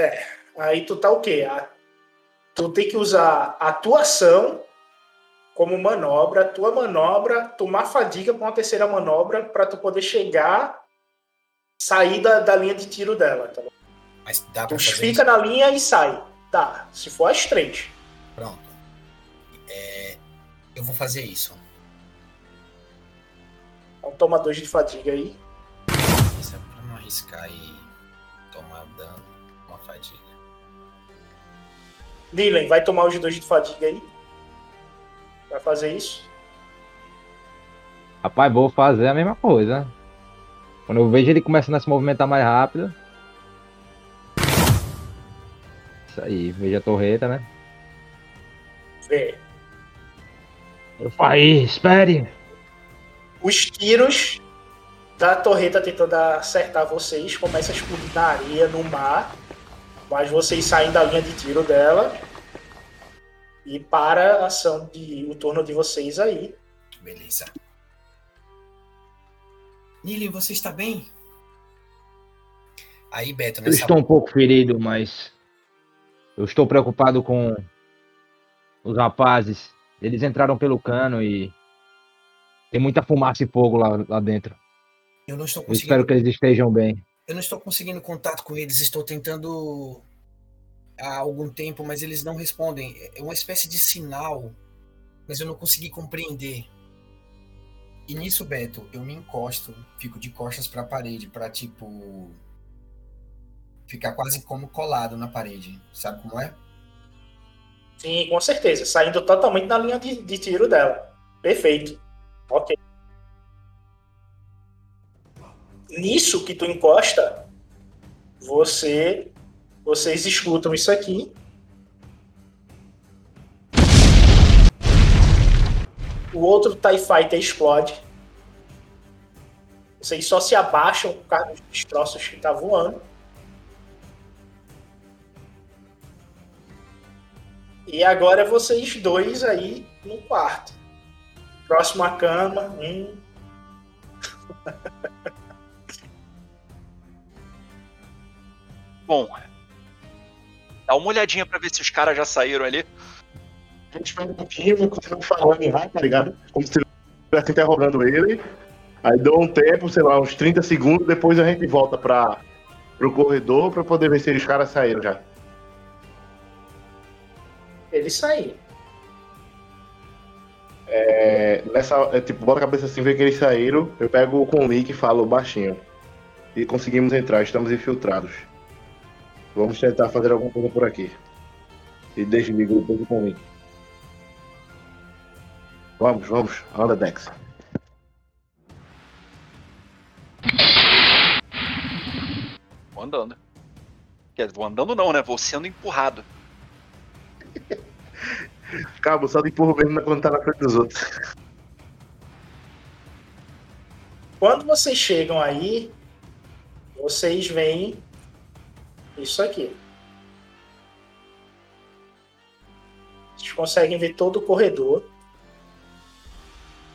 É, aí tu tá o quê? A- tu tem que usar a tua ação como manobra, a tua manobra, tomar fadiga com uma terceira manobra para tu poder chegar sair da, da linha de tiro dela, tá bom?
Mas dá
Tu
fazer
fica na linha e sai. Tá, se for as três.
Pronto. É, eu vou fazer isso.
Então toma dois de fadiga aí.
Isso é pra não arriscar e tomar dano, fadiga.
Dylan, vai tomar os dois de fadiga aí. Vai fazer isso.
Rapaz, vou fazer a mesma coisa. Quando eu vejo ele começando a se movimentar mais rápido. Isso aí, veja a torreta, né?
Vê.
Eu falei, espere!
Os tiros da torreta tentando acertar vocês começam a explodir na areia, no mar. Mas vocês saem da linha de tiro dela. E para a ação de o turno de vocês aí.
Beleza. Nili, você está bem? Aí, Beto,
Eu
nessa
estou um pouco ferido, mas eu estou preocupado com os rapazes. Eles entraram pelo cano e tem muita fumaça e fogo lá, lá dentro.
eu não estou
Eu
conseguindo.
espero que eles estejam bem.
Eu não estou conseguindo contato com eles. Estou tentando há algum tempo, mas eles não respondem. É uma espécie de sinal, mas eu não consegui compreender. E nisso, Beto, eu me encosto, fico de costas para a parede, para tipo ficar quase como colado na parede. Sabe como é?
Sim, com certeza. Saindo totalmente na linha de, de tiro dela. Perfeito. Ok. Nisso que tu encosta, você. Vocês escutam isso aqui. O outro TIE Fighter explode. Vocês só se abaixam por causa dos destroços que tá voando. E agora vocês dois aí no quarto. Próximo cama. Hum.
Bom, dá uma olhadinha pra ver se os caras já saíram ali.
A gente vai um pouquinho, vai continuar falando em rádio, tá ligado? Como se estivesse interrogando ele. Aí dou um tempo, sei lá, uns 30 segundos, depois a gente volta pra, pro corredor pra poder ver se os caras saíram já.
Eles saíram.
É, nessa, é, tipo, bota a cabeça assim, vê que eles saíram. Eu pego o Conlick e falo baixinho. E conseguimos entrar, estamos infiltrados. Vamos tentar fazer alguma coisa por aqui. E desligo depois do Conlick. Vamos, vamos, anda Dex.
Vou andando. Quer dizer, vou andando não, né? Vou sendo empurrado.
Cabo, só de empurro mesmo quando tá na frente dos outros.
Quando vocês chegam aí, vocês veem isso aqui. Vocês conseguem ver todo o corredor.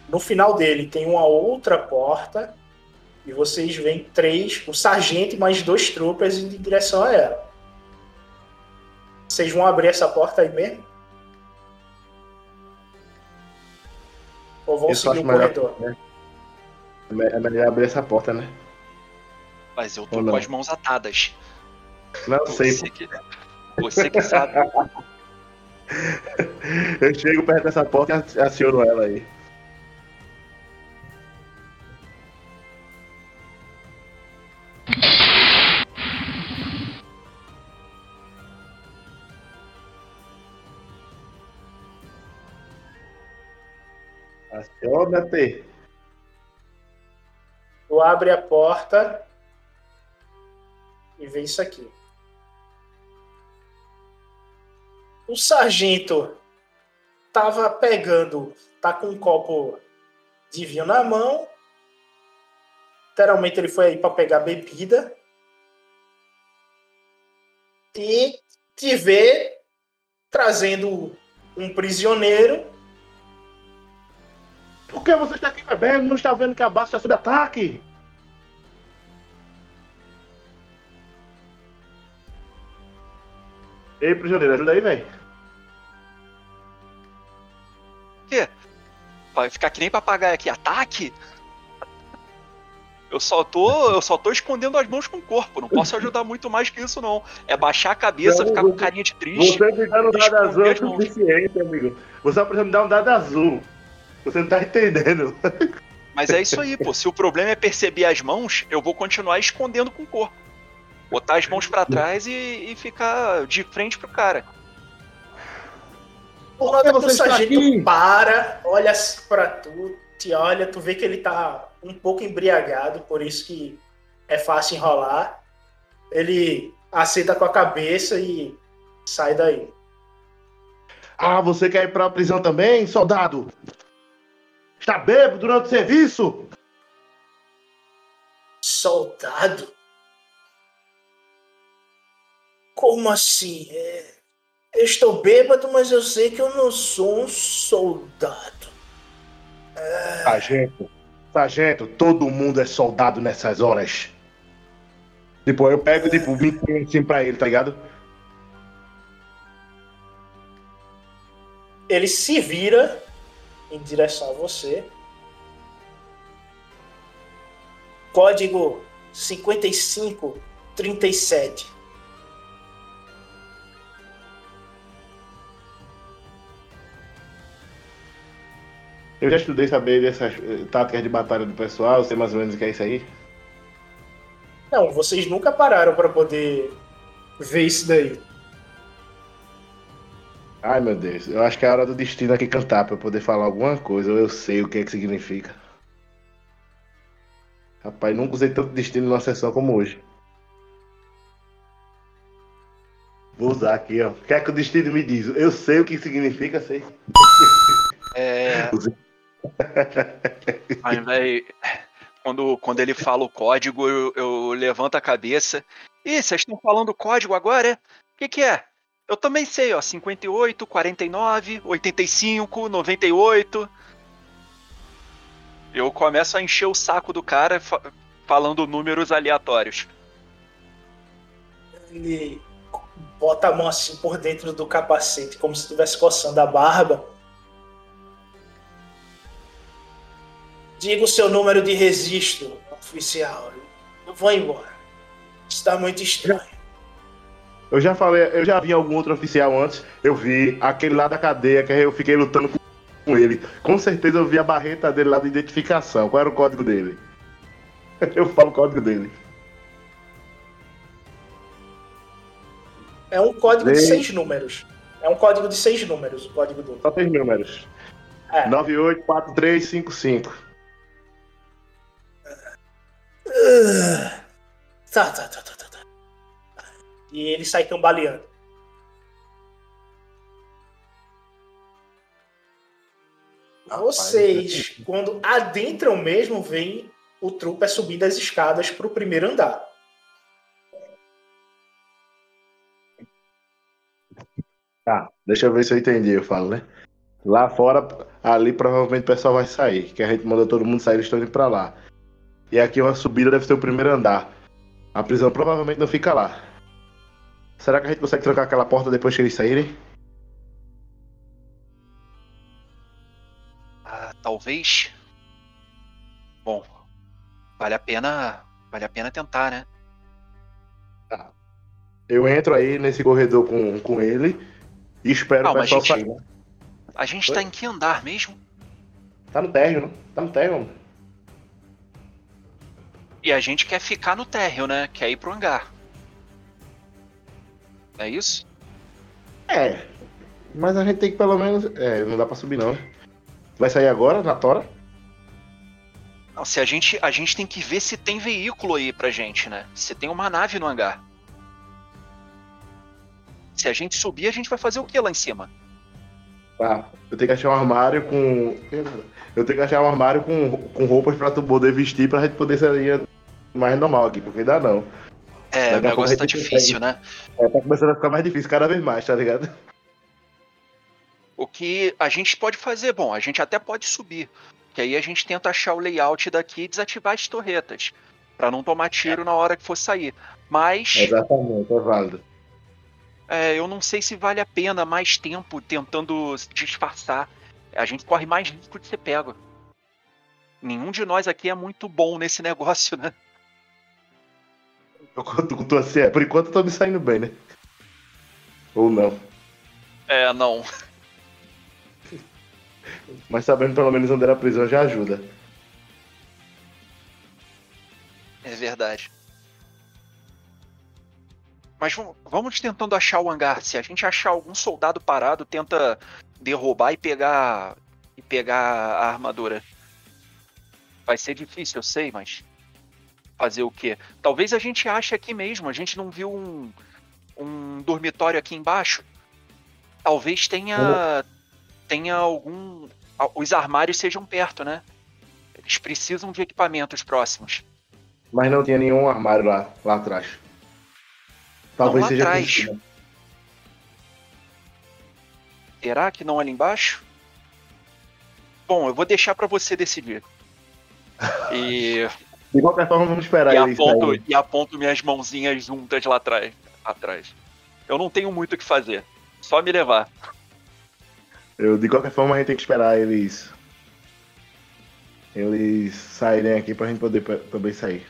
No final dele tem uma outra porta. E vocês veem três, o sargento e mais dois troopers indo em direção a ela. Vocês vão abrir essa porta aí mesmo? Ou vão
eu
seguir o
melhor,
corredor?
né? É É melhor abrir essa porta, né?
Mas eu tô
Ou
com
não?
as mãos atadas.
Não sei.
Você que, você que sabe.
Eu chego perto dessa porta e aciono ela aí. Aciona-te.
Tu abre a porta e vê isso aqui. O sargento tava pegando, tá com um copo de vinho na mão. Literalmente ele foi aí para pegar bebida. E te vê trazendo um prisioneiro
Por que você está aqui bebendo? Não está vendo que a base está sob ataque? Ei, prisioneiro, ajuda aí, velho.
Vai ficar que nem papagaio aqui. Ataque? Eu só tô, eu só tô escondendo as mãos com o corpo. Não posso ajudar muito mais que isso, não. É baixar a cabeça,
Não,
ficar com
você-
carinha de triste.
Você me dando um dado azul é suficiente, amigo. Você precisa me dar um dado azul. Você não tá entendendo.
Mas é isso aí, pô. Se o problema é perceber as mãos, eu vou continuar escondendo com o corpo. Botar as mãos pra trás e, e ficar de frente pro cara.
Por nota que o
você está
sargento
aqui?
para, olha pra tu, te olha, tu vê que ele tá um pouco embriagado, por isso que é fácil enrolar. Ele aceita com a cabeça e sai daí.
Ah, você quer ir pra prisão também, soldado? Está bêbado durante o serviço?
Soldado? Como assim? É, Eu estou bêbado, mas eu sei que eu não sou um soldado.
Sargento, sargento, todo mundo é soldado nessas horas. Tipo, eu pego, tipo, me assim pra ele, tá ligado?
Ele se vira em direção a você. Código 5537.
Eu já estudei saber dessas eh, táticas de batalha do pessoal, sei mais ou menos o que é isso aí.
Não, vocês nunca pararam para poder ver isso daí.
Ai meu Deus, eu acho que é a hora do destino aqui cantar pra eu poder falar alguma coisa, ou eu sei o que é que significa. Rapaz, nunca usei tanto destino numa sessão como hoje. Vou usar aqui, ó. O que é que o destino me diz? Eu sei o que significa, sei.
É. Quando, quando ele fala o código, eu, eu levanto a cabeça. Ih, vocês estão falando código agora, é? O que, que é? Eu também sei, ó. 58, 49, 85, 98. Eu começo a encher o saco do cara fa- falando números aleatórios.
Ele bota a mão assim por dentro do capacete, como se estivesse coçando a barba. Diga o seu número de registro, oficial. Eu vou embora. Está muito estranho.
Eu já falei, eu já vi algum outro oficial antes. Eu vi aquele lá da cadeia que eu fiquei lutando com- ele. Com certeza eu vi a barreta dele lá de identificação. Qual era o código dele? Eu falo o código dele.
É um código de
Lei.
seis números. É um código de seis números, o código dele.
Só três números.
É.
984355.
Ah, Tá, tá, tá, tá, tá, tá. E ele sai cambaleando. Vocês, quando adentram mesmo, veem o Trooper subindo as escadas para o primeiro andar.
Tá, deixa eu ver se eu entendi, eu falo, né? Lá fora, ali provavelmente o pessoal vai sair, que a gente mandou todo mundo sair, eles estão indo pra lá. E aqui uma subida deve ser o primeiro andar. A prisão provavelmente não fica lá. Será que a gente consegue trancar aquela porta depois que eles saírem?
Ah, talvez. Bom, vale a pena. Vale a pena tentar, né?
Eu entro aí nesse corredor com, com ele e espero
Ah,
o pessoal
gente-
sair, né?
A gente tá em que andar mesmo?
Tá no térreo, né? Tá no térreo, mano.
E a gente quer ficar no térreo, né? Quer ir pro hangar. É isso?
É. Mas a gente tem que pelo menos. É, não dá pra subir não. Vai sair agora, na tora?
Não, se a gente, a gente tem que ver se tem veículo aí pra gente, né? Se tem uma nave no hangar. Se a gente subir, a gente vai fazer o que lá em cima?
Tá. Eu tenho que achar um armário com. Eu tenho que achar um armário com, com roupas pra tu poder vestir pra gente poder sair mais normal aqui, porque dá não.
É,
Daqui
o negócio tá difícil,
consegue.
né?
É, tá começando a ficar mais difícil cada vez mais, tá ligado?
O que a gente pode fazer, bom, a gente até pode subir. Que aí a gente tenta achar o layout daqui e desativar as torretas. Pra não tomar tiro na hora que for sair. Mas
Exatamente, é válido.
é, eu não sei se vale a pena mais tempo tentando disfarçar. A gente corre mais risco de ser pego. nenhum de nós aqui é muito bom nesse negócio, né?
Eu conto com assim, é, por enquanto eu tô me saindo bem, né? Ou não.
É, não.
Mas sabendo pelo menos onde era a prisão já ajuda.
É verdade. Mas vamos- vamos tentando achar o hangar. Se a gente achar algum soldado parado, tenta derrubar e pegar e pegar a armadura. Vai ser difícil, eu sei, mas fazer o quê? Talvez a gente ache aqui mesmo. A gente não viu um, um dormitório aqui embaixo. Talvez tenha tenha algum os armários sejam perto, né? Eles precisam de equipamentos próximos.
Mas não tinha nenhum armário lá, lá atrás. Talvez
lá
seja
atrás. Será que não ali embaixo? Bom, eu vou deixar pra você decidir. E,
De qualquer forma, vamos esperar
e aponto,
sair.
e aponto minhas mãozinhas juntas lá atrás, atrás. Eu não tenho muito o que fazer. Só me levar.
Eu, de qualquer forma, a gente tem que esperar eles. Eles saírem aqui pra gente poder também sair.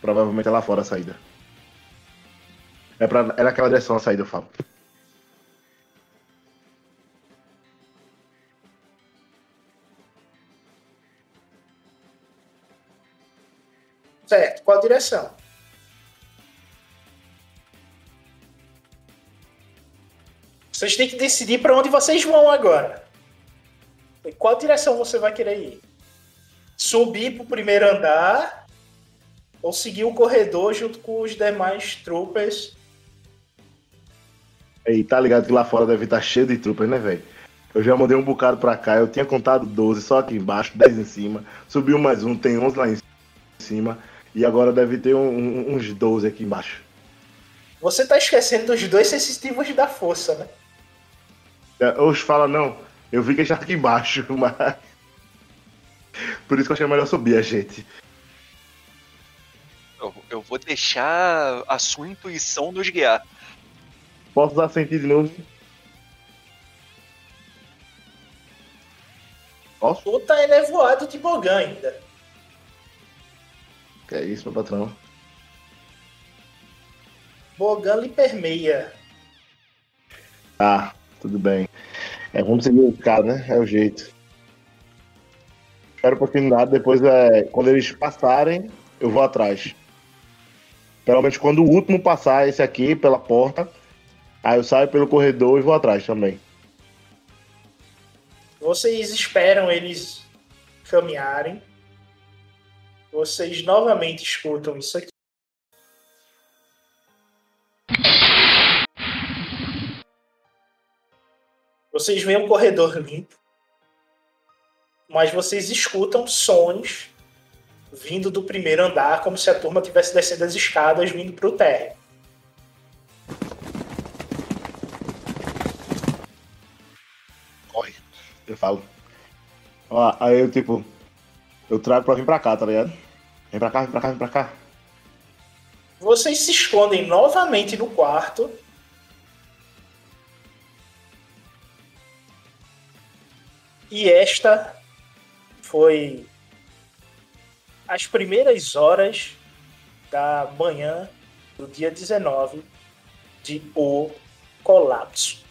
Provavelmente é lá fora a saída. É, pra, é naquela direção a saída, eu falo.
Certo, qual direção? Vocês têm que decidir para onde vocês vão agora. Qual direção você vai querer ir? Subir para o primeiro andar ou seguir o corredor junto com os demais troopers?
E tá ligado que lá fora deve estar cheio de tropas, né, velho? Eu já mandei um bocado pra cá, eu tinha contado 12 só aqui embaixo, 10 em cima. Subiu mais um, tem 11 lá em cima. E agora deve ter um- um- uns 12 aqui embaixo.
Você tá esquecendo dos dois sensitivos da força, né?
É, Os fala, não, eu vi que já tá aqui embaixo, mas. Por isso que eu achei melhor subir a gente.
Eu, eu vou deixar a sua intuição nos guiar.
Posso usar sentir de novo? Posso?
Tu tá elevoado de Bogan ainda.
Que é isso, meu patrão.
Bogan lhe permeia.
Tá, tudo bem. É, vamos seguir o cara, né? É o jeito. Espero oportunidade, depois é, quando eles passarem, eu vou atrás. Menos quando o último passar esse aqui pela porta, aí eu saio pelo corredor e vou atrás também.
Vocês esperam eles caminharem. Vocês novamente escutam isso aqui. Vocês veem um corredor limpo, mas vocês escutam sons vindo do primeiro andar, como se a turma estivesse descendo as escadas vindo para o térreo.
Corre. Eu falo. Ó, aí eu tipo, eu trago pra vir pra cá, tá ligado? Vem pra cá, vem pra cá, vem pra cá.
Vocês se escondem novamente no quarto. E esta foi as primeiras horas da manhã do dia 19 de O Colapso.